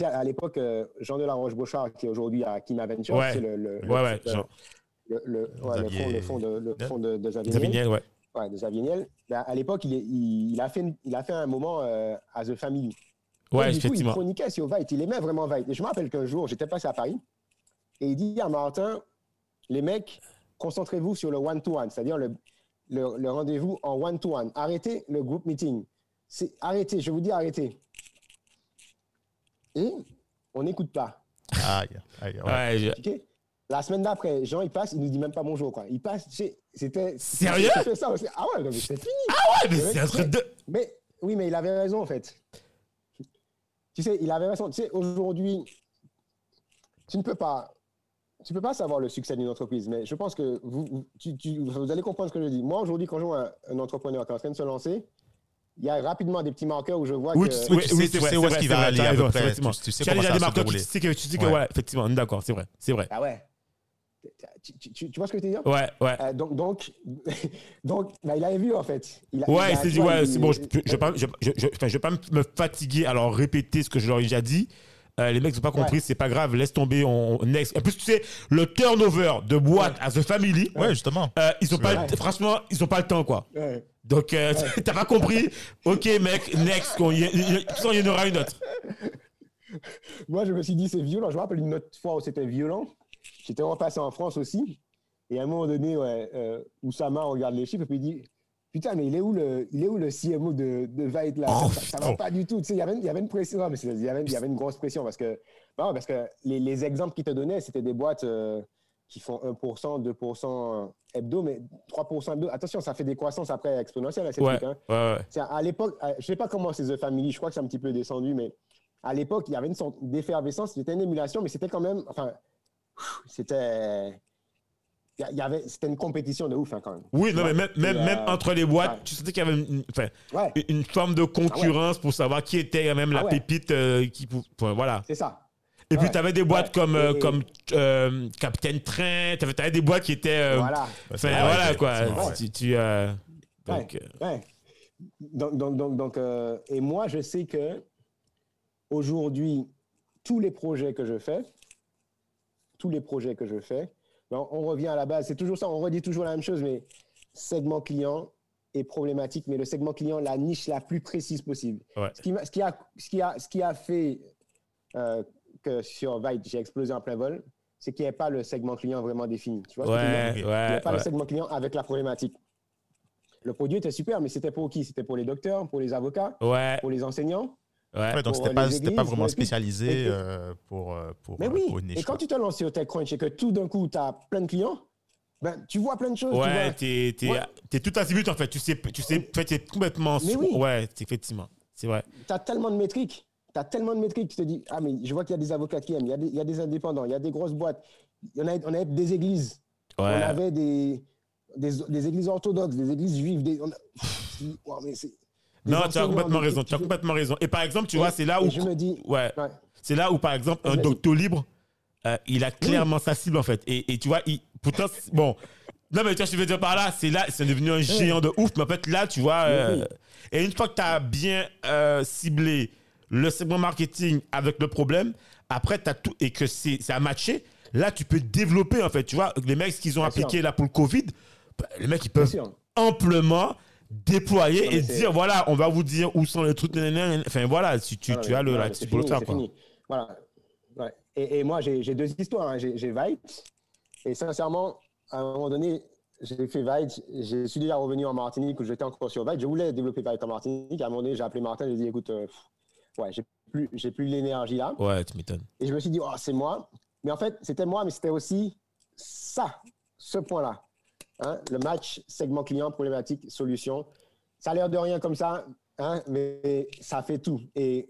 À l'époque, euh, Jean de la Roche-Beauchard, qui est aujourd'hui à Kim Adventure, c'est le, le, ouais, ouais, le, le, ouais, le, fond, de, le fond de, de ouais. Ouais, de Zaviniel. Ben, à l'époque, il, il, il, a fait, il a fait un moment euh, à The Family. Ouais, du effectivement. Coup, il chroniquait sur Vite, il aimait vraiment Vite. Et je me rappelle qu'un jour, j'étais passé à Paris, et il dit à Martin, les mecs, concentrez-vous sur le one-to-one, c'est-à-dire le, le, le rendez-vous en one-to-one. Arrêtez le group meeting. Arrêtez, je vous dis arrêtez. Et on n'écoute pas. Aïe, aïe, ouais. ouais la semaine d'après, Jean, il passe, il nous dit même pas bonjour, quoi. Il passe, c'était. Sérieux? ça. Ah ouais, mais c'est fini. Ah ouais, mais c'est un truc de. Mais oui, mais il avait raison, en fait. Tu sais, il avait raison. Tu sais, aujourd'hui, tu ne peux pas. Tu peux pas savoir le succès d'une entreprise, mais je pense que vous, tu, tu, vous allez comprendre ce que je dis. Moi, aujourd'hui, quand je vois un, entrepreneur qui est en train de se lancer, il y a rapidement des petits marqueurs où je vois oui, que... Oui, tu sais, tu sais où est-ce qu'il va aller à peu près. Tu, tu sais comment ça va se dérouler. Tu sais que, tu sais que, ouais, effectivement, d'accord, c'est vrai, c'est vrai. Ah ouais. Tu, tu, tu, vois ce que je veux dire? Ouais, ouais. Euh, donc, donc, donc bah, il avait vu en fait. Il a, ouais, il, s'est dit, ouais, c'est bon, je ne vais pas, je, je, je, vais pas me fatiguer à leur répéter ce que je leur ai déjà dit. Euh, les mecs n'ont pas compris, ouais. c'est pas grave, laisse tomber, on, next. En plus, tu sais, le turnover de boîte ouais. à The Family. Ouais, justement. Euh, ils ont pas, franchement, ils ont pas le temps, quoi. Donc, t'as pas compris Ok, mec, next, il y en aura une autre. Moi, je me suis dit, c'est violent. Je me rappelle une autre fois où c'était violent. J'étais repassé en France aussi. Et à un moment donné, ouais, euh, Oussama regarde les chiffres et puis il dit Putain, mais il est où le, il est où le CMO de, de Vite là? Oh, Ça ne va pas du tout. Tu sais, il, y avait, il y avait une pression. mais il, y avait, il y avait une grosse pression parce que, non, parce que les, les exemples qu'il te donnait, c'était des boîtes euh, qui font 1%, 2% hebdo, mais 3% hebdo. Attention, ça fait des croissances après exponentielles. Ouais, trucs, hein. ouais, ouais. À l'époque, je ne sais pas comment c'est The Family, je crois que c'est un petit peu descendu, mais à l'époque, il y avait une sorte d'effervescence. C'était une émulation, mais c'était quand même. Enfin, c'était. Il y avait, c'était une compétition de ouf hein, quand même. Oui, non, mais même, même, euh, même entre les boîtes, ouais. tu sentais qu'il y avait une, enfin, ouais. une forme de concurrence ah pour savoir qui était même la ah pépite euh, qui, voilà. C'est ça. Et puis, tu avais des boîtes comme, euh, comme euh, Captain Train, tu avais, avais, des boîtes qui étaient. Voilà. Enfin, voilà, quoi. Tu, tu donc, donc, donc, donc, donc et moi, je sais que aujourd'hui, tous les projets que je fais, tous les projets que je fais, on revient à la base. C'est toujours ça, on redit toujours la même chose, mais segment client est problématique, mais le segment client, la niche la plus précise possible. Ouais. Ce, qui, ce, qui a, ce, qui a, ce qui a fait euh, que sur Vite, j'ai explosé en plein vol, c'est qu'il n'y avait pas le segment client vraiment défini. Tu vois ouais, Il n'y avait pas le segment client avec la problématique. Le produit était super, mais c'était pour qui? C'était pour les docteurs, pour les avocats, pour les enseignants. Ouais. donc, c'était pas, pas vraiment spécialisé euh, pour, pour, mais oui. pour une niche. Et quand tu te lances sur TechCrunch et que tout d'un coup, tu as plein de clients, ben, tu vois plein de choses. Ouais, tu es, es, ouais. es, tout azimut en fait. Tu sais, tu sais, tu es complètement. Mais oui. Ouais, effectivement. C'est vrai. Tu as tellement de métriques. Tu as tellement de métriques. Tu te dis, ah, mais je vois qu'il y a des avocats qui aiment, il y, a des, il y a des indépendants, il y a des grosses boîtes. Il y en a, on avait des églises. Ouais. On avait des, des, des, églises orthodoxes, des églises juives. Des, on a... wow, mais non, tu as complètement raison. Tu as complètement raison. Et par exemple, tu vois, c'est là où. Je me dis. Ouais. ouais. C'est là où, par exemple, un docteur libre, euh, il a clairement oui. sa cible, en fait. Et, et tu vois, il, pourtant, bon. Non, mais tu vois, je veux dire par là, c'est là, c'est devenu un géant de ouf. Mais en fait, là, tu vois. Euh, et une fois que tu as bien euh, ciblé le segment marketing avec le problème, après, tu as tout. Et que c'est a matché, là, tu peux développer, en fait. Tu vois, les mecs qu'ils ont Bien appliqué sûr. là pour le Covid, bah, les mecs, ils peuvent amplement déployer Non, et dire voilà, on va vous dire où sont les trucs. Enfin voilà, si tu, tu as le c'est fini, ça, c'est quoi. fini. Voilà. Ouais. Et, et moi, j'ai deux histoires. hein. J'ai Vite. Et sincèrement, à un moment donné, j'ai fait Vite. Je suis déjà revenu en Martinique où j'étais encore sur Vite. Je voulais développer Vite en Martinique. À un moment donné, j'ai appelé Martin. J'ai dit, écoute, euh, pff, ouais, j'ai plus, j'ai plus l'énergie là. Ouais, tu m'étonnes. Et je me suis dit, oh, c'est moi. Mais en fait, c'était moi, mais c'était aussi ça, ce point-là. Hein, le match segment client, problématique, solution. Ça a l'air de rien comme ça, hein, mais ça fait tout. Et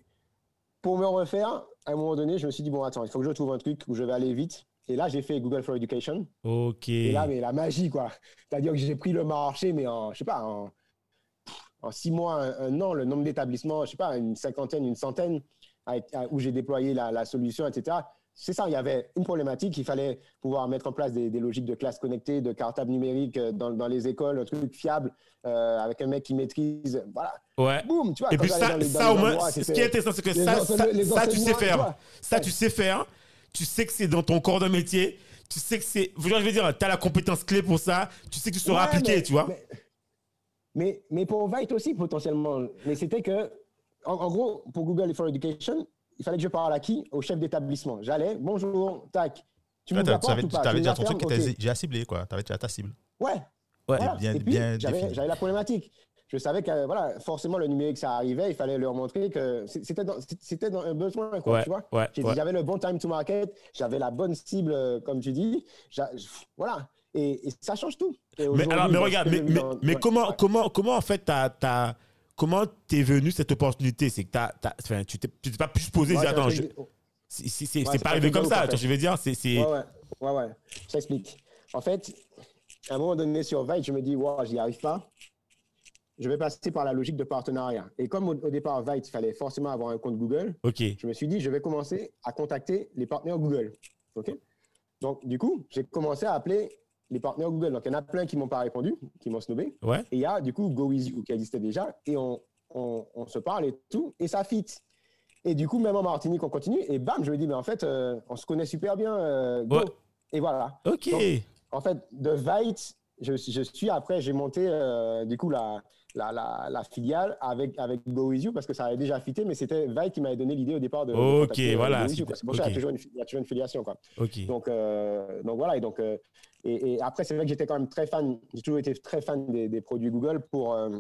pour me refaire, à un moment donné, je me suis dit, bon, attends, il faut que je trouve un truc où je vais aller vite. Et là, j'ai fait Google for Education. Ok. Et là, mais la magie, quoi. C'est-à-dire que j'ai pris le marché, mais en, je sais pas, en, en six mois, un, un an, le nombre d'établissements, je sais pas, une cinquantaine, une centaine, avec- où j'ai déployé la, la solution, etc. C'est ça, il y avait une problématique, il fallait pouvoir mettre en place des, des logiques de classe connectée, de cartable numérique euh, dans, dans les écoles, un truc fiable, euh, avec un mec qui maîtrise, voilà. Ouais. Boum, tu vois. Et puis ça, les- ça au moins, endroits, ce qui est intéressant, c'est que ça, enseignements- ça, les ça, tu sais tu faire. vois. Ça, tu sais faire. Tu sais que c'est dans ton corps de métier. Tu sais que c'est. Je veux dire, tu as la compétence clé pour ça. Tu sais que tu sauras Ouais, appliquer, mais- tu vois. Mais, mais, mais pour Vite aussi, potentiellement. Mais c'était que, en, en gros, pour Google for Education, il fallait que je parle à qui? Au chef d'établissement. J'allais, bonjour, tac. Tu Ouais, tu avais, tu Tu déjà ton truc qui était déjà ciblé, quoi. Tu avais déjà ta cible. Ouais. Ouais. voilà. bien- Et puis, bien j'avais la problématique. Je savais que voilà, forcément, le numérique, ça arrivait. Il fallait leur montrer que c'était dans, c'était dans un besoin, quoi, Ouais, tu vois. ouais, J'ai dit, ouais. J'avais le bon time to market, j'avais la bonne cible, euh, comme tu dis. J'a- Voilà. Et, et ça change tout. Et Mais alors, mais regarde, mais, mais, dans- mais ouais, comment, ouais. comment, comment en fait t'as, t'as- comment t'es venu cette opportunité? C'est que t'as, t'as- enfin, tu t'es, tu t'es pas Ouais, un attends, truc je- c'est, c'est, c'est- Ouais, c'est c'est pas arrivé comme ça. je veux dire, c'est, c'est, Ouais, ouais, ouais, ouais. Je t'explique. En fait, à un moment donné sur Vite, je me dis, wow, j'y arrive pas. Je vais passer par la logique de partenariat. Et comme au, au départ, Vite, il fallait forcément avoir un compte Google, ok, je me suis dit, je vais commencer à contacter les partenaires Google. OK Donc, du coup, j'ai commencé à appeler les partenaires Google. Donc, il y en a plein qui m'ont pas répondu, qui m'ont snobé. ouais, Et il y a, du coup, Go With You qui existait déjà. Et on, on, on se parle et tout. Et ça fit. Et du coup, même en Martinique, on continue. Et bam, je me dis, mais en fait, euh, on se connaît super bien. euh, go. Ouais. Et voilà. ok, Donc, En fait, de Vite, je, je suis après, j'ai monté euh, du coup la, la, la, la filiale avec, avec Go With You parce que ça avait déjà fité, mais c'était Vite qui m'avait donné l'idée au départ de. de Ok, contacter, euh, voilà, c'est- pour ça qu'il y a toujours une- il y a toujours une filiation. Quoi. ok. Donc, euh, donc voilà. Et, donc, euh, et, et après, c'est vrai que j'étais quand même très fan, j'ai toujours été très fan des, des produits Google pour. euh,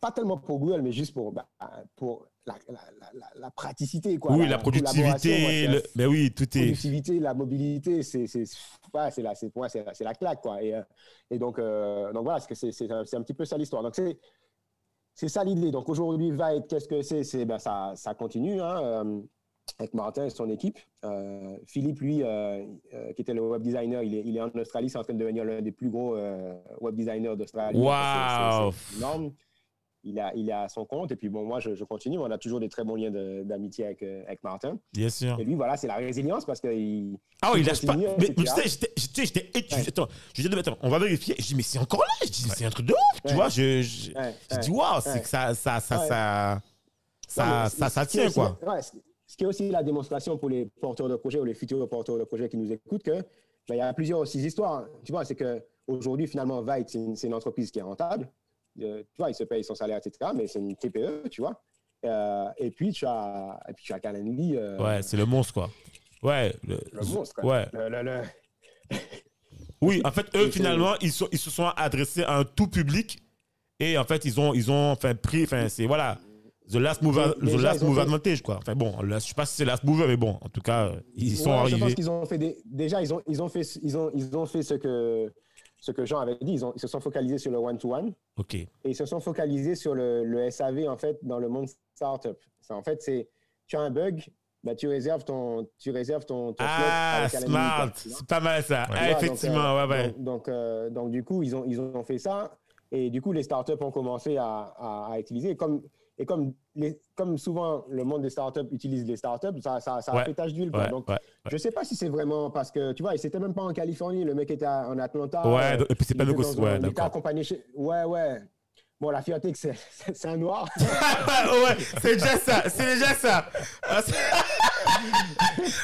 pas tellement pour Google, mais juste pour, bah, pour la, praticité. Quoi, oui, la, moi, productivité, le... ben oui, tout est. productivité, la mobilité, c'est c'est ouais, c'est la moi la, claque quoi. Et, euh, et donc euh, donc voilà, c'est un un petit peu ça l'histoire. Donc c'est c'est ça l'idée. Donc aujourd'hui Vite, qu'est-ce que c'est? C'est ben ça ça continue hein, euh, avec Martin et son équipe. Euh, Philippe lui euh, qui était le web designer, il est il est en Australie, c'est en train de devenir l'un des plus gros web designers d'Australie. Waouh. C'est énorme. Il a, il a son compte et puis bon moi je, je continue on a toujours des très bons liens d'amitié avec, euh, avec Martin Bien sûr. et lui voilà c'est la résilience parce que il, Ah oui, il lâche pas. Mais, tu sais, j'étais- j'étais. Ouais. Attends, je dis, attends, on va vérifier. Je dis, mais c'est encore là. Je dis, mais c'est un truc de ouf. Tu Ouais. vois, je, je, Ouais, je ouais, dis, waouh, c'est ouais. que ça, ça, ça, Ouais. ça, ça, ça, tient, aussi- quoi. ouais, ce qui est aussi la démonstration pour les porteurs de projets ou les futurs porteurs de projets qui nous écoutent que ben, il y a plusieurs aussi histoires. Tu vois, c'est que aujourd'hui finalement Vite c'est une, c'est une entreprise qui est rentable. Euh, tu vois, il se paye son salaire, etc. Mais c'est une TPE, tu vois. Euh, et puis tu as, et puis tu as Calendly. euh, Ouais, c'est le monstre, quoi. Ouais. Le, le monstre. quoi. Ouais. Le- Oui, en fait, eux, finalement, ils, ils se sont adressés à un tout public. Et en fait, ils ont, ils ont enfin, pris, enfin, c'est, voilà, the last Déjà, the last ont mover fait- advantage, quoi. Enfin, bon, je sais pas si c'est last mover, mais bon, en tout cas, ils sont Ouais, Je pense arrivés. qu'ils ont fait des. Déjà, ils ont, ils ont fait, ils ont, ils ont fait ce que, ce que Jean avait dit. Ils, ont, ils se sont focalisés sur le one-to-one. Ok. et ils se sont focalisés sur le, le SAV en fait dans le monde startup. En fait, c'est tu as un bug, bah, tu réserves ton tu réserves ton, Ah, avec smart. C'est pas mal, ça. Ouais. Ah, effectivement, donc, euh, ouais, ouais. Donc, donc, euh, donc, du coup, ils ont, ils ont fait ça. Et du coup, les startups ont commencé à, à, à utiliser. Comme, et comme, les, comme souvent le monde des startups utilise les startups, ça, ça, ça Ouais. a fait tache d'huile. Ouais, Donc, ouais, je ne sais pas si c'est vraiment parce que, tu vois, c'était même pas en Californie, le mec était à- en Atlanta. Ouais, euh, et puis c'est il pas dans un- ouais, il était accompagné chez... Ouais, ouais. Bon, la fierté c'est c'est un noir. ouais, c'est déjà ça. C'est déjà ça.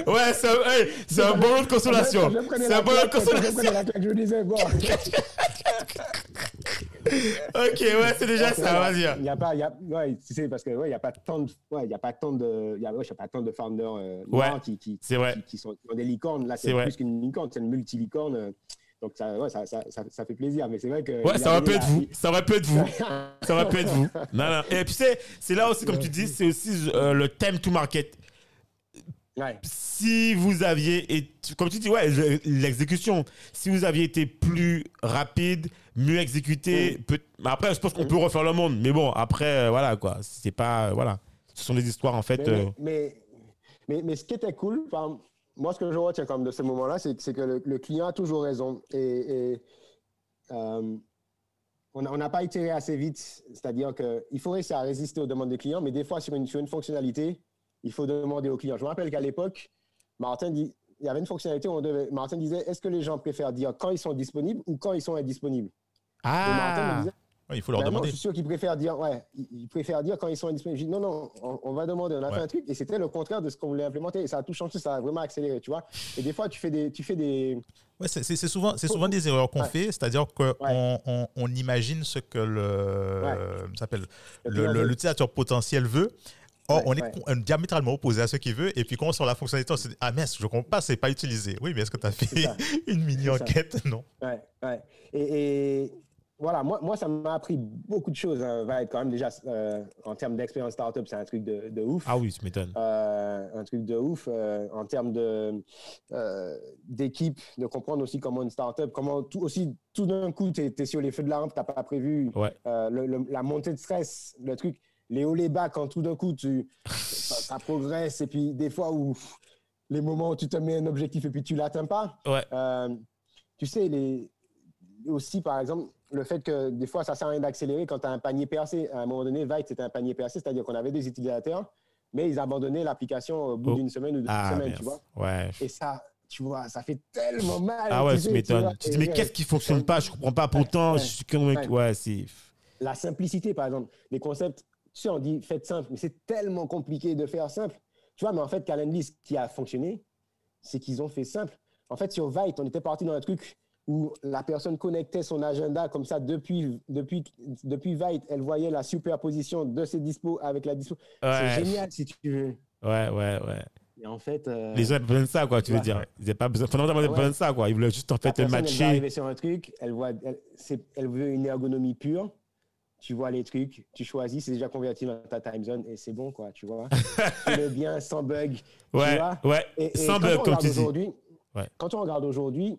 Ouais, c'est un, hey, un bon lot de consolation. C'est un bon lot de claque, Je prenais consolation. je me disais, bon. Ok, ouais, c'est déjà ça, vas-y. Il n'y a pas, y a, ouais, tu sais, parce que, ouais, il y a pas tant de, ouais, il y a pas tant de, y a, ouais, je sais pas tant de founders, euh, Ouais, noirs qui, qui, c'est qui, qui sont, qui ont des licornes. Là, C'est c'est plus qu'une licorne, c'est une multilicorne. euh, Donc, ça, ouais, ça, ça, ça, ça fait plaisir. Mais c'est vrai que. Ouais, ça a aurait pu être vous. Ça aurait pu être vous. Ça aurait pu être vous. Non, non. Et puis, c'est, c'est là aussi, comme tu dis, c'est aussi euh, le thème to market. Ouais. Si vous aviez, été, comme tu dis, ouais, le- l'exécution, si vous aviez été plus rapide, mieux exécuté, peut- mais après, je pense qu'on peut refaire le monde. Mais bon, après, euh, voilà, quoi. C'est pas, euh, voilà. Ce sont des histoires, en fait. Mais, euh, mais, mais, mais ce qui était cool, moi, ce que je retiens comme de ce moment-là, c'est que le, le client a toujours raison. Et, et, on n'a on n'a pas itéré assez vite. C'est-à-dire qu'il faut réussir à résister aux demandes des clients, mais des fois, sur une, sur une fonctionnalité, il faut demander aux clients. Je me rappelle qu'à l'époque, Martin dit, il y avait une fonctionnalité où on devait, Martin disait, est-ce que les gens préfèrent dire quand ils sont disponibles ou quand ils sont indisponibles? Et Martin me Ah, disait, Ouais, il faut leur ben non, demander. je suis sûr qu'ils préfèrent dire, ouais, ils préfèrent dire quand ils sont indisponibles. Je dis, non, non, on, on va demander, on a Ouais. fait un truc, et c'était le contraire de ce qu'on voulait implémenter, et ça a tout changé, ça a vraiment accéléré, tu vois. Et des fois, tu fais des, tu fais des, Ouais, c'est souvent, c'est souvent des erreurs qu'on Ouais. fait, c'est-à-dire qu'on Ouais. on, on imagine ce que le, s'appelle, l'utilisateur potentiel veut. Or, Ouais, on est ouais. con- diamétralement opposé à ce qu'il veut. Et puis, quand on sort la fonctionnalité, on se dit Ah, mince, je comprends pas, c'est pas utilisé. Oui, mais est-ce que tu as fait une mini-enquête Non. ouais, ouais. Et, et voilà, moi, moi, ça m'a appris beaucoup de choses, hein, va être quand même déjà, euh, en termes d'expérience startup, c'est un truc de, de ouf. ah oui, tu m'étonnes. Euh, un truc de ouf euh, en termes de euh, d'équipe, de comprendre aussi comment une startup, comment tout aussi tout d'un coup tu es, sur les feux de la rampe, t'as pas prévu Ouais. euh, le- le- la montée de stress, le truc, les hauts les bas quand tout d'un coup tu ça, ça progresse et puis des fois où les moments où tu te mets un objectif et puis tu l'atteins pas. Ouais. Euh, tu sais les aussi par exemple le fait que des fois ça sert à rien d'accélérer quand tu as un panier percé. À un moment donné, Vite c'était un panier percé, c'est-à-dire qu'on avait des utilisateurs mais ils abandonnaient l'application au bout Oh. d'une semaine ou deux Ah, semaines, merde. tu vois. Ouais. Et ça, tu vois, ça fait tellement mal. Ah ouais, tu tu m'étonnes. Tu te dis, mais qu'est-ce qui fonctionne pas? Je comprends pas. Pourtant, Ouais. je suis comme. Ouais. C'est. La simplicité, par exemple, les concepts, tu sais, on dit faites simple, mais c'est tellement compliqué de faire simple. Tu vois, mais en fait, Calendly, ce qui a fonctionné, c'est qu'ils ont fait simple. En fait, sur Vite, on était parti dans un truc où la personne connectait son agenda comme ça depuis, depuis, depuis Vite. Elle voyait la superposition de ses dispos avec la dispo. Ouais. C'est génial, si tu veux. Ouais, ouais, ouais. Et en fait. euh, Les gens avaient besoin de ça, quoi, tu veux dire. Ils n'avaient pas besoin. Fondamentalement, Ouais. besoin de ça, quoi. Ils voulaient juste, en La fait, personne, Elle va matcher. arriver sur un truc, elle, voit, elle, c'est- elle veut une ergonomie pure. Tu vois les trucs, tu choisis, c'est déjà converti dans ta time zone et c'est bon, quoi, tu vois. Fais-le bien, sans bug. tu Ouais, vois. ouais. Et, et Sans bug, comme tu dis. aujourd'hui- Ouais. Quand on regarde aujourd'hui,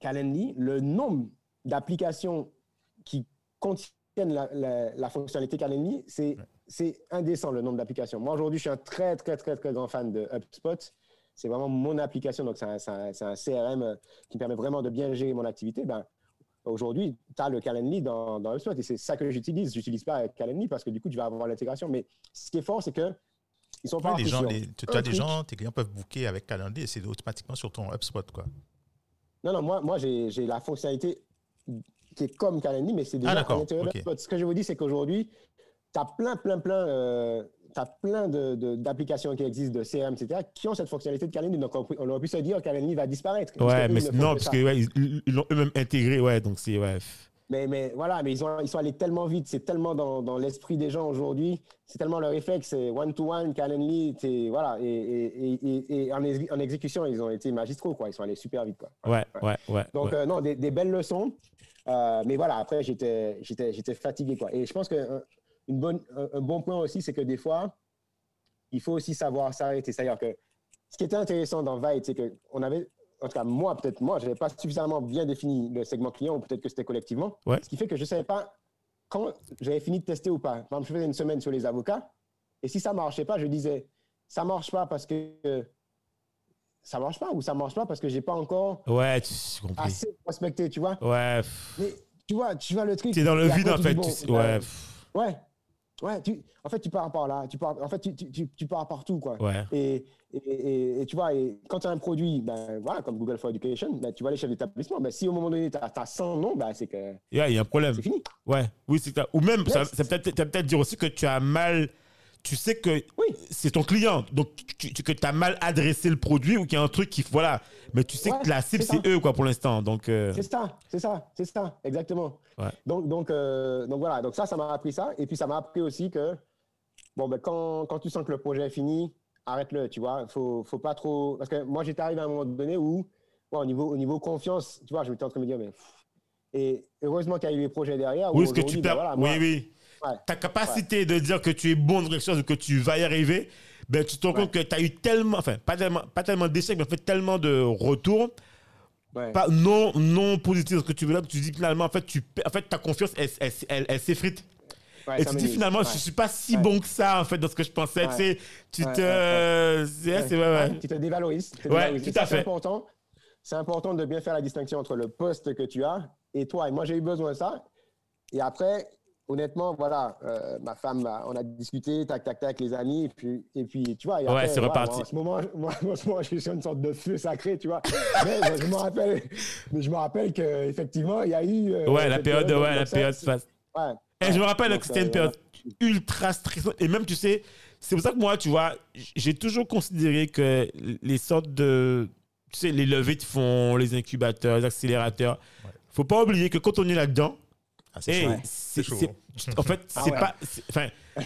Calendly, le nombre d'applications qui contiennent la, la- la fonctionnalité Calendly, c'est c'est indécent le nombre d'applications. Moi, aujourd'hui, je suis un très, très, très, très grand fan de HubSpot. C'est vraiment mon application. Donc, c'est un, un- un CRM euh, qui me permet vraiment de bien gérer mon activité. Ben, aujourd'hui, tu as le Calendly dans, dans HubSpot et c'est ça que j'utilise. Je n'utilise pas Calendly parce que du coup, tu vas avoir l'intégration. Mais ce qui est fort, c'est que ils sont pas Oui, les gens, sur les- tu, as des truc. gens, tes clients peuvent booker avec Calendly et c'est automatiquement sur ton HubSpot. Quoi. Non, non, moi, moi j'ai la fonctionnalité qui est comme Calendly, mais c'est déjà Ah, à l'intérieur ok. de HubSpot. Ce que je vous dis, c'est qu'aujourd'hui, tu as plein, plein, plein, euh, t'as plein de- de- d'applications qui existent, de CRM, etc., qui ont cette fonctionnalité de Calendly. Donc, on, on aurait pu se dire que Calendly va disparaître. Ouais, que mais non, que parce que ouais, l'ont eux-mêmes intégré, ouais, donc c'est ouais. Mais, mais voilà, mais ils, ont, ils sont allés tellement vite, c'est tellement dans, dans l'esprit des gens aujourd'hui, c'est tellement leur réflexe, c'est one-to-one, Calendly, voilà, et, et, et, en, ex- en exécution, ils ont été magistraux, quoi, ils sont allés super vite, quoi. Ouais, ouais, ouais. Donc, ouais. euh, non, des, des belles leçons. Euh, mais voilà, après, j'étais, fatigué. Quoi. Et je pense qu'un une bonne, un, bon point aussi, c'est que des fois, il faut aussi savoir s'arrêter. C'est-à-dire que ce qui était intéressant dans Vite, c'est qu'on avait, en tout cas, moi, peut-être moi, je n'avais pas suffisamment bien défini le segment client, ou peut-être que c'était collectivement. Ouais. Ce qui fait que je ne savais pas quand j'avais fini de tester ou pas. Par exemple, je faisais une semaine sur les avocats, et si ça ne marchait pas, je disais, ça ne marche pas parce que ça marche pas, ou ça ne marche pas parce que je n'ai pas encore Ouais, tu assez prospecté, tu vois. Ouais. Mais tu vois, tu vois le truc. T'es dans le vide, en fait. dis, bon, tu- ben, Ouais. Ouais. Ouais, tu, en fait, tu pars par là. Tu pars, en fait, tu, tu, tu, pars partout, quoi. Ouais. Et, et, et, et tu vois, et quand tu as un produit, ben, voilà, comme Google for Education, ben, tu vas aller chez l'établissement. Ben, si au moment donné, tu as, 100 noms, ben, c'est que Yeah, il y a un problème. c'est fini. Ouais, oui, c'est ça. Ou même, ça, peut-être peut peut-être dire aussi que tu as mal, tu sais que Oui. c'est ton client. Donc, tu, tu- que tu as mal adressé le produit ou qu'il y a un truc qui. Voilà. Mais tu sais Ouais, que la cible, c'est eux, quoi, pour l'instant. Donc, euh, C'est ça, c'est ça, c'est ça, exactement. Ouais. Donc, donc, euh, donc voilà, donc ça, ça m'a appris ça. Et puis ça m'a appris aussi que, bon, ben, quand, quand tu sens que le projet est fini, arrête-le, tu vois. Faut, faut pas trop. Parce que moi, j'étais arrivé à un moment donné où, ouais, au, niveau, au niveau confiance, tu vois, je m'étais en train de me dire, mais. Et heureusement qu'il y a eu les projets derrière. où oui, ce que tu ben perds. voilà, oui, moi- oui. Ouais. Ta capacité de dire que tu es bon dans quelque chose que tu vas y arriver, ben, tu te rends compte que tu as eu tellement, enfin, pas tellement, pas tellement d'échecs, mais en fait tellement de retours, pas non, non positifs dans ce que tu veux là, que tu dis finalement, en fait, tu, en fait ta confiance, elle, elle, elle- elle s'effrite. Et tu dis finalement, je suis pas si bon que ça, en fait, dans ce que je pensais. Tu sais, tu Ouais, te. Tu te dévalorises. Ouais, tout à fait. important. C'est important de bien faire la distinction entre le poste que tu as et toi. Et moi, j'ai eu besoin de ça. Et après, honnêtement, voilà, euh, ma femme, bah, on a discuté, tac, tac, tac, les amis. Et puis, et puis tu vois, et Ouais, c'est voilà, reparti. moi, en ce moment, moi, en ce moment, je suis sur une sorte de feu sacré, tu vois. mais je me rappelle, mais je me rappelle qu'effectivement, il y a eu. euh, Ouais, la période, donc ouais, la ça, période. face- Ouais. Et je me rappelle Donc, que c'était une euh, période ultra stressante. Et même, tu sais, c'est pour ça que moi, tu vois, j'ai toujours considéré que les sortes de. Tu sais, les levées de fonds, les incubateurs, les accélérateurs, faut pas oublier que quand on est là-dedans, Ah, c'est hey, chaud. c'est- chaud. c'est- en fait, Ah c'est ouais. pas. Enfin,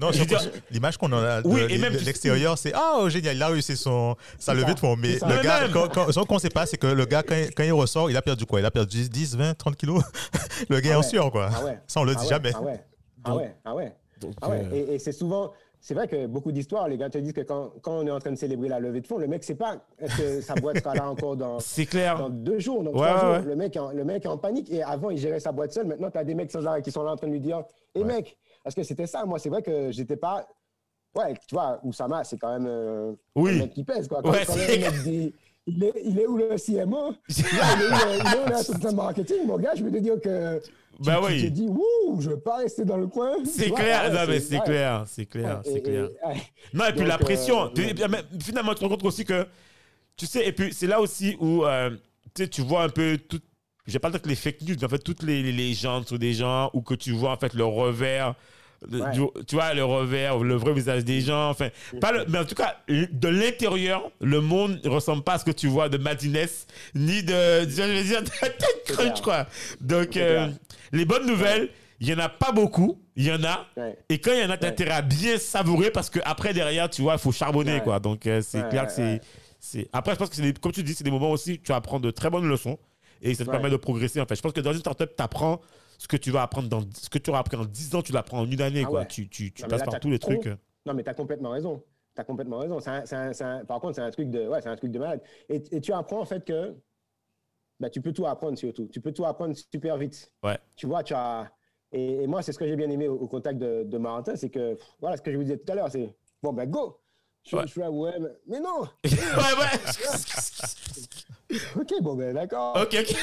Non, je je veux dire- pense- l'image qu'on en a de, Oui, et même de l'extérieur, c'est Ah, oh, génial, il a réussi son, sa levée ça, de fonds. Mais ça. le gars, même- quand, quand- ce qu'on ne sait pas, c'est que le gars, quand, il- quand il ressort, il a perdu quoi? Il a perdu 10, 20, 30 kilos. le gars est Ah en ouais. sueur, quoi. Ah ouais. Ça, on le dit jamais. Ah ouais. Ah ouais. Ah ouais. donc, Ah ouais, euh, et, et c'est souvent, c'est vrai que beaucoup d'histoires, les gars te disent que quand, quand on est en train de célébrer la levée de fonds, le mec sait pas est-ce que sa boîte sera là encore dans, c'est clair. dans deux jours, dans Ouais, trois jours. ouais, ouais. Le, mec est en, le mec est en panique et avant il gérait sa boîte seul. Maintenant, tu as des mecs sans arrêt qui sont là en train de lui dire Hé mec, parce que c'était ça, moi c'est vrai que j'étais pas. Ouais, tu vois, Oussama, c'est quand même euh, Oui. un mec qui pèse. Quoi. Quand, Ouais, quand c'est- le mec dit il est, il est où le CMO il, est où, le- il est où marketing Mon gars, je veux te dire que. Tu, Bah tu oui. te dis, ouh, je veux pas rester dans le coin. C'est Tu clair, ouais, non, mais c'est clair, c'est clair, c'est clair. Non, et puis la pression. euh, Tu- finalement, tu te rends compte aussi que, tu sais, et puis c'est là aussi où euh, tu tu vois un peu tout. Je vais pas dire que les fake news, mais en fait, toutes les, les légendes sur des gens ou que tu vois en fait le revers. Ouais. du- tu vois, le revers, le vrai visage des gens. Enfin, pas le- mais en tout cas, de l'intérieur, le monde ne ressemble pas à ce que tu vois de Madines, ni de, je veux dire, de Tech Crunch, quoi. Donc, euh, les bonnes nouvelles, il y en a pas beaucoup, il y en a. Ouais. Et quand il y en a, t'as Ouais. intérêt à bien savourer parce que après derrière, tu vois, il faut charbonner, Ouais. quoi. Donc, euh, c'est Ouais, clair ouais, que c'est. ouais. c'est- Après, je pense que, c'est des- comme tu dis, c'est des moments aussi où tu apprends de très bonnes leçons et ça te Ouais. permet de progresser. En fait, je pense que dans une startup, tu apprends ce que tu vas apprendre dans ce que tu auras appris en 10 ans, tu l'apprends en une année, Ah quoi. Tu, tu, tu Non, passes là, par tous les trucs. Non, mais tu as complètement raison. Tu as complètement raison. C'est un- c'est un- un- par contre, c'est un truc de, ouais, c'est un truc de malade. Et, et tu apprends en fait que bah, tu peux tout apprendre surtout. Tu peux tout apprendre super vite. Ouais. Tu vois, tu as. Et, et moi, c'est ce que j'ai bien aimé au, au contact de, de Marentin, c'est que, pff, voilà ce que je vous disais tout à l'heure, c'est bon, ben go! Je, Ouais. je suis là, ouais, mais, mais non! ouais, ouais. Ok, bon, ben d'accord. ok, ok.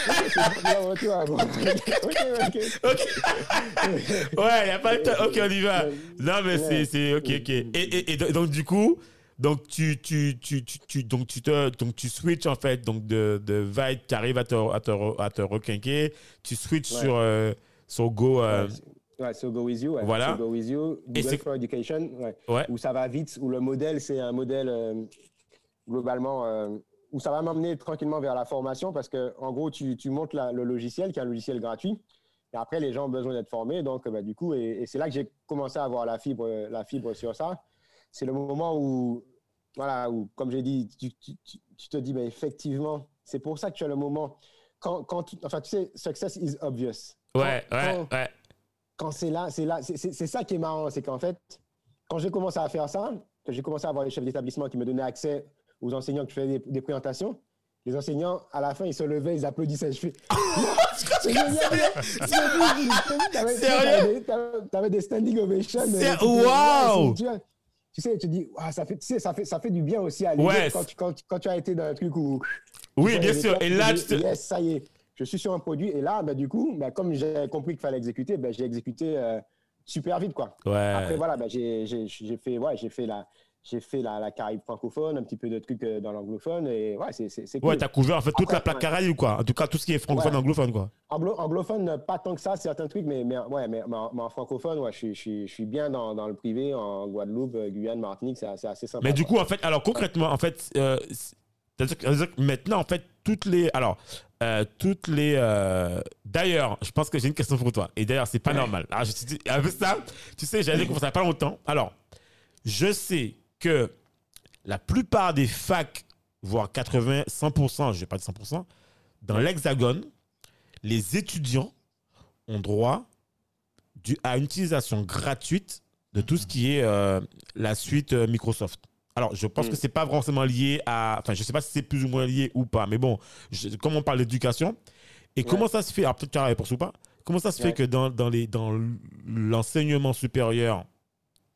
Ok, ok, ouais, il n'y a pas le temps. Ok, on y va. Non, mais c'est, Ouais. c'est. Ok, ok. Et, et, et donc, du coup, donc tu, tu, tu, tu, tu- donc, tu te, donc, tu switches en fait donc de, de Vite, tu arrives à te, à te, à te requinquer, tu switches Ouais. sur, euh, sur Go. euh, Ouais, so Go With You. ouais. Voilà. So Go With You, Google for Education, ouais. Ouais. où ça va vite, où le modèle, c'est un modèle euh, globalement, euh, où ça va m'emmener tranquillement vers la formation parce que, en gros, tu, tu montes la- le logiciel, qui est un logiciel gratuit. Et après, les gens ont besoin d'être formés. Donc, bah, du coup, et, et c'est là que j'ai commencé à avoir la fibre, la fibre sur ça. C'est le moment où, voilà, où, comme j'ai dit, tu, tu- tu- tu te dis, ben, effectivement, c'est pour ça que tu as le moment. Quand, quand tu- enfin, tu sais, success is obvious. Ouais, Quand- ouais, quand- ouais. quand c'est là, c'est là, c'est ça qui est marrant, c'est qu'en fait, quand j'ai commencé à faire ça, que j'ai commencé à avoir les chefs d'établissement qui me donnaient accès aux enseignants qui faisaient des, des présentations, les enseignants, à la fin, ils se levaient, ils applaudissaient. Je fais. Sérieux? t'avais des- standing ovations. Wow! Tu sais, tu dis, ah, ça, fait, tu sais, ça, fait, ça fait du bien aussi à l'idée Ouais, quand, tu- quand, tu- quand tu as été dans un truc où. Oui, bien sûr. Et là, tu te. Yes, ça y est, je suis sur un produit. Et là, bah, du coup, bah, comme j'ai compris qu'il fallait exécuter, bah, j'ai exécuté euh, super vite. Quoi. Ouais. Après, voilà, bah, j'ai fait, ouais, j'ai fait, la, j'ai fait la, la Caraïbe francophone, un petit peu de trucs euh, dans l'anglophone. Et ouais, c'est c'est- c'est cool. Ouais, t'as couvert en fait toute Après, la plaque ouais. caraïbe, quoi. En tout cas, tout ce qui est francophone, Ouais. anglophone, quoi. anglo- anglophone, pas tant que ça, certains trucs, mais, mais, ouais, mais, mais en, mais en francophone, ouais, je, suis- je, je bien dans, dans le privé, en Guadeloupe, euh, Guyane, Martinique, c'est c'est assez sympa. Mais du coup, en fait, alors concrètement, en fait, euh, c'est-à-dire que- maintenant, en fait, toutes les, alors, euh, toutes les, euh, d'ailleurs, je pense que j'ai une question pour toi. Et d'ailleurs, c'est pas normal. Alors, je, suis- avec ça, tu sais, j'allais commencer il y a pas longtemps. Alors, je sais que la plupart des facs, voire 80, 100%, je vais pas dire 100%, dans l'Hexagone, les étudiants ont droit du- à une utilisation gratuite de tout ce qui est euh, la suite euh, Microsoft. Alors, je pense Mm. que c'est pas forcément lié à. Enfin, je sais pas si c'est plus ou moins lié ou pas, mais bon, je- comme on parle d'éducation, et comment ça se fait Alors, peut-être tu as la réponse ou pas. Comment ça se fait que dans, dans, les, dans l'enseignement supérieur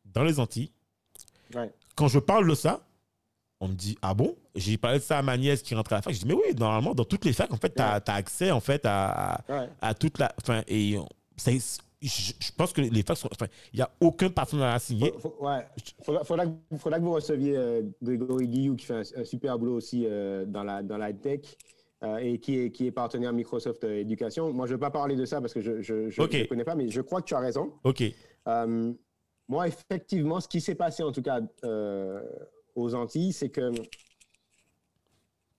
dans les Antilles, Ouais. Quand je parle de ça, on me dit Ah bon? J'ai parlé de ça à ma nièce qui rentre à la fac. Je dis Mais oui, normalement, dans toutes les facs, en fait, tu as, Ouais. accès en fait, à, à- Ouais. à toute la. Enfin, et ça- je, je pense que les facs sont. Enfin, il n'y a aucun partenariat signé. Faut- faut- ouais. Faudra, faudra que, faudra que vous receviez euh, Grégory Guillou qui fait un, un super boulot aussi euh, dans, la, dans la tech euh, et qui est, qui est partenaire Microsoft euh, Éducation. Moi, je ne vais pas parler de ça parce que je ne je, je- Ok. je connais pas, mais je crois que tu as raison. Ok. Euh, moi, effectivement, ce qui s'est passé en tout cas euh, aux Antilles, c'est que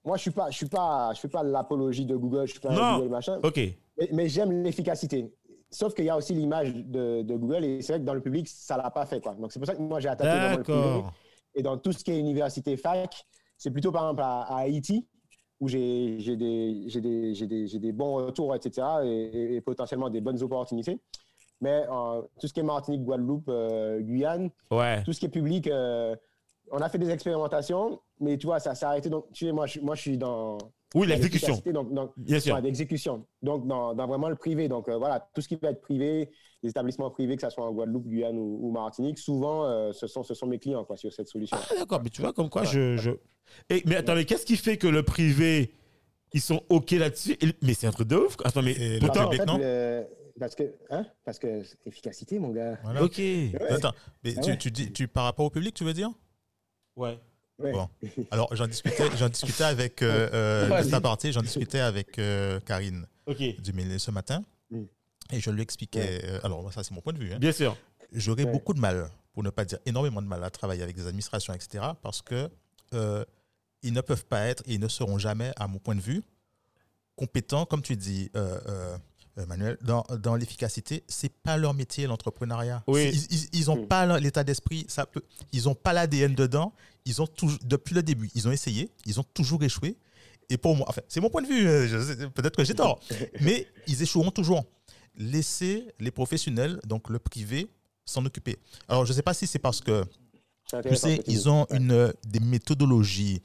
moi, je suis pas, je suis pas, je fais pas l'apologie de Google, je suis pas un Non. Google machin, Ok. mais, mais j'aime l'efficacité. Sauf qu'il y a aussi l'image de, de Google et c'est vrai que dans le public, ça l'a pas fait quoi. Donc c'est pour ça que moi j'ai attaqué vraiment le. D'accord. Et dans tout ce qui est université fac, c'est plutôt par exemple à, à Haïti où j'ai des, j'ai des, j'ai des, j'ai des bons retours, etc. Et, et- et potentiellement des bonnes opportunités. Mais euh, tout ce qui est Martinique, Guadeloupe, euh, Guyane, Ouais. tout ce qui est public, euh, on a fait des expérimentations, mais tu vois, ça s'est arrêté. Donc, tu sais, moi, je, moi, je suis dans. Oui, l'exécution. l'efficacité, Donc, donc, Bien sûr. Ouais, d'exécution. Donc, dans, dans vraiment le privé. Donc, euh, voilà, tout ce qui va être privé, les établissements privés, que ce soit en Guadeloupe, Guyane ou, ou Martinique, souvent, euh, ce, sont, ce sont mes clients quoi, sur cette solution. Ah, d'accord, mais tu vois, comme quoi je. je... Et, mais attends, mais qu'est-ce qui fait que le privé, ils sont OK là-dessus? Et- Mais c'est un truc de ouf. quoi. Attends, mais Et pourtant. non le- parce que, hein, parce que efficacité, mon gars. Voilà. Ok. Attends, mais Ah tu, ouais. tu dis, tu, par rapport au public, tu veux dire? Ouais. Ouais. Bon. Alors, j'en discutais, j'en discutais avec, euh, euh, j'en discutais avec euh, Karine du Mêlé ce matin. Mm. Et je lui expliquais, euh, alors ça c'est mon point de vue, hein. Bien sûr. j'aurais Ouais. beaucoup de mal, pour ne pas dire énormément de mal à travailler avec des administrations, etc. Parce que euh, ils ne peuvent pas être et ils ne seront jamais, à mon point de vue, compétents, comme tu dis, euh, euh, euh, Manuel, dans, dans l'efficacité. C'est pas leur métier, l'entrepreneuriat. Oui. Ils, ils, ils ont Mm. pas l'état d'esprit, ça peut, ils ont pas l'ADN dedans. Ils ont toujours, depuis le début, ils ont essayé, ils ont toujours échoué. Et pour moi, enfin, c'est mon point de vue. euh, Peut-être que j'ai tort, mais ils échoueront toujours. Laissez les professionnels, donc le privé, s'en occuper. Alors, je ne sais pas si c'est parce que tu sais, ils ont une, euh, des méthodologies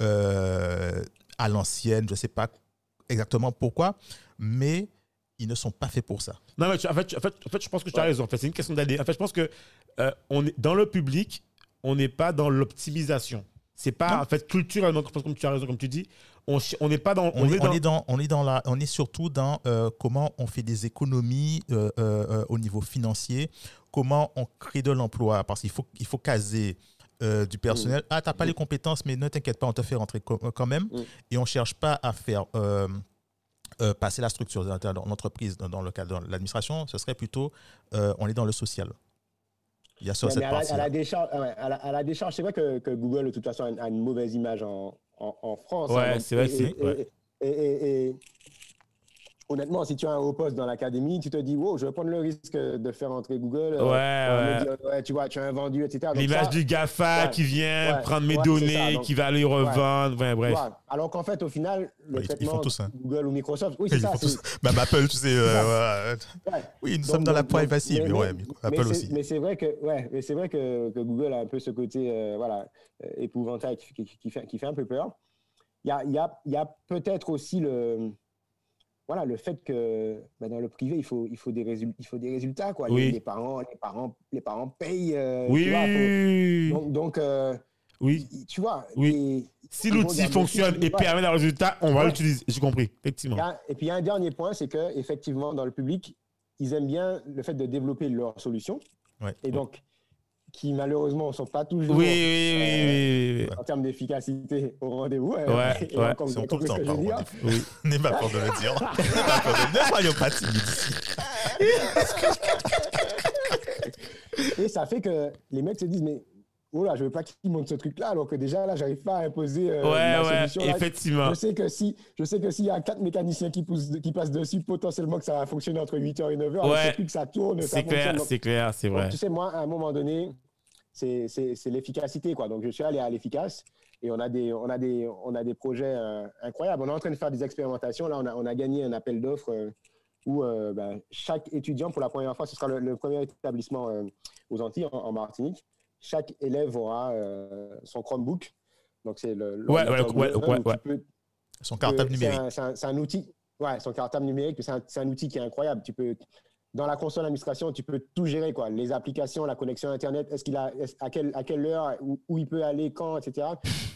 euh, à l'ancienne, je ne sais pas exactement pourquoi, mais ils ne sont pas faits pour ça. Non, mais tu- en, fait, tu- en, fait, en fait, je pense que tu as raison. En fait, c'est une question d'AD. En fait, je pense que euh, on est, dans le public, on n'est pas dans l'optimisation. C'est pas, Non. en fait, culturellement, comme tu as raison, comme tu dis, on n'est pas dans. On, est, dans- on est dans, on est dans la, on est surtout dans euh, comment on fait des économies euh, au niveau financier, comment on crée de l'emploi, parce qu'il faut, il faut caser du personnel. Ah, t'as pas Mm. les compétences, mais ne t'inquiète pas, on te fait rentrer quand même. Mm. Et on cherche pas à faire euh, passer la structure dans dans l'entreprise, dans, dans le cadre de l'administration. Ce serait plutôt, euh, on est dans le social. Il y a sur Ouais, cette à la, partie. à la décharge, ouais, à la, décharge, c'est vrai que, que Google, de toute façon, a une, a une mauvaise image en, en, en France. Ouais, hein, donc- c'est vrai ouais. et- et- et- honnêtement, si tu as un haut poste dans l'académie, tu te dis, wow, je vais prendre le risque de faire entrer Google. euh, Ouais, ouais. ouais, tu vois, tu as un vendu, etc. L'image ça, du GAFA ouais, qui vient ouais, prendre mes ouais, données, ça, donc- qui va aller revendre. Ouais, bref. Alors qu'en fait, au final, le Ouais, ils- font tous, hein. Google ou Microsoft, oui, Ils c'est ça. font c'est- tous- Même Apple, tu sais. euh, ça. ouais. ouais. Oui, nous Donc- sommes dans la donc- privacy, mais, ouais, mais Apple c'est- aussi. Mais c'est vrai que, ouais, mais c'est vrai que, que Google a un peu ce côté, euh, voilà, euh, épouvantail qui, qui- qui fait, qui fait un peu peur. Il y a, il y a, il y a peut-être aussi le, voilà, le fait que bah, dans le privé, il faut, il faut des résultats, il faut des résultats, quoi. Les- Oui. Les, parents, les parents, les parents payent. euh, Oui, tu vois, faut- oui, donc, donc euh, oui. tu vois. Oui. Si l'outil fonctionne et permet un résultat, on va Ouais. l'utiliser. J'ai compris, effectivement. Et puis il y a un dernier point, c'est que effectivement dans le public, ils aiment bien le fait de développer leur solution. Ouais. Et donc, qui malheureusement ne sont pas toujours Oui, oui, oui, oui, oui. en termes d'efficacité au rendez-vous. Ouais, Et ouais. vous C'est avez tout le temps pas au rendez-vous. N'aie pas peur de le dire. Ne soyons pas timides. Et ça fait que les mecs se disent, mais oh là, je veux pas qu'ils montent ce truc-là, alors que déjà là, j'arrive pas à imposer euh, Ouais, ma ouais, solution. là. effectivement. Je sais que si, je sais que s'il y a quatre mécaniciens qui, poussent, qui passent dessus, potentiellement que ça va fonctionner entre 8h et 9h. Ouais. que ça tourne, C'est clair, c'est clair, c'est donc, vrai. tu sais, moi, à un moment donné, c'est l'efficacité, quoi. Donc, je suis allé à l'efficace et on a des, on a des, on a des projets euh, incroyables. On est en train de faire des expérimentations. Là, on a, on a gagné un appel d'offres euh, où euh, ben, chaque étudiant, pour la première fois, ce sera le, le premier établissement aux Antilles, en, en Martinique. Chaque élève aura son Chromebook. Donc, c'est le. Ouais, ouais, ouais, ouais, peux- Son cartable numérique. C'est un, outil. Ouais, son cartable numérique, c'est un, c'est un outil qui est incroyable. Tu peux, dans la console d'administration, tu peux tout gérer, quoi. Les applications, la connexion Internet, est-ce qu'il a, à, quelle, à quelle heure, où, où il peut aller, quand, etc.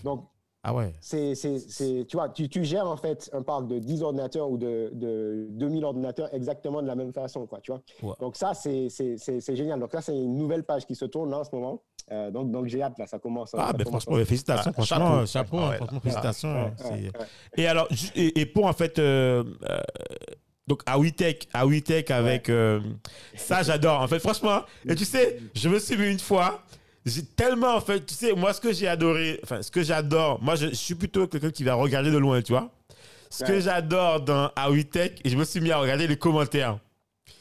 Donc, Ah ouais. c'est, c'est, c'est- tu vois, tu, tu gères en fait un parc de 10 ordinateurs ou de, de 2000 ordinateurs exactement de la même façon, quoi, tu vois. Donc ça, c'est, c'est, c'est, c'est génial. Donc là, c'est une nouvelle page qui se tourne là en ce moment. Euh, donc, donc j'ai hâte, là, ça commence. Ah, ça ben commence. franchement, félicitations, Ah, franchement, chapeau. chapeau, Ah hein, ouais, franchement, là. félicitations. Ouais, hein, ouais, c'est- ouais. Et alors, et pour en fait, euh, euh, donc à WeTech, à WeTech avec euh, ça, j'adore. En fait, franchement, et tu sais, je me suis mis une fois. J'ai tellement, en fait, tu sais, moi, ce que j'ai adoré, enfin, ce que j'adore, moi, je, je suis plutôt quelqu'un qui va regarder de loin, tu vois. Ce que j'adore dans et je me suis mis à regarder les commentaires.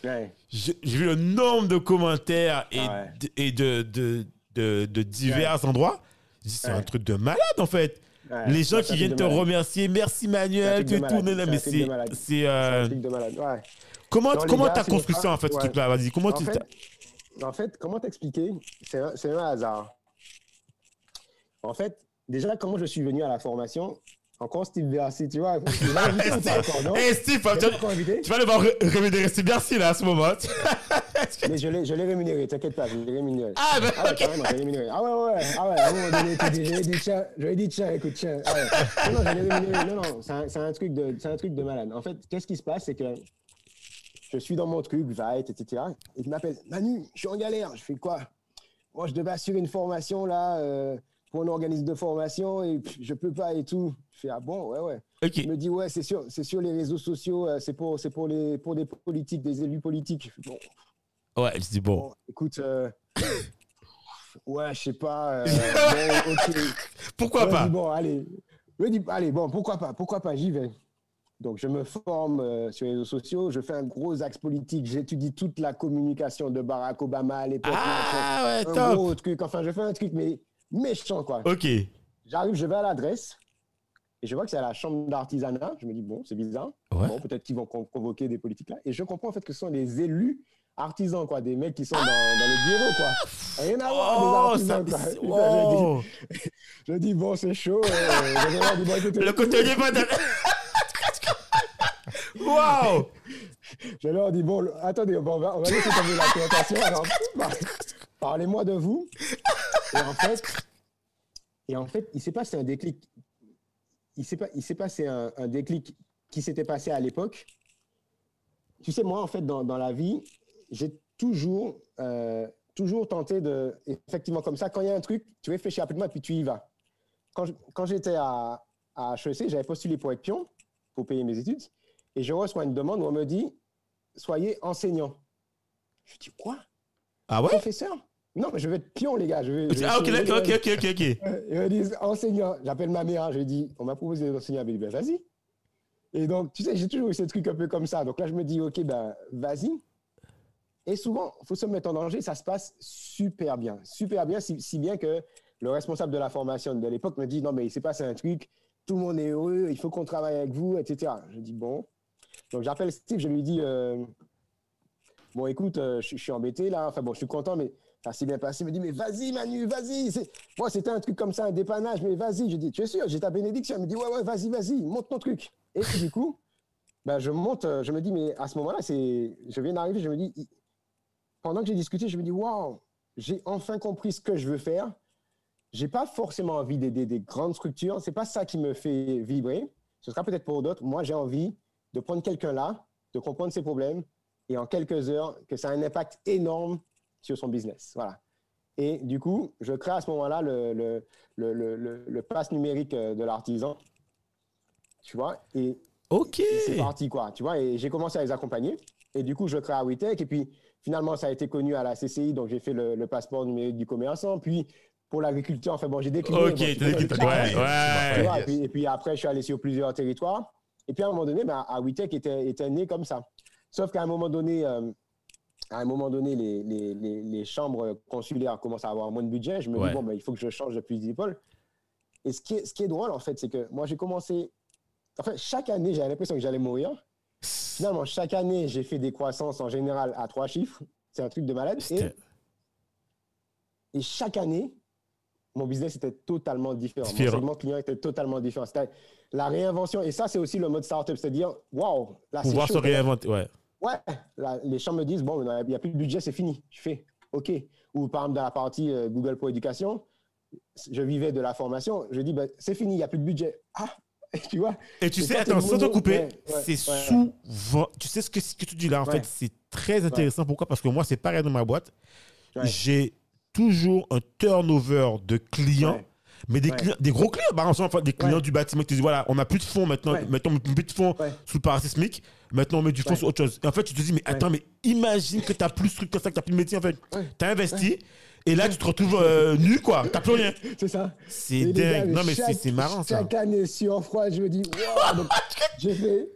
Ouais. J'ai vu le nombre de commentaires et, Ah ouais. d- et de, de, de, de divers endroits. Dit, C'est un truc de malade, en fait. Ouais. Les gens qui viennent te malade. remercier, merci Manuel, tu es tourné là, mais c'est. c'est, euh, un truc de malade. Ouais. Comment t'as c'est construit ça, en fait, ce truc-là? Vas-y, comment en, tu. fait, en fait, comment t'expliquer? C'est un, hasard. En fait, déjà, comment je suis venu à la formation Encore Steve Bercy, tu vois. Hey Steve, tu, tu vas devoir ré- rémunérer Steve Bercy là à ce moment. Mais je l'ai je l'ai rémunéré, t'inquiète pas, je l'ai rémunéré. Ah, ben, Ah ouais, carrément, je l'ai rémunéré. Ah ouais, ouais, ouais. ah ouais, à un moment donné, je lui ai dit, tiens, je lui ai dit, tiens, écoute, tiens. Ah ouais. Non, non, je l'ai rémunéré. Non, non, c'est un, c'est un truc de, c'est un truc de malade. En fait, qu'est-ce qui se passe, c'est que je suis dans mon truc, Vite, etc. Et il m'appelle, Manu, je suis en galère. Je fais quoi? Moi, je devais assurer une formation, là, euh, pour un organisme de formation, et pff, je peux pas et tout. Je fais, ah bon, ouais, ouais. Ok. Il me dit, ouais, c'est sur, c'est sur les réseaux sociaux, euh, c'est pour, c'est pour, les, pour des politiques, des élus politiques. Bon, Ouais, je dis bon. Bon, écoute, euh, ouais, je sais pas. euh, bon, ok. Pourquoi Je pas? dis, bon, allez. Je dis, allez, bon, pourquoi pas, pourquoi pas, j'y vais. Donc, je me forme euh, sur les réseaux sociaux, je fais un gros axe politique, j'étudie toute la communication de Barack Obama à l'époque. Ah ouais, un top. gros truc, enfin, je fais un truc, mais méchant, quoi. Ok. J'arrive, je vais à l'adresse, et je vois que c'est à la chambre d'artisanat. Je me dis, bon, c'est bizarre. Ouais. Bon, peut-être qu'ils vont con- convoquer des politiques là. Et je comprends en fait que ce sont des élus artisans, quoi, des mecs qui sont dans, dans le bureau, quoi. Rien à voir, Oh, des ça. artisans, quoi. Putain, Oh. Je, dis, je dis, bon, c'est chaud. euh, dis, bon, écoutez, Le cotonnier pas de... Waouh je leur dis, bon, attendez, bon, on va, on va laisser tomber la présentation. Alors, parlez-moi de vous. Et en fait, et en fait il s'est passé un déclic. Il s'est pas- il s'est passé un, un déclic qui s'était passé à l'époque. Tu sais, moi, en fait, dans, dans la vie, j'ai toujours, euh, toujours tenté de, effectivement, comme ça, quand il y a un truc, tu réfléchis rapidement et puis tu y vas. Quand j'étais à, à HEC, j'avais postulé pour être pion, pour payer mes études, et je reçois une demande où on me dit, soyez enseignant. Je dis, quoi? Ah ouais? Professeur? Non, mais je veux être pion, les gars. Je veux, je Ah ok, d'accord, ok, ok, ok, Ils me disent enseignant. J'appelle ma mère. Je lui dis, on m'a proposé d'enseigner. Elle me dit, ben vas-y. Et donc, tu sais, j'ai toujours eu ces trucs un peu comme ça. Donc là, je me dis, ok, ben vas-y. Et souvent, il faut se mettre en danger. Ça se passe super bien. Super bien, si, bien que le responsable de la formation de l'époque me dit, non, mais il s'est passé un truc. Tout le monde est heureux. Il faut qu'on travaille avec vous, etc. Je dis, bon. Donc j'appelle Steve. Je lui dis, euh, bon, écoute, euh, je, suis embêté là. Enfin bon, je suis content, mais ça s'est bien passé. Il me dit, mais vas-y, Manu, vas-y. Moi, c'était un truc comme ça, un dépannage, mais vas-y. Je dis, tu es sûr, j'ai ta bénédiction. Il me dit, ouais, ouais, vas-y, vas-y, monte ton truc. Et du coup, ben, je monte, euh, je me dis, mais à ce moment-là, je viens d'arriver, je me dis, pendant que j'ai discuté, je me dis, waouh, j'ai enfin compris ce que je veux faire. J'ai pas forcément envie d'aider des grandes structures. C'est pas ça qui me fait vibrer. Ce sera peut-être pour d'autres. Moi, j'ai envie de prendre quelqu'un là, de comprendre ses problèmes et en quelques heures, que ça a un impact énorme sur son business. Voilà. Et du coup, je crée à ce moment-là le, le, le, le, le pass numérique euh, de l'artisan. Tu vois? Et c'est parti, quoi. Tu vois? Et j'ai commencé à les accompagner. Et du coup, je crée à WeTech. Et puis, finalement, ça a été connu à la CCI. Donc, j'ai fait le, le passeport numérique du commerçant. Puis, pour l'agriculture, enfin, bon, j'ai décliné. Ok, bon, truc, ouais. Tu ouais. vois, Yes. et, puis, et puis après, je suis allé sur plusieurs territoires. Et puis à un moment donné, ben, à WeTech était, était né comme ça. Sauf qu'à un moment donné, euh, à un moment donné, les, les, les, les chambres consulaires commencent à avoir moins de budget. Je me Ouais. dis, bon, ben, il faut que je change de d'épaule. Et ce qui, est, ce qui est drôle, en fait, c'est que moi, j'ai commencé. En fait, chaque année, j'avais l'impression que j'allais mourir. Finalement, chaque année, j'ai fait des croissances en général à trois chiffres. C'est un truc de malade. Et, chaque année, mon business était totalement différent. Différent. Mon segment client était totalement différent. C'était la réinvention. Et ça, c'est aussi le mode startup. C'est-à-dire, waouh, là, Pouvoir chaud, se réinventer, ouais. Ouais, là, les chambres me disent, bon, il n'y a plus de budget, c'est fini. Je fais, OK. Ou par exemple, dans la partie euh, Google pour éducation, je vivais de la formation. Je dis, ben, c'est fini, il n'y a plus de budget. Ah, tu vois Et tu sais, attends, sans te couper, ouais, c'est souvent. Tu sais ce que, ce que tu dis là, en fait, c'est très intéressant. Pourquoi? Parce que moi, c'est pareil dans ma boîte. J'ai toujours un turnover de clients. Mais des, Ouais. clients, des gros clients, par exemple, enfin, des clients Ouais. du bâtiment qui te disent voilà, on n'a plus de fonds maintenant, Ouais. maintenant on met plus de fonds sous le parasismique, maintenant on met du fonds sur autre chose. Et en fait, tu te dis mais attends, mais imagine que tu n'as plus de trucs comme ça, que tu n'as plus de métier en fait. Tu as investi et là tu te retrouves euh, nu quoi, tu n'as plus rien. C'est ça. C'est gars, dingue. Non, mais chaque- c'est c'est marrant ça. Chaque année, sur froid, je me dis, wow, donc, j'ai fait,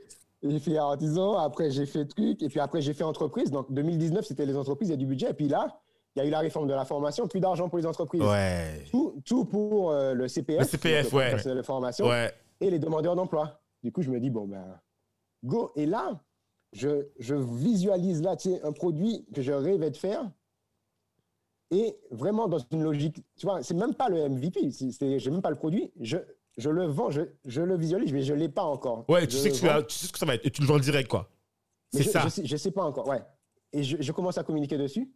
j'ai fait artisan, après j'ai fait truc, et puis après j'ai fait entreprise. Donc 2019, c'était les entreprises, il y a du budget. Et puis là, il y a eu la réforme de la formation, plus d'argent pour les entreprises. Ouais. Tout, tout pour euh, le CPF, Le CPF, donc ouais. personnel de formation, Ouais. et les demandeurs d'emploi. Du coup, je me dis, bon, ben, go. Et là, je, je visualise là, tu sais, un produit que je rêvais de faire. Et vraiment dans une logique, tu vois, c'est même pas le MVP, j'ai même pas le produit. Je, je le vends, je, je le visualise, mais je l'ai pas encore. Ouais, tu sais, que tu, sais ce que ça va être et tu le vends direct quoi. C'est ça. Je sais, je sais pas encore, ouais. Et je, je commence à communiquer dessus.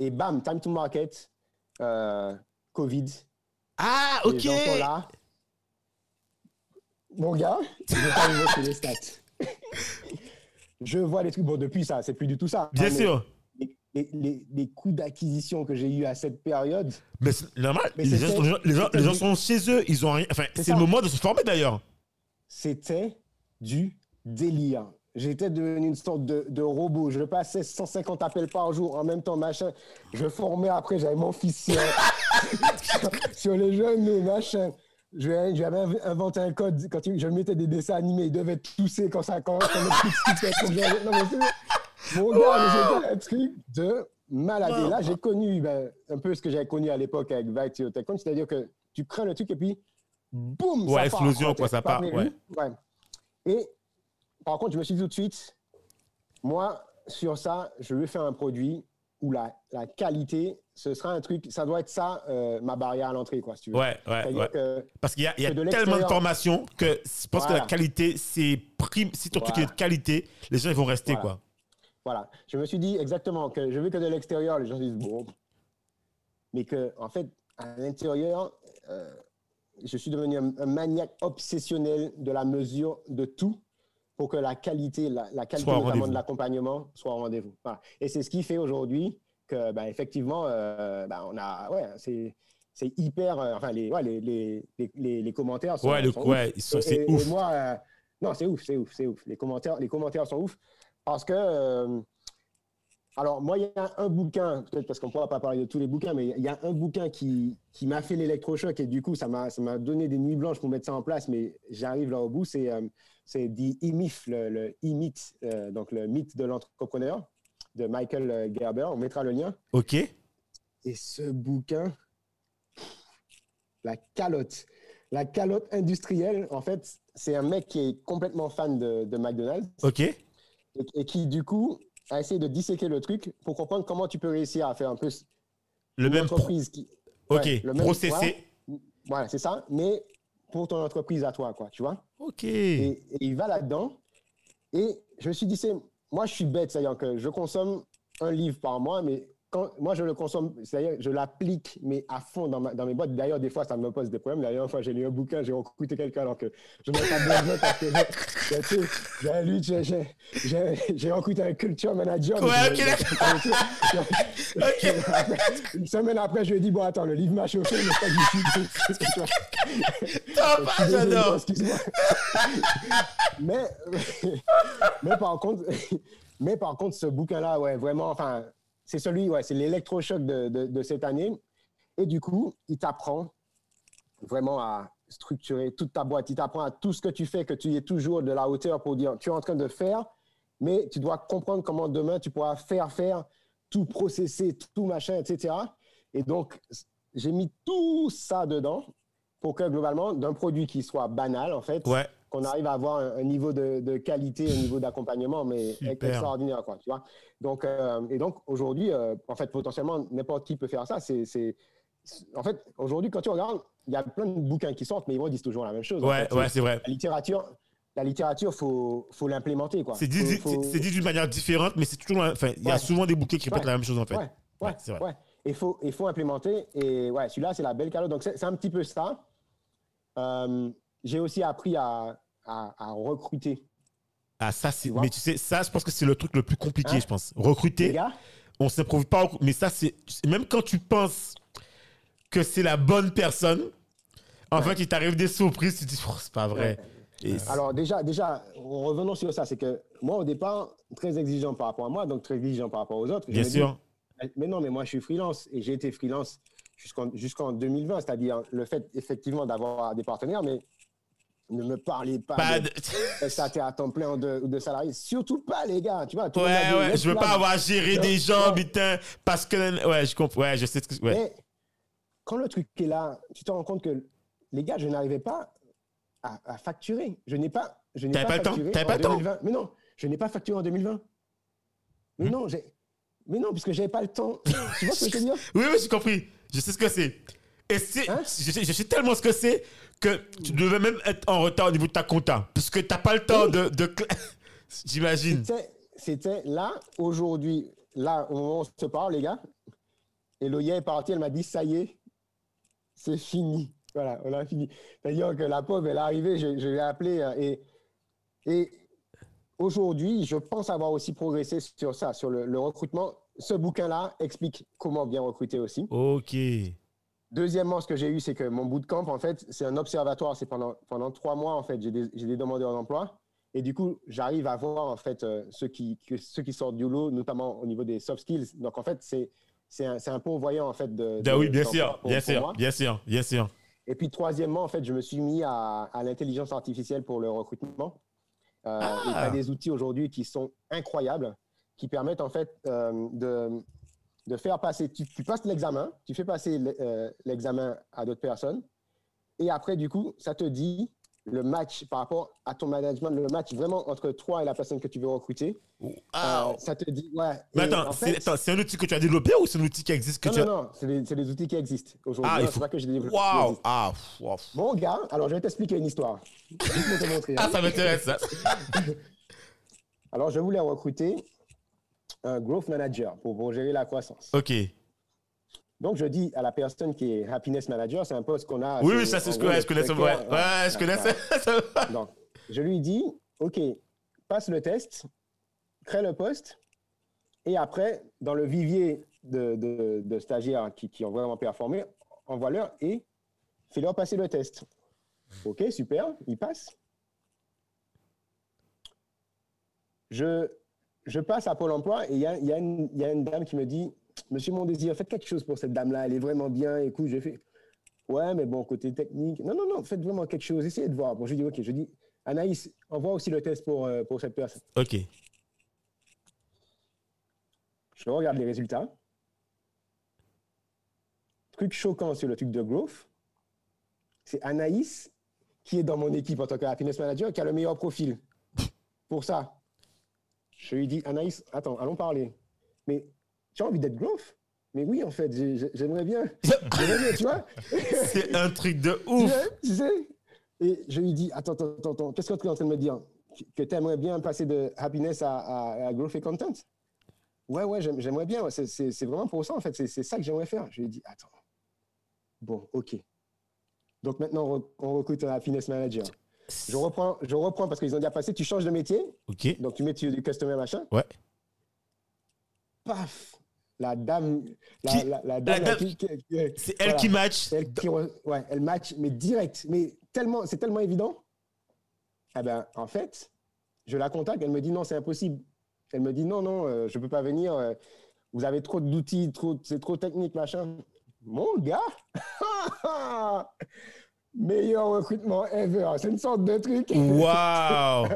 Et bam, time to market, euh, Covid, Ah, les ok. gens sont là. Mon gars, je vais pas les stats. je vois les trucs. Bon, depuis ça, c'est plus du tout ça. Bien Mais sûr. Les, les- les- les coûts d'acquisition que j'ai eu à cette période, Mais c'est normal. Mais les, gens, c'était- les, gens, les du- sont chez eux. Ils ont rien. Enfin, C'est le moment de se former d'ailleurs. c'était du délire. J'étais devenu une sorte de, de robot. Je passais 150 appels par jour en même temps, machin. Je formais après, j'avais mon fils sur, sur les jeunes, machin. Je- J'avais inv- inventé un code. Quand je mettais des dessins animés, il devait tousser quand ça quand, quand Mon gars, mais c'était un truc de malade. Là, j'ai connu ben, un peu ce que j'avais connu à l'époque avec Vite et c'est-à-dire que tu crains le truc et puis boum, Ouais, ça part. explosion, quoi, ça Par part, ouais. Et par contre, je me suis dit tout de suite, moi, sur ça, je veux faire un produit où la, la qualité, ce sera un truc, ça doit être ça, euh, ma barrière à l'entrée, quoi, si tu veux. Ouais, ouais, C'est-à-dire ouais. que Parce qu'il y a, il y a de tellement de l'extérieur. formations que je pense que la qualité, c'est prime. Si ton truc est de qualité, les gens ils vont rester Voilà. quoi. Voilà. Je me suis dit exactement que je veux que de l'extérieur, les gens disent bon. Mais que, en fait, à l'intérieur, euh, je suis devenu un, un maniaque obsessionnel de la mesure de tout pour que la qualité, la, la qualité notamment de l'accompagnement soit au rendez-vous. Voilà. Et c'est ce qui fait aujourd'hui que, ben, effectivement, euh, ben, on a, ouais, c'est, c'est hyper, euh, enfin, les, ouais, les, les, les, commentaires sont, Ouais, le, sont ouais, c'est ouf. Et moi, euh, non, c'est ouf, c'est ouf, c'est ouf. Les commentaires, les commentaires sont ouf parce que. euh, alors, moi, il y a un bouquin, peut-être parce qu'on ne pourra pas parler de tous les bouquins, mais il y a un bouquin qui, qui m'a fait l'électrochoc et du coup, ça m'a ça m'a donné des nuits blanches pour mettre ça en place, mais j'arrive là au bout. C'est euh, c'est The E-Myth, le, le E-Myth, euh, donc le mythe de l'entrepreneur de Michael Gerber. On mettra le lien. Ok. Et ce bouquin, la calotte, la calotte industrielle, en fait, c'est un mec qui est complètement fan de, de McDonald's Ok. Et, et qui, du coup, a essayé de disséquer le truc pour comprendre comment tu peux réussir à faire un peu Le même. entreprise qui. Ok. Ouais, le même- Processé. Voilà, Voilà, c'est ça, mais pour ton entreprise à toi, quoi, tu vois. Ok. Et, et il va là-dedans. Et je me suis dit, c'est, moi, je suis bête, c'est-à-dire que je consomme un livre par mois, mais quand, moi, je le consomme, c'est-à-dire, je l'applique, mais à fond dans, ma- dans mes boîtes. D'ailleurs, des fois, ça me pose des problèmes. La dernière fois, j'ai lu un bouquin, j'ai recruté quelqu'un alors que je n'ai pas besoin parce que j'ai- lu, j'ai- recruté un culture manager. Ouais, ok, je- Une semaine après, je lui ai dit, bon, attends, le livre m'a chauffé, mais c'est pas du tout. Top, j'adore. Excuse-moi. mais, mais par contre, mais par contre, ce bouquin-là, ouais, vraiment, enfin, c'est celui, ouais, c'est l'électrochoc de, de, cette année. Et du coup, il t'apprend vraiment à structurer toute ta boîte. Il t'apprend à tout ce que tu fais, que tu es toujours de la hauteur pour dire, tu es en train de faire, mais tu dois comprendre comment demain tu pourras faire, faire, tout processer, tout machin, etc. Et donc, j'ai mis tout ça dedans pour que globalement, d'un produit qui soit banal, en fait, Ouais. Qu'on arrive à avoir un, un niveau de, de qualité, un niveau d'accompagnement, mais Super. extraordinaire, quoi, tu vois. Donc, euh, et donc, aujourd'hui, euh, en fait, potentiellement, n'importe qui peut faire ça. C'est, en fait, aujourd'hui, quand tu regardes, il y a plein de bouquins qui sortent, mais ils disent toujours la même chose. en Ouais, fait. ouais, c'est vrai. La littérature, la littérature, faut, faut l'implémenter, quoi. C'est dit, Faut- d'une manière différente, mais c'est toujours. Enfin, il y a souvent des bouquets qui répètent Ouais. la même chose en fait. Ouais, ouais, c'est vrai. Il faut, il faut implémenter. Et ouais, celui-là, c'est la belle calotte. Donc, c'est c'est un petit peu ça. Euh, J'ai aussi appris à, à, à recruter. Ah, ça, c'est. Mais tu sais, ça, je pense que c'est le truc le plus compliqué, Hein? je pense. Les Recruter, gars, on s'improvise pas. Mais ça, c'est. Même quand tu penses que c'est la bonne personne, en fait, il t'arrive des surprises, tu te dis, Oh, c'est pas vrai. Et alors déjà, déjà, revenons sur ça. C'est que moi, au départ, très exigeant par rapport à moi, donc très exigeant par rapport aux autres. Bien sûr. Mais non, mais moi, je suis freelance et j'ai été freelance jusqu'en jusqu'en 2020, c'est-à-dire le fait effectivement d'avoir des partenaires, mais ne me parlez pas, Pas de de- à temps plein ou de, de salariés. Surtout pas, les gars. Tu vois, tout monde Ouais, ouais, je veux pas avoir Non, des gens, putain, parce que. Ouais, je comprends. Ouais, je sais ce que. Ouais. Mais quand le truc est là, tu te rends compte que les gars, je n'arrivais pas à, à facturer. Je n'ai pas, je n'ai pas, pas le temps? T'avais pas le temps? 2020. Mais non, je n'ai pas facturé en 2020. Mais Hmm? non, j'ai, mais non, puisque j'avais pas le temps. tu vois ce que je veux dire? Oui, oui, j'ai compris. Je sais ce que c'est. Et c'est, Hein? je sais tellement ce que c'est que tu devais même être en retard au niveau de ta compta. Parce que t'as pas le temps de. J'imagine. C'était, là aujourd'hui, là on se parle, les gars. Et Loya est partie, elle m'a dit ça y est, c'est fini. Voilà, on a fini. C'est-à-dire que la pauvre, elle est arrivée, je, je l'ai appelée euh, et, et aujourd'hui, je pense avoir aussi progressé sur ça, sur le, le recrutement. Ce bouquin-là explique comment bien recruter aussi. Ok. Deuxièmement, ce que j'ai eu, c'est que mon bootcamp, en fait, c'est un observatoire. C'est pendant, pendant trois mois, en fait, j'ai des, des demandeurs d'emploi. Et du coup, j'arrive à voir, en fait, euh, ceux, qui, que- ceux qui sortent du lot, notamment au niveau des soft skills. Donc, en fait, c'est, c'est, un, un pourvoyant, en fait, de. Ah de- oui, bien sûr, pour- bien pour sûr, moi. bien sûr, bien sûr. Et puis, troisièmement, en fait, je me suis mis à, à l'intelligence artificielle pour le recrutement. Euh, Ah. Et tu as des outils aujourd'hui qui sont incroyables, qui permettent, en fait, euh, de, de faire passer. Tu, tu passes l'examen, tu fais passer euh, l'examen à d'autres personnes. Et après, du coup, ça te dit le match par rapport à ton management, le match vraiment entre toi et la personne que tu veux recruter. Ah. Euh, ça te dit, ouais. Mais attends, en c'est, fait- un outil que tu as développé ou c'est un outil qui existe que non, tu as. non, non, c'est des, outils qui existent aujourd'hui. Ah, il C'est faut- pas que j'ai développé. qui Waouh! Ah, wow. Mon gars, alors je vais t'expliquer une histoire. Juste pour te montrer. hein. Ah, ça m'intéresse, ça. Alors, je voulais recruter un growth manager pour, pour gérer la croissance. Ok. Donc, je dis à la personne qui est happiness manager, c'est un poste qu'on a. Oui, oui, ça, c'est ce que je connais. Ouais, ouais, je connais ça. Donc, je lui dis, OK, passe le test, crée le poste, et après, dans le vivier de, de- de stagiaires qui, qui ont vraiment performé, envoie-leur et fais-leur passer le test. OK, super, il passe. Je, je passe à Pôle emploi et il y a, il y a une- il y a une dame qui me dit Monsieur Mondésir, faites quelque chose pour cette dame-là, elle est vraiment bien. Écoute, j'ai fait Ouais, mais bon, côté technique. Non, non, non, faites vraiment quelque chose, essayez de voir. Bon, je dis Ok, je dis Anaïs, envoie aussi le test pour, euh, pour cette personne. Ok. Je regarde les résultats. Truc choquant sur le truc de growth, c'est Anaïs qui est dans mon équipe en tant que happiness manager qui a le meilleur profil. Pour ça, je lui dis Anaïs, attends, allons parler. Mais tu as envie d'être growth Mais oui, en fait, j'ai- j'ai- j'aimerais bien. J'aimerais bien, tu vois? C'est un truc de ouf. tu sais? Et je lui dis, attends, attends, attends, attends, qu'est-ce que tu es en train de me dire? Que tu aimerais bien passer de happiness à, à, à growth et content? Ouais, ouais, j'aime- j'aimerais bien. ouais, c'est- vraiment pour ça, en fait. C'est ça que j'aimerais faire. Je lui ai dit, attends. Bon, OK. Donc maintenant, on recrute un happiness manager. Je reprends, je reprends parce qu'ils ont déjà passé. Tu changes de métier. Ok. Donc, tu mets tu- du customer machin. Ouais. Paf La dame. La, Qui- la, la la dame. C'est elle voilà. qui match. Elle, qui re- ouais, elle match, mais direct. Mais tellement, c'est tellement évident. Eh ben, en fait, je la contacte. Elle me dit non, c'est impossible. Elle me dit non, non, euh, je peux pas venir. euh, vous avez trop d'outils, trop, c'est trop technique, machin. Mon gars, meilleur recrutement ever. C'est une sorte de truc. Waouh.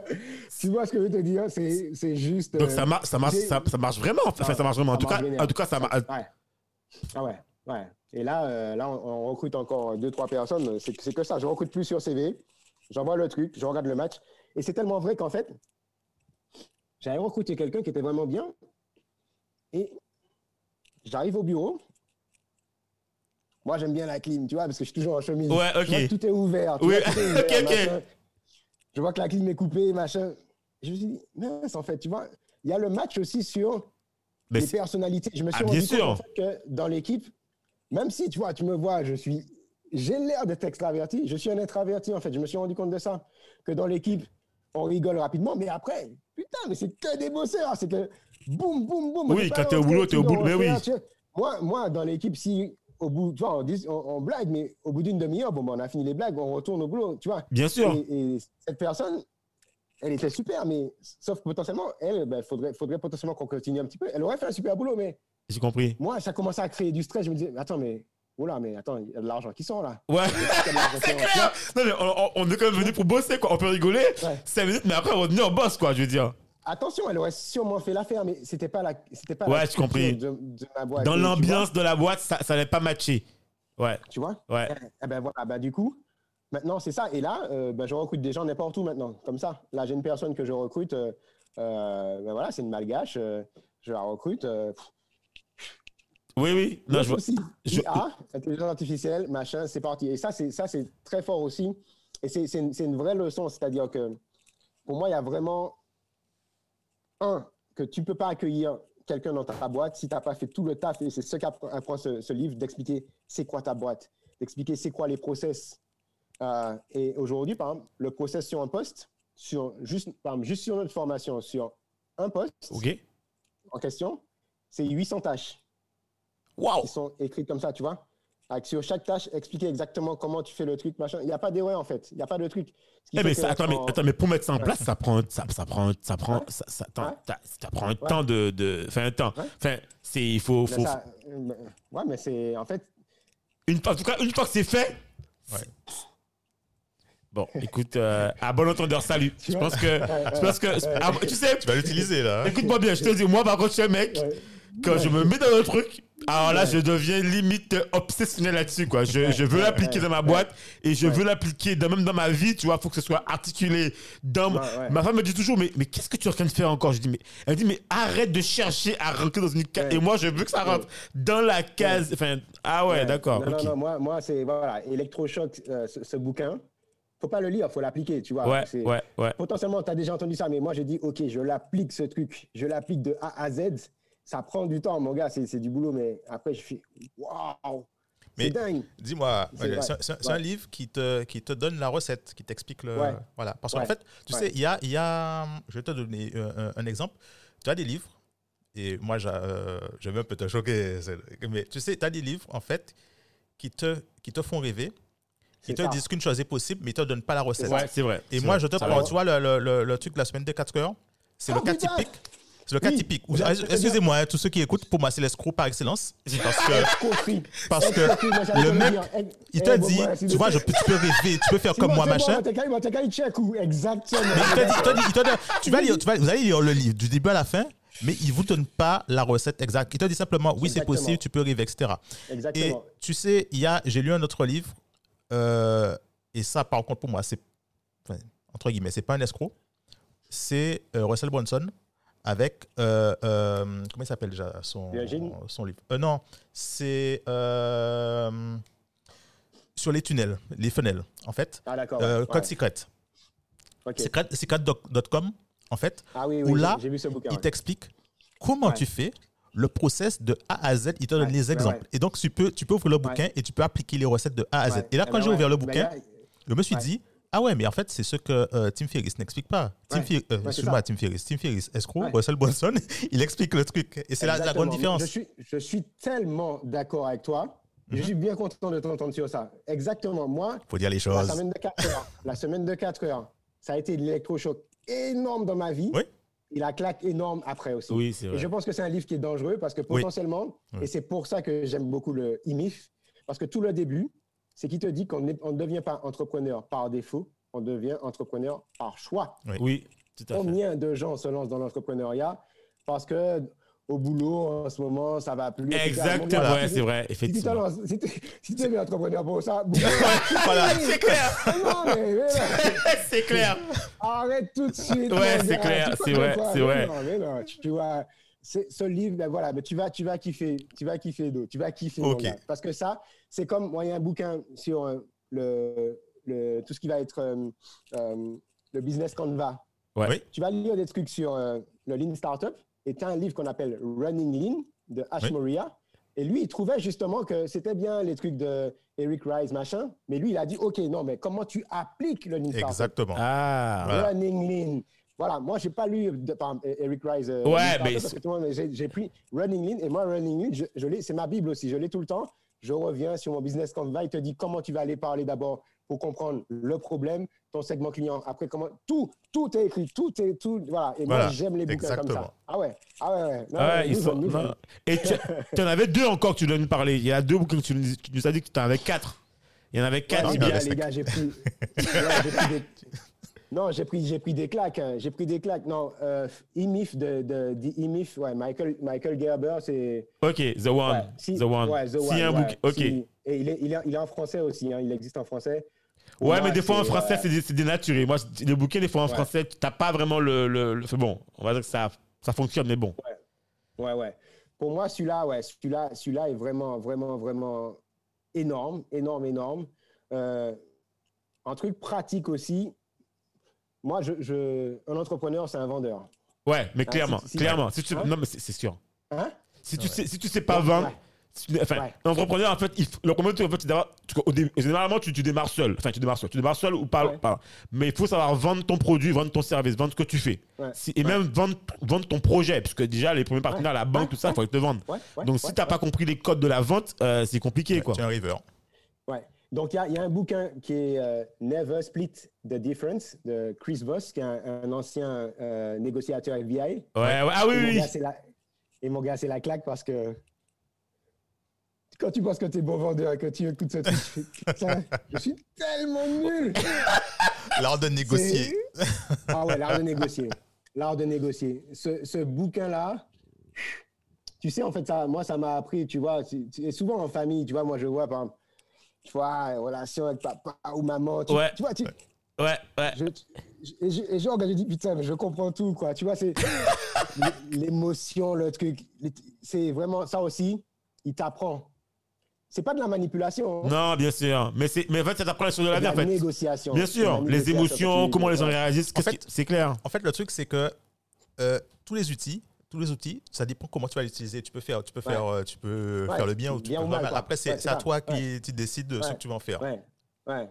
tu vois ce que je veux te dire? C'est, c'est juste. Donc euh, ça marche, ça marche, ça, ça marche vraiment. Enfin, ça marche vraiment. En tout cas, génial. en tout cas, ça marche. Ouais. Ah ouais, ouais. Et là, euh, là, on, on recrute encore deux, trois personnes. C'est, c'est que ça. Je recrute plus sur CV. J'envoie le truc, je regarde le match. Et c'est tellement vrai qu'en fait, j'avais recruté quelqu'un qui était vraiment bien. Et j'arrive au bureau. Moi, j'aime bien la clim, tu vois, parce que je suis toujours en chemise. Ouais, Je vois ok. que tout est ouvert. tu Oui, vois, tout est ouvert, ok, ok. Je vois que la clim est coupée, machin. Je me suis dit, mince, en fait, tu vois, il y a le match aussi sur Mais les personnalités. Je me suis Ah, rendu bien compte sûr. en fait, que dans l'équipe, même si tu vois, tu me vois, je suis, j'ai l'air d'être extraverti, je suis un introverti en fait. Je me suis rendu compte de ça, que dans l'équipe, on rigole rapidement, mais après, putain, mais c'est que des bosseurs, c'est que boum, boum, boum. Oui, quand t'es au boulot, t'es au boulot, mais oui. Moi, moi, dans l'équipe, si au bout, tu vois, on, dit- on- on blague, mais au bout d'une demi-heure, bon, ben, on a fini les blagues, on retourne au boulot, tu vois. Bien sûr. Et, et cette personne, elle était super, mais sauf que potentiellement, elle, ben, faudrait, faudrait potentiellement qu'on continue un petit peu. Elle aurait fait un super boulot, mais J'ai compris. moi, ça commençait à créer du stress. Je me disais, attends, mais, oula, mais attends, il y a de l'argent qui sort là. Ouais. C'est clair. Non, mais on, est quand même venu pour bosser, quoi. On peut rigoler Ouais. 5 minutes, mais après, on va devenir boss, quoi, je veux dire. Attention, elle aurait sûrement fait l'affaire, mais c'était pas la, c'était pas Ouais, j'ai compris. structure de, de ma boîte. Dans l'ambiance de la boîte, ça ça n'allait pas matcher. Ouais, Tu vois ouais. Eh, eh ben voilà, ben du coup, maintenant c'est ça. Et là, euh, ben, je recrute des gens n'importe où maintenant, comme ça. Là, j'ai une personne que je recrute. euh, ben voilà, c'est une malgache. je la recrute. Oui, oui. Non, je vois. je- IA, intelligence artificielle, machin, c'est parti. Et ça, c'est ça, c'est très fort aussi. Et c'est c'est une, c'est une vraie leçon, c'est-à-dire que pour moi, il y a vraiment un que tu peux pas accueillir quelqu'un dans ta boîte si tu n'as pas fait tout le taf. Et c'est ce qu'apprend ce, ce livre d'expliquer c'est quoi ta boîte, d'expliquer c'est quoi les process. Euh, et aujourd'hui, par exemple, le process sur un poste, sur juste, par exemple, juste sur notre formation, sur un poste Ok. en question, c'est 800 tâches Waouh. qui sont écrites comme ça, tu vois. Avec sur chaque tâche, expliquer exactement comment tu fais le truc, machin. Il n'y a pas d'erreur en fait. Il n'y a pas de truc. Eh mais ça, attends, mais, en- attends, mais pour mettre ça en place, ça prend, ça, ça prend, ça prend, Ouais. ça, ça, attends, Ouais. ça- ça prend un temps de, de, enfin un temps. Ouais. Enfin, c'est, il faut, Mais faut, ça- euh, ouais, mais c'est en fait. une, en tout cas, une fois que c'est fait. Ouais. Bon, écoute, euh, à bon entendeur, salut. Je pense que, je pense que, ah, tu sais, Tu vas l'utiliser là. hein. écoute-moi bien, je te dis, moi par contre, je suis un mec. Ouais. Quand je me mets dans le truc, alors là, je deviens limite obsessionnel là-dessus, quoi. Je, je veux l'appliquer dans ma boîte et je veux l'appliquer dans, même dans ma vie, tu vois. Faut que ce soit articulé dans. Ma femme me dit toujours, mais, mais qu'est-ce que tu es en train de faire encore? Je dis, mais elle dit, mais arrête de chercher à rentrer dans une case. Et moi, je veux que ça rentre dans la case. Enfin, ah ouais, d'accord. Non, non, non, moi, moi c'est voilà, électrochoc, euh, ce, ce bouquin. Faut pas le lire, faut l'appliquer, tu vois. Ouais, ouais, ouais. Potentiellement, tu as déjà entendu ça, mais moi, j'ai dit, OK, je l'applique ce truc. Je l'applique de A à Z. Ça prend du temps, mon gars, c'est du boulot, mais après, je fais, waouh, Mais- c'est dingue. Dis-moi, C'est un livre qui te, qui te donne la recette, qui t'explique le. Ouais. Voilà. Parce qu'en Ouais. fait, tu Ouais. sais, il y a, il y a. Je vais te donner euh, un, un exemple. Tu as des livres, et moi, euh, je vais un peu te choquer, mais tu sais, tu as des livres, en fait, qui te, qui te font rêver, qui C'est te ça. disent qu'une chose est possible, mais ils ne te donnent pas la recette. Ouais, c'est vrai. Et moi, vrai. je te prends, tu vois, le, le, le, le truc de la semaine des 4 heures, c'est le cas putain typique. C'est le cas Oui. typique. Vous avez- Excusez-moi, hein, tous ceux qui écoutent, pour moi, c'est l'escroc par excellence. Parce que, Compris. parce que le mec. Eh, il eh, te dit, tu vois, je, tu peux rêver, tu peux faire comme moi, machin. Exactement. Mais il te dit, tu vas lire, tu vas, vous allez lire le livre du début à la fin, mais il vous donne pas la recette exacte. Il te dit simplement, oui, c'est possible, tu peux rêver, etc. Et tu sais, j'ai lu un autre livre, euh, et ça, par contre, pour moi, c'est, enfin, entre guillemets, c'est pas un escroc. C'est euh, Russell Brunson avec, euh, euh, comment il s'appelle déjà son, son livre? Euh, Non, c'est sur les tunnels, les funnels, en fait. Ah, d'accord. Ouais. Code Secret. Ok. Secret- Secret.com, en fait, Ah oui, où oui, là, j'ai- j'ai vu ce bouquin. il ouais. t'explique comment Ouais. tu fais le process de A à Z, il te donne Ouais, les ouais, exemples. ouais. Et donc, tu peux, tu peux ouvrir le bouquin et tu peux appliquer les recettes de A à Z. Ouais. Et là, quand j'ai ouais. ouvert le Ben bouquin, là, je me suis Ouais. dit, ah ouais, mais en fait, c'est ce que euh, Tim Ferriss n'explique pas. Tim Ouais. Euh, excuse-moi. Tim Ferriss. Tim Ferriss, escroc, Ouais. Russell Brunson, il explique le truc. Et c'est la, la grande différence. Je suis, je suis tellement d'accord avec toi. Je Mhm. suis bien content de t'entendre sur ça. Exactement. Moi, faut dire les la choses. semaine de 4 heures, la semaine de 4 heures, ça a été l'électrochoc énorme dans ma vie. Oui. Et la claque énorme après aussi. Oui, Et vrai. je pense que c'est un livre qui est dangereux parce que potentiellement, Oui. et c'est pour ça que j'aime beaucoup le IMIF, parce que tout le début, c'est qu'il te dit qu'on ne devient pas entrepreneur par défaut, on devient entrepreneur par choix. Oui, tout à fait. Combien de gens se lancent dans l'entrepreneuriat parce que au boulot, en ce moment, ça va plus. Exactement, ouais, si- c'est vrai, Si tu effectivement. lances- si tu si tu es entrepreneur pour ça, Voilà. C'est clair, c'est clair. arrête tout de suite. Ouais, c'est clair, c'est vrai, c'est vrai. Non, mais non, tu, tu vois, ce livre, ben voilà, mais tu vas, tu vas kiffer, tu vas kiffer d'eau, tu vas kiffer. mon Ok. gars. Parce que ça, c'est comme, moi, il y a un bouquin sur euh, le, le, tout ce qui va être euh, euh, le business Canva. Ouais. Oui. Tu vas lire des trucs sur euh, le Lean Startup et tu as un livre qu'on appelle Running Lean de Ash Oui. Moria. Et lui, il trouvait justement que c'était bien les trucs de Eric Rice, machin. Mais lui, il a dit, OK, non, mais comment tu appliques le Lean Startup? Exactement. Ah, Voilà. Running Lean. Voilà, moi, j'ai pas lu de, par exemple, Eric Rice. euh, Ouais, mais parce que j'ai pris Running Lean et moi, Running Lean, je, je l'ai- c'est ma Bible aussi. Je l'ai tout le temps. Je reviens sur mon business Canva. Il te dit comment tu vas aller parler d'abord pour comprendre le problème, ton segment client. Après, comment tout, tout est écrit, tout est tout. Voilà. Et Voilà, moi, j'aime les bouquins comme ça. Ah ouais, ah ouais, ouais. Non, Ouais, ils sont- nous, non. Et tu, en avais deux encore que tu dois nous parler. Il y a deux bouquins que tu nous, tu nous as dit que tu en avais quatre. Il y en avait quatre. Ouais, les gars, j'ai pris. ouais, j'ai pris des... Non, j'ai pris, j'ai pris des claques. hein. J'ai pris des claques. Non, euh, E-Myth de, de, de E-Myth, ouais, Michael, Michael Gerber, c'est. Ok, The One. Ouais, si- The One. ouais, The One, un ouais. bouquin. Ok. Si- et il est, il, est, il est en français aussi, hein, il existe en français. Ouais, moi, mais des fois en français, euh, c'est dé- c'est dénaturé. Moi, les bouquins, des fois en français, tu n'as pas vraiment le. le, le- c'est bon, on va dire que ça, ça fonctionne, mais bon. Ouais, ouais. Pour moi, celui-là, ouais, celui-là, celui-là est vraiment, vraiment, vraiment énorme, énorme, énorme. Euh, un truc pratique aussi. Moi, je, je, un entrepreneur, c'est un vendeur. Ouais, mais Ah, clairement, si- si- clairement. Si tu, Hein? non, mais c'est sûr. Hein? Si tu, sais, si tu sais pas vendre, Ouais. si tu- enfin, Ouais. l'entrepreneur, en fait, il, le truc, en fait, tu- au début- généralement, tu, tu démarres seul. Enfin, tu démarres seul. Tu démarres seul ou pas. Ouais. pas. Mais il faut savoir vendre ton produit, vendre ton service, vendre ce que tu fais. Ouais. Si- et même vendre, vendre ton projet. Parce que déjà, les premiers partenaires, la banque, Ouais. tout ça, il faut qu'ils te vendent. Ouais, ouais, Donc, ouais, si tu n'as ouais. pas compris les codes de la vente, euh, c'est compliqué, quoi. Tu es un river. Ouais. Donc, il y a, il y a un bouquin qui est euh, Never Split the Difference de Chris Voss, qui est un, un ancien euh, négociateur FBI. Ouais, ouais. Ah oui, et, oui, mon gars, c'est la... et mon gars, c'est la claque parce que quand tu penses que tu es bon vendeur et que tu écoutes ce truc, tu fais, Putain, je suis tellement nul. L'art de négocier. Ah ouais, l'art de négocier. L'art de négocier. Ce, ce bouquin-là, tu sais, en fait, ça, moi, ça m'a appris, tu vois, c'est souvent en famille, tu vois, moi, je vois, par exemple, tu vois, relation avec papa ou maman, tu, Ouais. tu vois, tu, Ouais, ouais. je, je- et, je, et genre, je dis, putain, mais je comprends tout, quoi, tu vois, c'est l'émotion, le truc, les- c'est vraiment, ça aussi, il t'apprend. C'est pas de la manipulation. hein. Non, bien sûr. Mais, c'est- mais en fait, ça t'apprend sur de c'est la de vie, la en fait. négociation. Bien de sûr. Les émotions, comment les gens réagissent, c'est clair. En fait, le truc, c'est que euh, tous les outils, tous les outils, ça dépend comment tu vas l'utiliser. Tu peux faire, tu peux faire, euh, tu peux Ouais, faire le bien ou tu bien peux ou le mal. Après, c'est Ouais, à toi qui tu décides de ce que tu vas en faire. Ouais.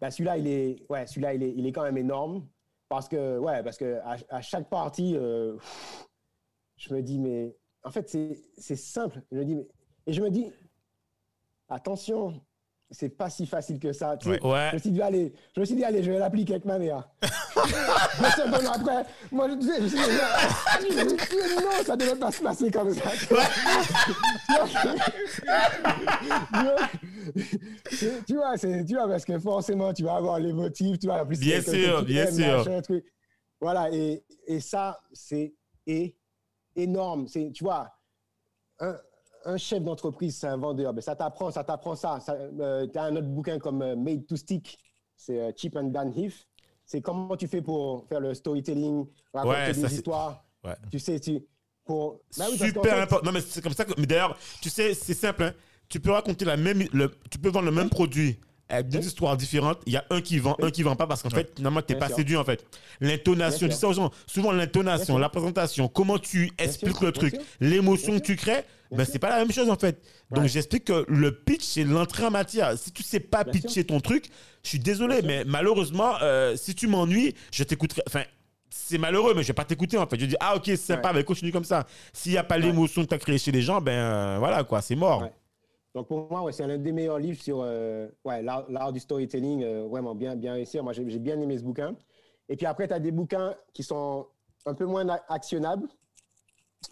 Bah, celui-là, il est, ouais, celui-là, il est, il est quand même énorme parce que, ouais, parce que à, à chaque partie, euh, je me dis, mais en fait, c'est, c'est simple. Je me dis, mais, et je me dis, attention, c'est pas si facile que ça. Tu sais. Ouais. Je me suis dit, allez, je me suis dit, allez, je vais l'appliquer avec ma mère. Deux après, moi, je, me suis dit, non, ça devait pas se passer comme ça. Tu- vois, tu vois, parce que forcément, tu vas avoir les motifs, tu vois, en plus, Bien sûr, bien aimes, sûr. machin, truc. Voilà, et, et ça, c'est énorme. Tu vois, un, un chef d'entreprise, c'est un vendeur. Mais ça t'apprend, ça t'apprend ça. ça tu as un autre bouquin comme euh, Made to Stick, c'est euh, Chip and Dan Heath. C'est comment tu fais pour faire le storytelling, raconter Ouais, des histoires. Ouais. Tu sais, tu. Pour... Bah oui, parce qu'en Super fait- important. Non, mais c'est comme ça que. Mais d'ailleurs, tu sais, c'est simple. hein. Tu peux raconter la même. Le, tu peux vendre le même produit avec deux histoires différentes. Il y a un qui vend, un qui vend pas parce qu'en fait, finalement, tu n'es Bien pas sûr. séduit en fait. L'intonation, tu sais aux gens, souvent l'intonation, la présentation, comment tu expliques le truc, l'émotion que tu crées, ben, c'est pas la même chose en fait. Donc Ouais. j'explique que le pitch, c'est l'entrée en matière. Si tu sais pas Bien pitcher ton truc, je suis désolé, Bien mais malheureusement, euh, si tu m'ennuies, je t'écouterai. Enfin, c'est malheureux, mais je vais pas t'écouter en fait. Je dis, ah ok, c'est sympa, Ouais. mais continue comme ça. S'il n'y a pas Ouais. l'émotion que tu as créée chez les gens, ben euh, voilà quoi, c'est mort. Donc pour moi, ouais, c'est l'un des meilleurs livres sur euh, ouais, l'art du storytelling, euh, vraiment bien, bien réussi. Moi, j'ai bien aimé ce bouquin. Et puis après, tu as des bouquins qui sont un peu moins a- actionnables,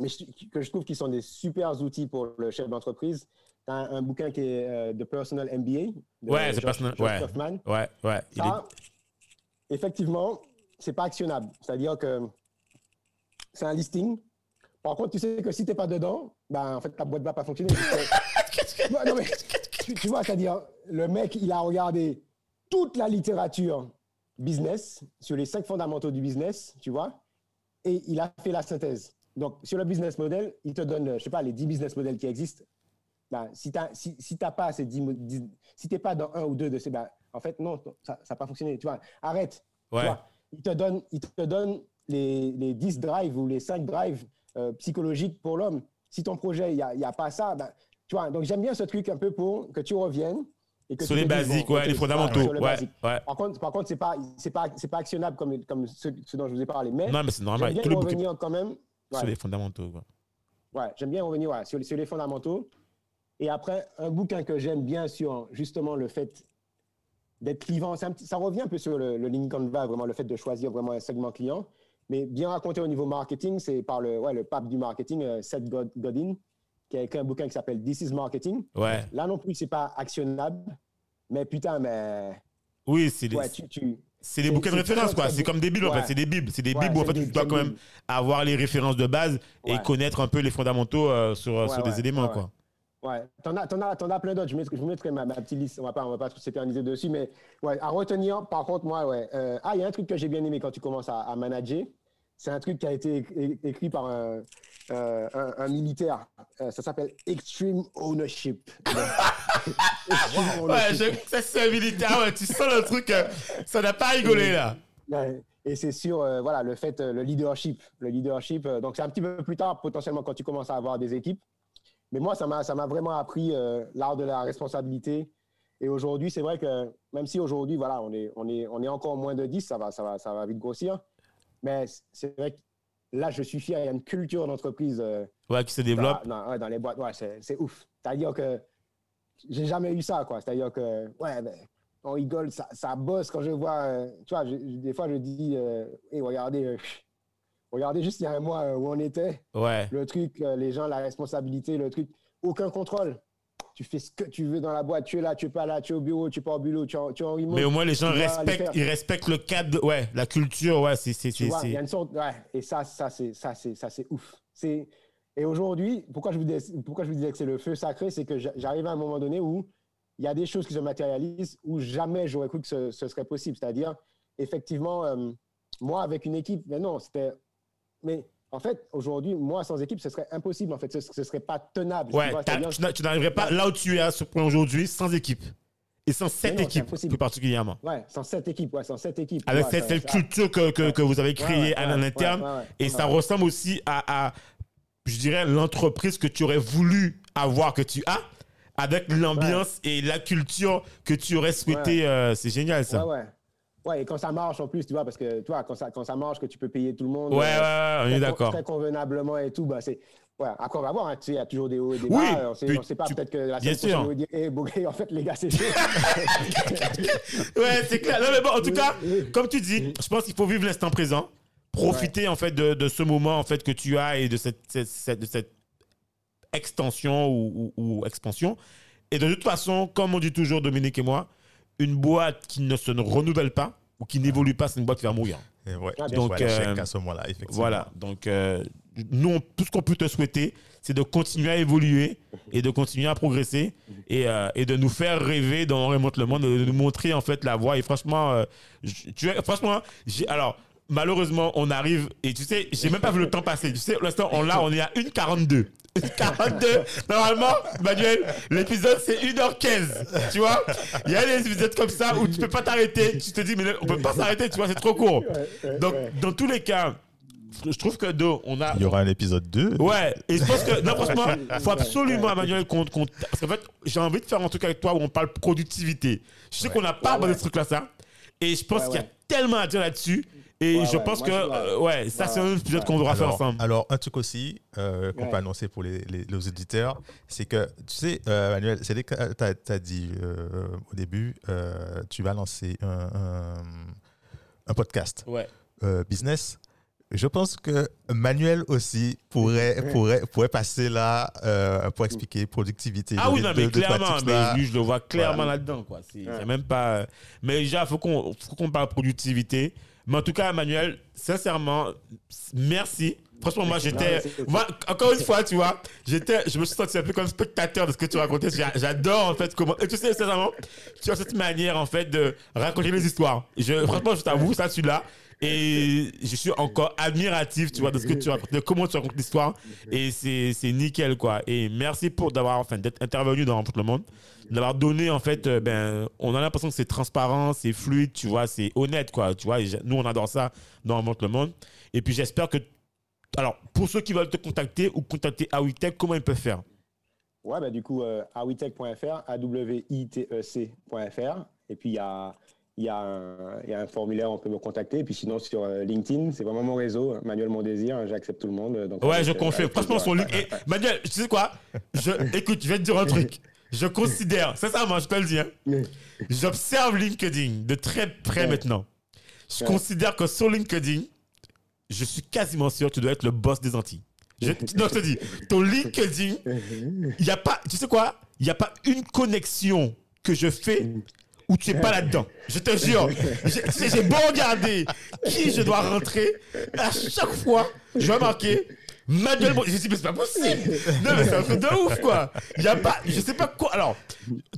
mais je- que je trouve qui sont des super outils pour le chef d'entreprise. Tu as un, un bouquin qui est euh, The Personal MBA de Ouais, The Personal- ouais. Kaufman. Ouais, ouais. il est- Ça, effectivement, c'est pas actionnable. C'est-à-dire que c'est un listing. Par contre, tu sais que si tu n'es pas dedans, ben, en fait, ta boîte va pas fonctionner. Ouais, non, mais, tu, tu vois, c'est-à-dire, le mec, il a regardé toute la littérature business sur les cinq fondamentaux du business, tu vois, et il a fait la synthèse. Donc, sur le business model, il te donne, je sais pas, les 10 business models qui existent. Ben, si tu n'as si, si t'as pas ces 10, mo- 10 si t'es pas dans un ou deux de ces, ben, en fait, non, ça n'a pas fonctionné. Tu vois, arrête. Tu Ouais. vois, il te donne, il te donne les, les 10 drives ou les 5 drives euh, psychologiques pour l'homme. Si ton projet, il n'y a, a pas ça, ben, tu vois, donc j'aime bien ce truc un peu pour que tu reviennes. Et que Sur les basiques, ouais, les fondamentaux. Ouais, ouais. Par contre, par contre, c'est pas, c'est pas, c'est pas actionnable comme, comme ce, ce dont je vous ai parlé. Mais Non, mais c'est normal. les bouquins revenir quand même. Sur les fondamentaux. quoi. ouais, j'aime bien revenir sur, les- sur les fondamentaux. Et après, un bouquin que j'aime bien sur justement le fait d'être clivant, ça revient un peu sur le, le Lincoln Va, vraiment le fait de choisir vraiment un segment client. Mais bien raconté au niveau marketing, c'est par le, ouais, le pape du marketing, euh, Seth God- Godin, qui a écrit un bouquin qui s'appelle This is Marketing. Ouais. Là non plus, c'est pas actionnable. Mais putain, mais Oui, c'est des, ouais, tu, tu, c'est des bouquins de référence, quoi. C'est comme des bibles, en fait. C'est des bibles. C'est des bibles où, en fait, tu dois quand même avoir les références de base et connaître un peu les fondamentaux euh, sur, Ouais, sur des éléments, quoi. Ouais, t'en as, t'en as, t'en as plein d'autres. Je, vous mettrai ma, ma petite liste. On va pas, on va pas s'éterniser dessus, mais ouais, à retenir. Par contre, moi, ouais. euh, ah, il y a un truc que j'ai bien aimé quand tu commences à, à manager. C'est un truc qui a été écrit par un, euh, un, un militaire. Euh, ça s'appelle Extreme Ownership. Extreme Ouais, Ownership. je- ça c'est un militaire. Ouais, tu sens le truc. euh, ça n'a pas rigolé, là. Ouais, Et c'est sur euh, voilà, le fait, euh, le leadership. Le leadership, euh, donc c'est un petit peu plus tard, potentiellement, quand tu commences à avoir des équipes. Mais moi, ça m'a ça m'a vraiment appris euh, l'art de la responsabilité. Et aujourd'hui, c'est vrai que même si aujourd'hui, voilà, on est, on, est, on est encore moins de 10, ça va, ça, va, ça va vite grossir. Mais c'est vrai que là, je suis fier, il y a une culture d'entreprise euh, Ouais, qui se développe. dans, dans- ouais, dans les boîtes. Ouais, c'est c'est ouf. C'est-à-dire que j'ai jamais eu ça, quoi. C'est-à-dire que, ouais, ben, on rigole, ça, ça bosse quand je vois. euh, tu vois, je- des fois, je dis, euh, Hey, regardez, regardez juste il y a un mois où on était. Ouais. Le truc, les gens, la responsabilité, le truc, aucun contrôle. Tu fais ce que tu veux dans la boîte. Tu es là, tu es pas là, tu es au bureau, tu es pas au bureau, tu es en, tu es en remote. Mais au moins, les gens respectent, ils respectent le cadre, ouais, la culture, ouais, c'est, il y a une sorte, ouais, et ça, ça c'est, ça c'est, ça c'est ouf. C'est, et aujourd'hui, pourquoi je vous dis, pourquoi je vous disais que c'est le feu sacré, c'est que j'a- j'arrive à un moment donné où il y a des choses qui se matérialisent où jamais j'aurais cru que ce, ce serait possible. C'est-à-dire, effectivement, euh, moi avec une équipe, mais non, c'était, mais en fait, aujourd'hui, moi sans équipe, ce serait impossible. En fait, ce, ce serait pas tenable. tu Ouais, vois, tu n'a- tu n'arriverais pas là où tu es à ce point aujourd'hui sans équipe. Et sans cette non, équipe, plus particulièrement. Ouais, sans cette équipe, ouais, sans cette équipe. Avec cette, culture que, que, que vous avez créée à l'interne. Et ça ressemble aussi à, à, je dirais, l'entreprise que tu aurais voulu avoir, que tu as, avec l'ambiance et la culture que tu aurais souhaité. euh, c'est génial, ça. Ouais, ouais. Ouais, et quand ça marche en plus, tu vois, parce que tu vois, quand ça, quand ça marche, que tu peux payer tout le monde. Ouais, euh, ouais, on est très- d'accord. Très convenablement et tout, bah, c'est. Ouais, après, on va voir, hein, tu sais, il y a toujours des hauts et des Oui, bas. On sait, puis on sait pas, tu- peut-être que la bien prochaine, sûr. va dire, hé, Bouguet, en fait, les gars, c'est chaud. Ouais, c'est clair. Non, mais bon, en tout cas, comme tu dis, je pense qu'il faut vivre l'instant présent, profiter en fait de, de ce moment en fait que tu as et de cette, cette- cette- de cette extension ou, ou- ou expansion. Et de toute façon, comme on dit toujours Dominique et moi, une boîte qui ne se renouvelle pas ou qui n'évolue pas, c'est une boîte qui va mourir. Et ouais, bien donc, euh, à ce moment-là, effectivement. Voilà. Donc, euh, nous, on- tout ce qu'on peut te souhaiter, c'est de continuer à évoluer et de continuer à progresser et, euh, et de nous faire rêver dans On remonte le monde, de nous montrer en fait la voie. Et franchement, tu es, franchement, alors, malheureusement, on arrive et tu sais, j'ai même pas vu le temps passer. Tu sais, l'instant, on, là, on est à 1,42. 42. Normalement, Manuel, l'épisode c'est 1h15. Tu vois? Il y a des épisodes comme ça où tu peux pas t'arrêter. Tu te dis, mais on peut pas s'arrêter, tu vois, c'est trop court. Donc, dans tous les cas, je trouve que Do, on a. Il y aura un épisode 2. Ouais, et je pense que, non, franchement, il faut absolument, Emmanuel, qu'on. qu'on- parce qu'en fait, j'ai envie de faire un truc avec toi où on parle productivité. Je sais qu'on n'a pas Ouais, abordé ouais. ce truc-là, ça. Et je pense Ouais, qu'il y a ouais. tellement à dire là-dessus. Et Ouais, je ouais, pense que, euh, ouais, ça, c'est un épisode ouais. qu'on devra faire ensemble. alors, un truc aussi euh, qu'on Ouais. peut annoncer pour les, les- les auditeurs, c'est que, tu sais, euh, Manuel, c'est tu as, dit euh, au début, euh, tu vas lancer un, un- un podcast Ouais. euh, business. Je pense que Manuel aussi pourrait, pourrait, pourrait passer là euh, pour expliquer productivité. Ah oui, non, mais deux, trois clairement, mais lui, je le vois clairement là-dedans, quoi. C'est Ouais. même pas. Mais déjà, faut qu'on faut qu'on parle productivité. Mais en tout cas, Emmanuel, sincèrement, merci. Franchement, moi, j'étais. Encore une fois, tu vois, j'étais, je me suis senti un peu comme spectateur de ce que tu racontais. J'a- J'adore, en fait, comment. Et tu sais, sincèrement, tu as cette manière, en fait, de raconter les histoires. Je, franchement, je t'avoue, ça, celui-là. Et je suis encore admiratif, tu vois, de ce que tu racontes, de comment tu racontes l'histoire. Et c'est nickel, quoi. Et merci pour d'avoir, d'être intervenu dans le monde, d'avoir donné, en fait, euh, ben, on a l'impression que c'est transparent, c'est fluide, tu vois, c'est honnête, quoi. Tu vois, nous, on adore ça dans Montre le Monde. Et puis, j'espère que, alors, pour ceux qui veulent te contacter ou contacter Awitech, comment ils peuvent faire? Ouais, bah, du coup, euh, awitech.fr, A-W-I-T-E-C.fr. Et puis, il y a, il y, a un- il y a un formulaire, on peut me contacter. Puis, sinon, sur euh, LinkedIn, c'est vraiment mon réseau, Manuel Mon Désir. hein, J'accepte tout le monde. Donc, Ouais, je euh, confirme. Franchement, son plaisir. link. Et Manuel, tu sais quoi? Je, Écoute, je vais te dire un truc. Je considère, sincèrement, je te le dis, hein, j'observe LinkedIn de très près Ouais. maintenant. Je Ouais. considère que sur LinkedIn, je suis quasiment sûr que tu dois être le boss des Antilles. Je, non, je te dis, ton LinkedIn, il n'y a pas, tu sais quoi? Il n'y a pas une connexion que je fais où tu n'es pas là-dedans. Je te jure. J'ai beau regarder qui je dois rentrer, à chaque fois, je vais marquer Manuel Bon- J'ai dit, mais c'est pas possible. Non, mais c'est un truc de ouf, quoi. Il n'y a pas, je sais pas quoi. Alors,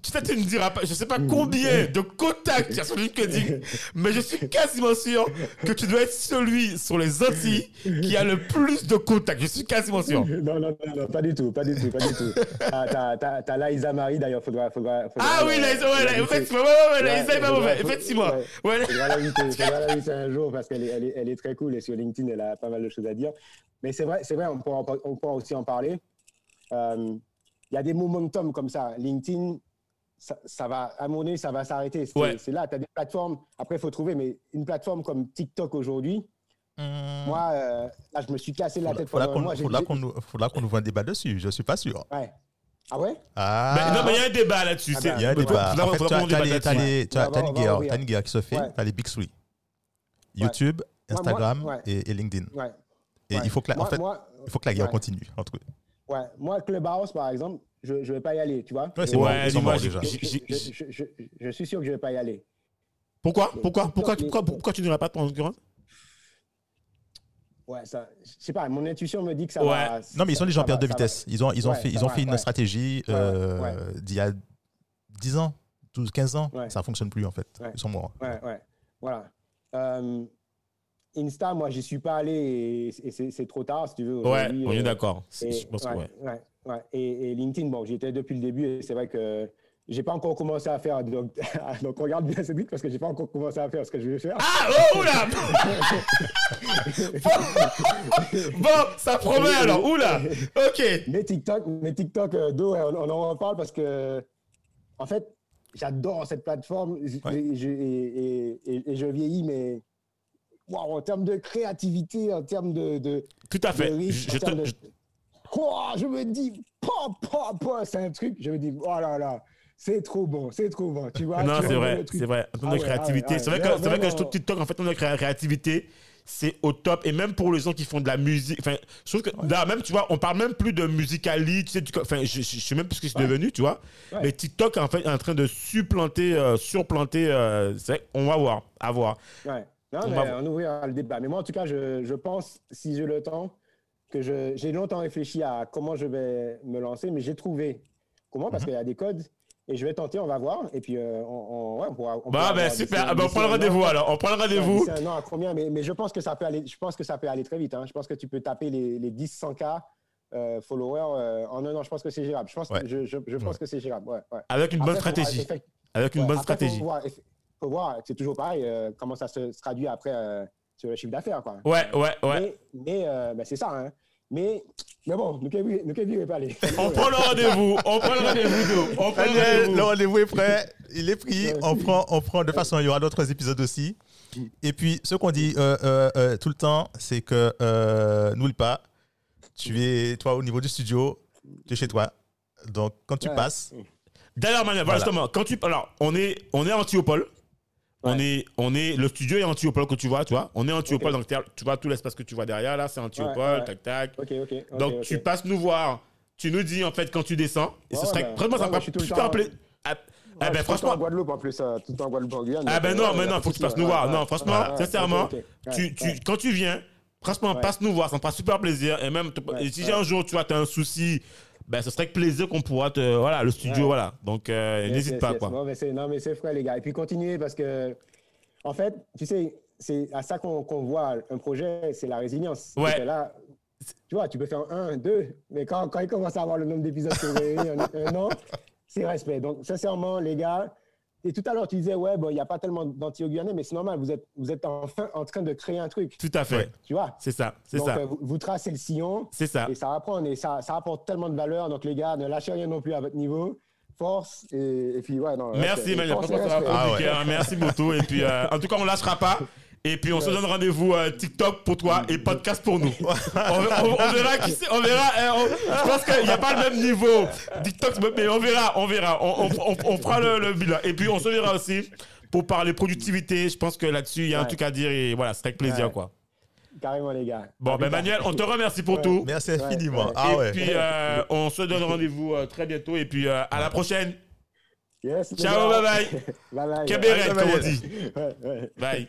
tu sais, tu ne diras pas, je sais pas combien de contacts il y a sur LinkedIn, mais je suis quasiment sûr que tu dois être celui sur les Antilles qui a le plus de contacts. Je suis quasiment sûr. Non, non, non, non, pas du tout, pas du tout, pas du tout. T'as- T'as t'as- Laïsa Marie, d'ailleurs, faudra, faudra, faudra. Ah oui, Laïsa, ouais, l'inviter. effectivement, ouais, ouais, ouais, Laïsa est pas faudra- mauvais, faudra- effectivement. ouais, faudra l'inviter un jour parce qu'elle est, elle est, elle est très cool et sur LinkedIn, elle a pas mal de choses à dire. Mais c'est vrai, c'est vrai, on pourra, on aussi en parler. Euh, Il y a des momentum comme ça. LinkedIn, ça, ça va, à mon avis, ça va s'arrêter. C'est Ouais. c'est là, tu as des plateformes. Après, il faut trouver, mais une plateforme comme TikTok aujourd'hui, moi, euh, là, je me suis cassé la tête faudra un qu'on. J'ai- faudra qu'on nous, qu'on nous voit un débat dessus. Je suis pas sûr. Ouais. Ah ouais? Ah, Mais non, mais il y a un débat là-dessus. Ah bah, il y a un débat. En fait, tu as, qu'on tu as débatte les- tu as là-dessus. les- tu as- Ouais, tu as on une guerre, qui se fait. Ouais. Tu as les big three. Ouais. YouTube, moi- Instagram et LinkedIn. Et ouais. il faut que la, en Moi- fait, moi, il faut que la guerre ouais. continue entre eux. ouais. Moi, Clubhouse, par exemple, je ne vais pas y aller, tu vois. Ouais, Ouais, j'ai- déjà. je, je- je- je- je suis sûr que je ne vais pas y aller. Pourquoi? Pourquoi, pourquoi, pourquoi, pourquoi tu n'irais pas en l'occurrence Ouais, ça, je sais pas, mon intuition me dit que ça Ouais. va. Non, mais ils sont les gens en va- de va. vitesse. Ils ont, ils ont Ouais, fait, ils ont va, fait une ouais. stratégie Ouais, euh, ouais. d'il y a 10 ans, 12, 15 ans. Ouais. Ça fonctionne plus en fait. Ouais. Ils sont morts. Ouais, ouais. Voilà. Euh, Insta, moi, j'y suis pas allé et, et c'est trop tard, si tu veux. Ouais, on est euh, d'accord. Je pense ouais, ouais. ouais, ouais. Et, et LinkedIn, bon, j'y étais depuis le début et c'est vrai que j'ai pas encore commencé à faire. Donc, donc regarde bien Cédric parce que j'ai pas encore commencé à faire ce que je vais faire. Ah, oh, oula Bon, ça promet alors, oula Ok. Mais TikTok, mais TikTok, euh, on, on en reparle parce que, en fait, j'adore cette plateforme je, et je vieillis, mais waouh, en termes de créativité, en termes de, de, Tout à de fait. Je te- de- je- me dis, c'est un truc, je me dis, oh là là, c'est trop bon, c'est trop bon, tu vois. Non, tu c'est vrai, c'est vrai. En termes Ah de ouais, créativité, ah c'est vrai que, c'est vrai que je Vraiment. trouve TikTok, en fait, en termes de cré- créativité, c'est au top. Et même pour les gens qui font de la musique, enfin, je trouve que là, même, tu vois, on parle même plus de musicali, tu sais, du- enfin, je, je, je sais même plus ce que c'est Ouais. devenu, tu vois. Ouais. Mais TikTok, en fait, est en train de supplanter, euh, surplanter, euh, c'est vrai, on va voir, à voir. Non, On mais va- on ouvrira le débat. Mais moi, en tout cas, je, je pense, si j'ai le temps, que j'ai longtemps réfléchi à comment je vais me lancer, mais j'ai trouvé comment, Mhm. parce qu'il y a des codes, et je vais tenter, on va voir, et puis euh, on, on- ouais, on pourra. on pourra Bah, ben, voir super. Ah, ben, on prend le rendez-vous alors. On prend le rendez-vous. d'ici un an à combien, mais, mais je pense que ça peut aller, je pense que ça peut aller très vite. hein. Je pense que tu peux taper les, les 10, 100 k euh, followers euh, en un an. Je pense que c'est gérable. Je pense, Ouais. que, je, je, je pense que c'est gérable. Avec une bonne Après, stratégie. Avec une bonne après, stratégie. Faut voir, c'est toujours pareil, euh, comment ça se, se traduit après euh, sur le chiffre d'affaires. quoi. Ouais, ouais, ouais. Mais, mais euh, ben, c'est ça. Hein. Mais, mais bon, nous ne nous ne pas aller. On prend le rendez-vous. On prend le rendez-vous. On prend le Daniel, le rendez-vous. rendez-vous est prêt, il est pris. On prend, on prend de façon, il y aura d'autres épisodes aussi. Et puis, ce qu'on dit euh, euh, euh, tout le temps, c'est que euh, n'oublie pas, tu es, toi, au niveau du studio, tu es chez toi. Donc, quand tu Ouais. passes, D'ailleurs, Manuel, voilà, justement, quand tu. Alors, on est, on est Antiopole. On, Ouais. est, on est, le studio est Antiopole que tu vois, tu vois. On est Antiopole, Ok. donc tu vois tout l'espace que tu vois derrière, là, c'est Antiopole, Ouais, ouais. tac, tac. donc, tu passes nous voir. Tu nous dis, en fait, quand tu descends. Et ce serait. Franchement, ouais, ça le super plaisir. Ah, je ben, suis tout franchement. en Guadeloupe en plus, euh, tout en Guadeloupe en Guyane. Ah ben non, mais non, faut que tu passes nous voir. Non, franchement, sincèrement, tu, tu, quand tu viens, franchement, passe nous voir, ça me fera super plaisir. Et même, et si un jour, tu vois, tu as un souci, ben, ce serait avec plaisir qu'on pourra te. Voilà, le studio, Ouais. voilà. Donc, euh, Yes, n'hésite yes, pas, yes. quoi. Non, mais c'est, non, mais c'est frais, les gars. Et puis continuez parce que, en fait, tu sais, c'est à ça qu'on, qu'on voit un projet, c'est la résilience. Ouais. Que là, tu vois, tu peux faire un, deux, mais quand, quand il commence à avoir le nombre d'épisodes que vous avez un an, c'est respect. Donc, sincèrement, les gars, et tout à l'heure, tu disais, ouais, bon, il n'y a pas tellement d'anti-guyanais, mais c'est normal, vous êtes, vous êtes enfin en train de créer un truc. Tout à fait. Ouais. Tu vois C'est ça, c'est ça. euh, vous, vous tracez le sillon. C'est ça. Et ça va prendre, et ça, ça apporte tellement de valeur. Donc, les gars, ne lâchez rien non plus à votre niveau. Force. Et, et puis, ouais, non. Merci, pas Ah ouais. Merci beaucoup. Et puis, euh, en tout cas, on lâchera pas. Et puis, on se donne rendez-vous TikTok pour toi et podcast pour nous. on, on- on verra qui c'est. On verra. hein, on- je pense qu'il n'y a pas le même niveau TikTok, mais on verra. On verra. On, on- on- on fera le, le bilan. Et puis, on se verra aussi pour parler productivité. Je pense que là-dessus, il y a un truc à dire. Et voilà, c'est avec plaisir, Ouais. quoi. Carrément, les gars. Bon, ben. Manuel, on te remercie pour Ouais. tout. merci infiniment. ouais. Ah et puis, euh, on se donne rendez-vous euh, très bientôt. Et puis, euh, à la prochaine. Yes, Ciao, bye bye. bye bye. Kébéré, Bye, comme on dit. Ouais, ouais. Bye.